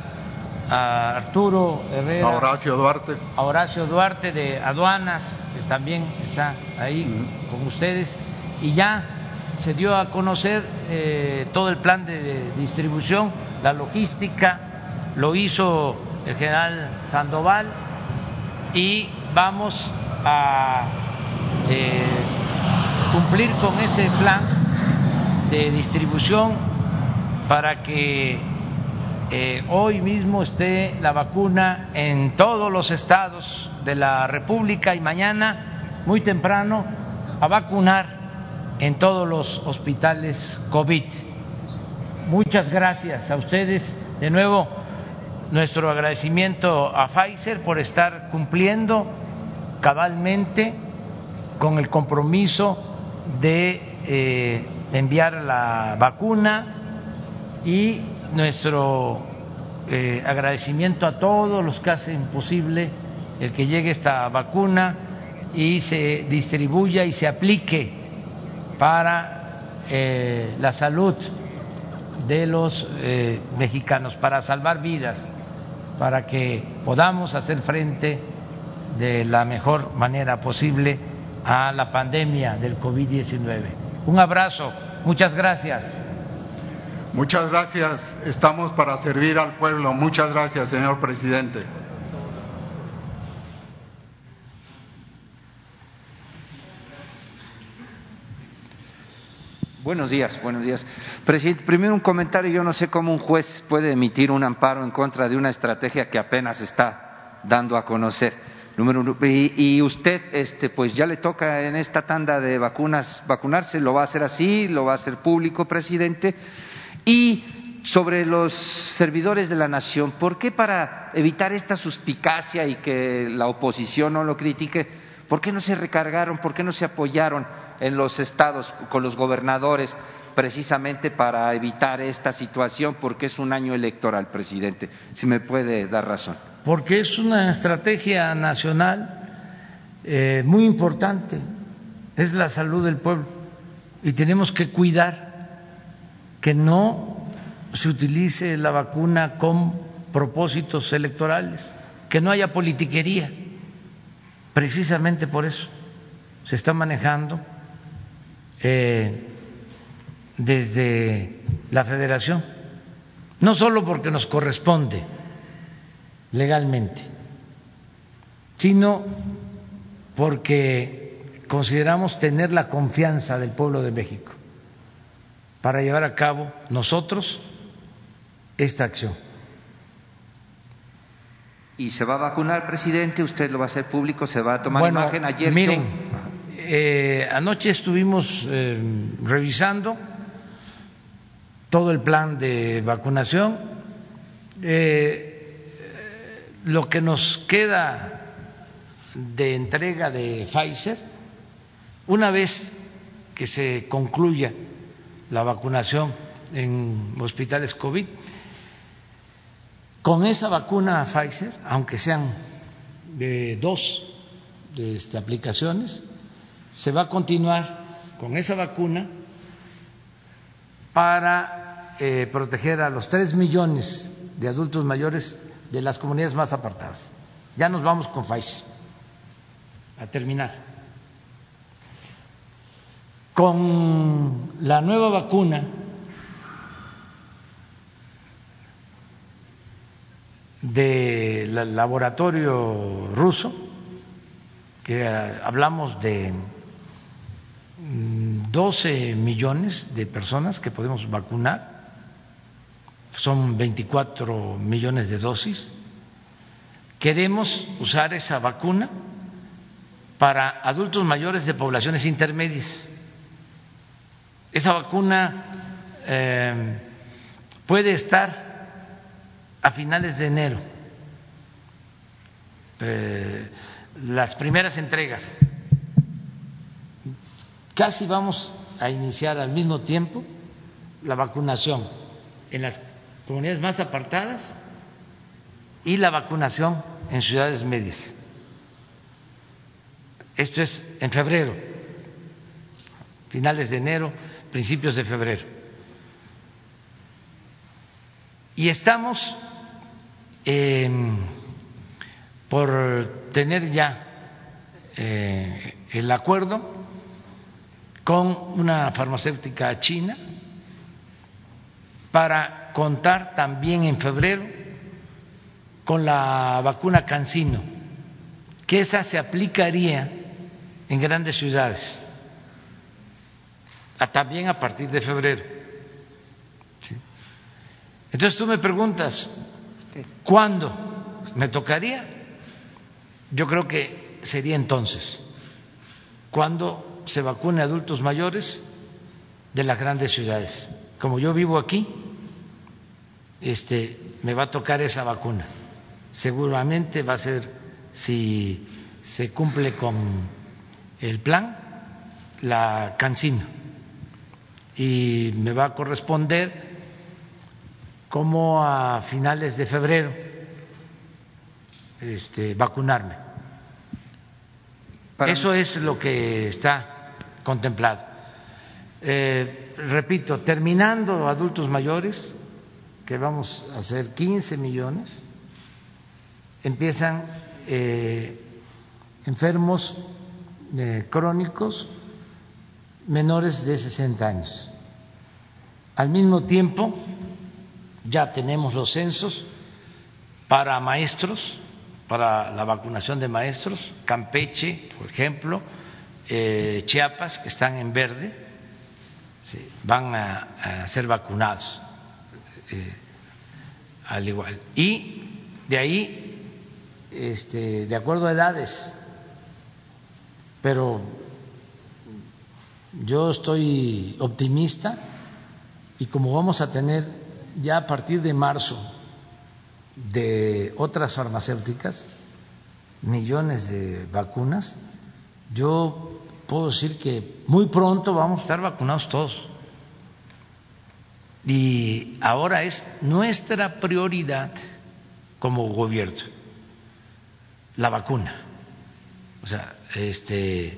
a Arturo Herrera, a Horacio Duarte, a Horacio Duarte de Aduanas, que también está ahí con ustedes, y ya se dio a conocer eh, todo el plan de distribución, la logística, lo hizo el general Sandoval y vamos a eh, cumplir con ese plan de distribución para que eh, hoy mismo esté la vacuna en todos los estados de la República y mañana, muy temprano, a vacunar en todos los hospitales COVID. Muchas gracias a ustedes. De nuevo, nuestro agradecimiento a Pfizer por estar cumpliendo cabalmente con el compromiso de eh, enviar la vacuna y nuestro eh, agradecimiento a todos los que hacen posible el que llegue esta vacuna y se distribuya y se aplique para eh, la salud de los mexicanos, para salvar vidas para que podamos hacer frente de la mejor manera posible a la pandemia del COVID-19. Un abrazo, muchas gracias. Muchas gracias, estamos para servir al pueblo. Muchas gracias, señor presidente. Buenos días, buenos días. Presidente, primero un comentario. Yo no sé cómo un juez puede emitir un amparo en contra de una estrategia que apenas está dando a conocer. Número uno. Y, usted, este, pues ya le toca en esta tanda de vacunas vacunarse. Lo va a hacer así, lo va a hacer público, presidente. Y sobre los servidores de la nación, ¿por qué para evitar esta suspicacia y que la oposición no lo critique, por qué no se recargaron, por qué no se apoyaron? En los estados con los gobernadores precisamente para evitar esta situación porque es un año electoral, presidente. Si me puede dar razón. Porque es una estrategia nacional eh, muy importante, es la salud del pueblo y tenemos que cuidar que no se utilice la vacuna con propósitos electorales, que no haya politiquería. Precisamente por eso se está manejando eh, desde la federación, no solo porque nos corresponde legalmente, sino porque consideramos tener la confianza del pueblo de México para llevar a cabo nosotros esta acción. ¿Y se va a vacunar, presidente? ¿Usted lo va a hacer público? ¿Se va a tomar imagen? Ayer miren, eh, anoche estuvimos eh, revisando todo el plan de vacunación. Eh, lo que nos queda de entrega de Pfizer, una vez que se concluya la vacunación en hospitales COVID, con esa vacuna Pfizer, aunque sean de dos de este, aplicaciones, se va a continuar con esa vacuna para eh, proteger a los tres millones de adultos mayores de las comunidades más apartadas. Ya nos vamos con Pfizer a terminar. Con la nueva vacuna del laboratorio ruso, que eh, hablamos de 12 mm, millones de personas que podemos vacunar, son 24 millones de dosis. Queremos usar esa vacuna para adultos mayores de poblaciones intermedias. Esa vacuna eh, puede estar a finales de enero eh, las primeras entregas. Casi vamos a iniciar al mismo tiempo la vacunación en las comunidades más apartadas y la vacunación en ciudades medias. Esto es en febrero, finales de enero, principios de febrero. Y estamos eh, por tener ya eh, el acuerdo con una farmacéutica china para contar también en febrero con la vacuna Cancino, que esa se aplicaría en grandes ciudades, también a partir de febrero. Entonces tú me preguntas, ¿Cuándo me tocaría? Yo creo que sería entonces, cuando se vacune adultos mayores de las grandes ciudades. Como yo vivo aquí, este, me va a tocar esa vacuna. Seguramente va a ser, si se cumple con el plan, la cancina. Y me va a corresponder como a finales de febrero este, vacunarme. Eso es lo que está contemplado. Eh, repito, terminando adultos mayores, que vamos a hacer 15 millones, empiezan eh, enfermos eh, crónicos menores de 60 años. Al mismo tiempo, ya tenemos los censos para maestros, para la vacunación de maestros, Campeche, por ejemplo, eh, Chiapas, que están en verde, van a, ser vacunados eh, al igual. Y de ahí, este, de acuerdo a edades, pero yo estoy optimista y como vamos a tener ya a partir de marzo de otras farmacéuticas, millones de vacunas, yo puedo decir que muy pronto vamos a estar vacunados todos. Y ahora es nuestra prioridad como gobierno la vacuna. O sea, este,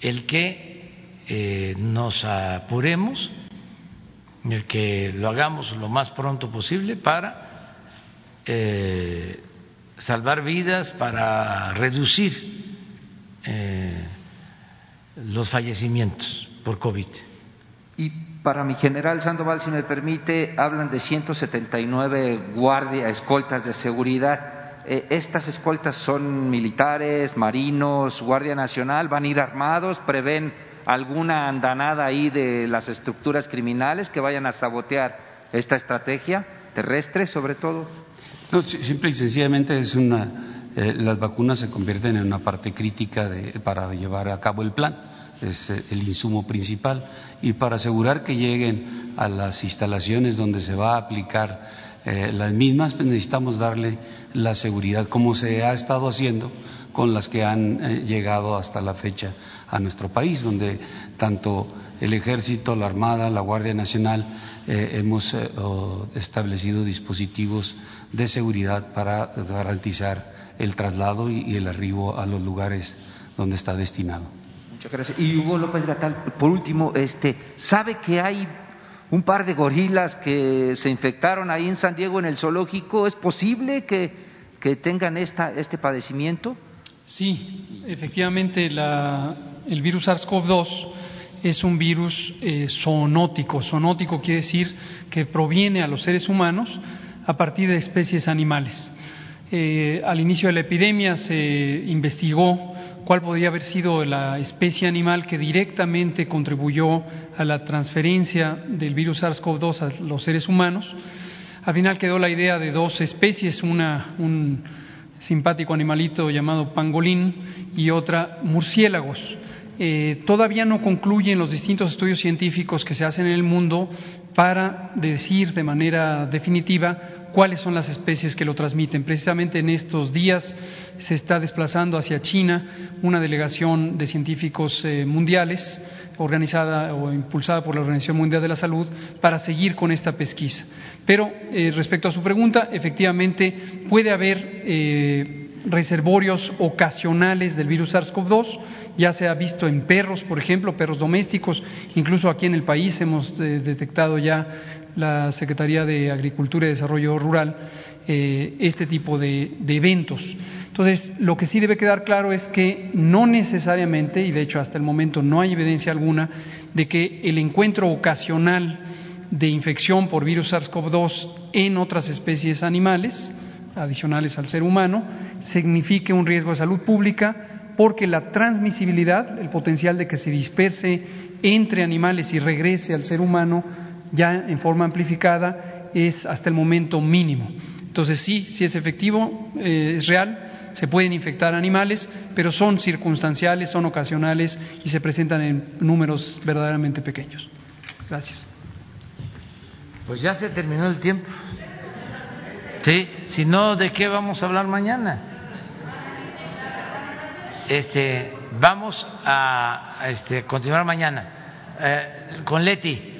el que eh, nos apuremos el que lo hagamos lo más pronto posible para eh, salvar vidas, para reducir eh, los fallecimientos por COVID. Y para mi general Sandoval, si me permite, hablan de 179 guardias, escoltas de seguridad. Eh, ¿Estas escoltas son militares, marinos, Guardia Nacional? ¿Van a ir armados? ¿Prevén alguna andanada ahí de las estructuras criminales que vayan a sabotear esta estrategia terrestre, sobre todo? No, simple y sencillamente es una, eh, las vacunas se convierten en una parte crítica de, para llevar a cabo el plan, es eh, el insumo principal. Y para asegurar que lleguen a las instalaciones donde se va a aplicar eh, las mismas, pues necesitamos darle la seguridad como se ha estado haciendo con las que han llegado hasta la fecha a nuestro país, donde tanto el Ejército, la Armada, la Guardia Nacional hemos establecido dispositivos de seguridad para garantizar el traslado y, el arribo a los lugares donde está destinado. Muchas gracias. Y Hugo López Gatal, por último, este, ¿sabe que hay un par de gorilas que se infectaron ahí en San Diego en el zoológico? ¿Es posible que, tengan esta, este padecimiento? Sí, efectivamente el virus SARS-CoV-2 es un virus eh, zoonótico. Zoonótico quiere decir que proviene a los seres humanos a partir de especies animales. Eh, al inicio de la epidemia se investigó cuál podría haber sido la especie animal que directamente contribuyó a la transferencia del virus SARS-CoV-2 a los seres humanos. Al final quedó la idea de dos especies, una, un simpático animalito llamado pangolín y otra murciélagos. Eh, todavía no concluyen los distintos estudios científicos que se hacen en el mundo para decir de manera definitiva cuáles son las especies que lo transmiten. Precisamente en estos días se está desplazando hacia China una delegación de científicos eh, mundiales organizada o impulsada por la Organización Mundial de la Salud para seguir con esta pesquisa. Pero eh, respecto a su pregunta, efectivamente puede haber eh, reservorios ocasionales del virus SARS-CoV-2, ya se ha visto en perros, por ejemplo, perros domésticos, incluso aquí en el país hemos detectado ya la Secretaría de Agricultura y Desarrollo Rural este tipo de eventos. Entonces, lo que sí debe quedar claro es que no necesariamente, y de hecho hasta el momento no hay evidencia alguna, de que el encuentro ocasional de infección por virus SARS-CoV-2 en otras especies animales, adicionales al ser humano, signifique un riesgo de salud pública porque la transmisibilidad, el potencial de que se disperse entre animales y regrese al ser humano ya en forma amplificada es hasta el momento mínimo. Entonces sí, sí es efectivo, eh, es real, se pueden infectar animales, pero son circunstanciales, son ocasionales y se presentan en números verdaderamente pequeños. Gracias. Pues ya se terminó el tiempo. Sí, si no, ¿de qué vamos a hablar mañana? Este, vamos a, este, continuar mañana eh, con Leti.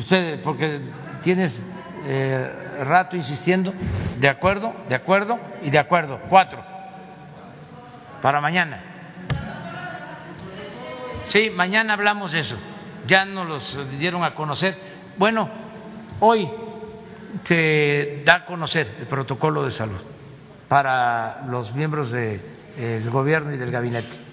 Usted, porque tienes eh, rato insistiendo, de acuerdo, de acuerdo y de acuerdo. Cuatro para mañana. Sí, mañana hablamos de eso. Ya nos los dieron a conocer. Bueno, hoy se da a conocer el protocolo de salud para los miembros del gobierno y del gabinete.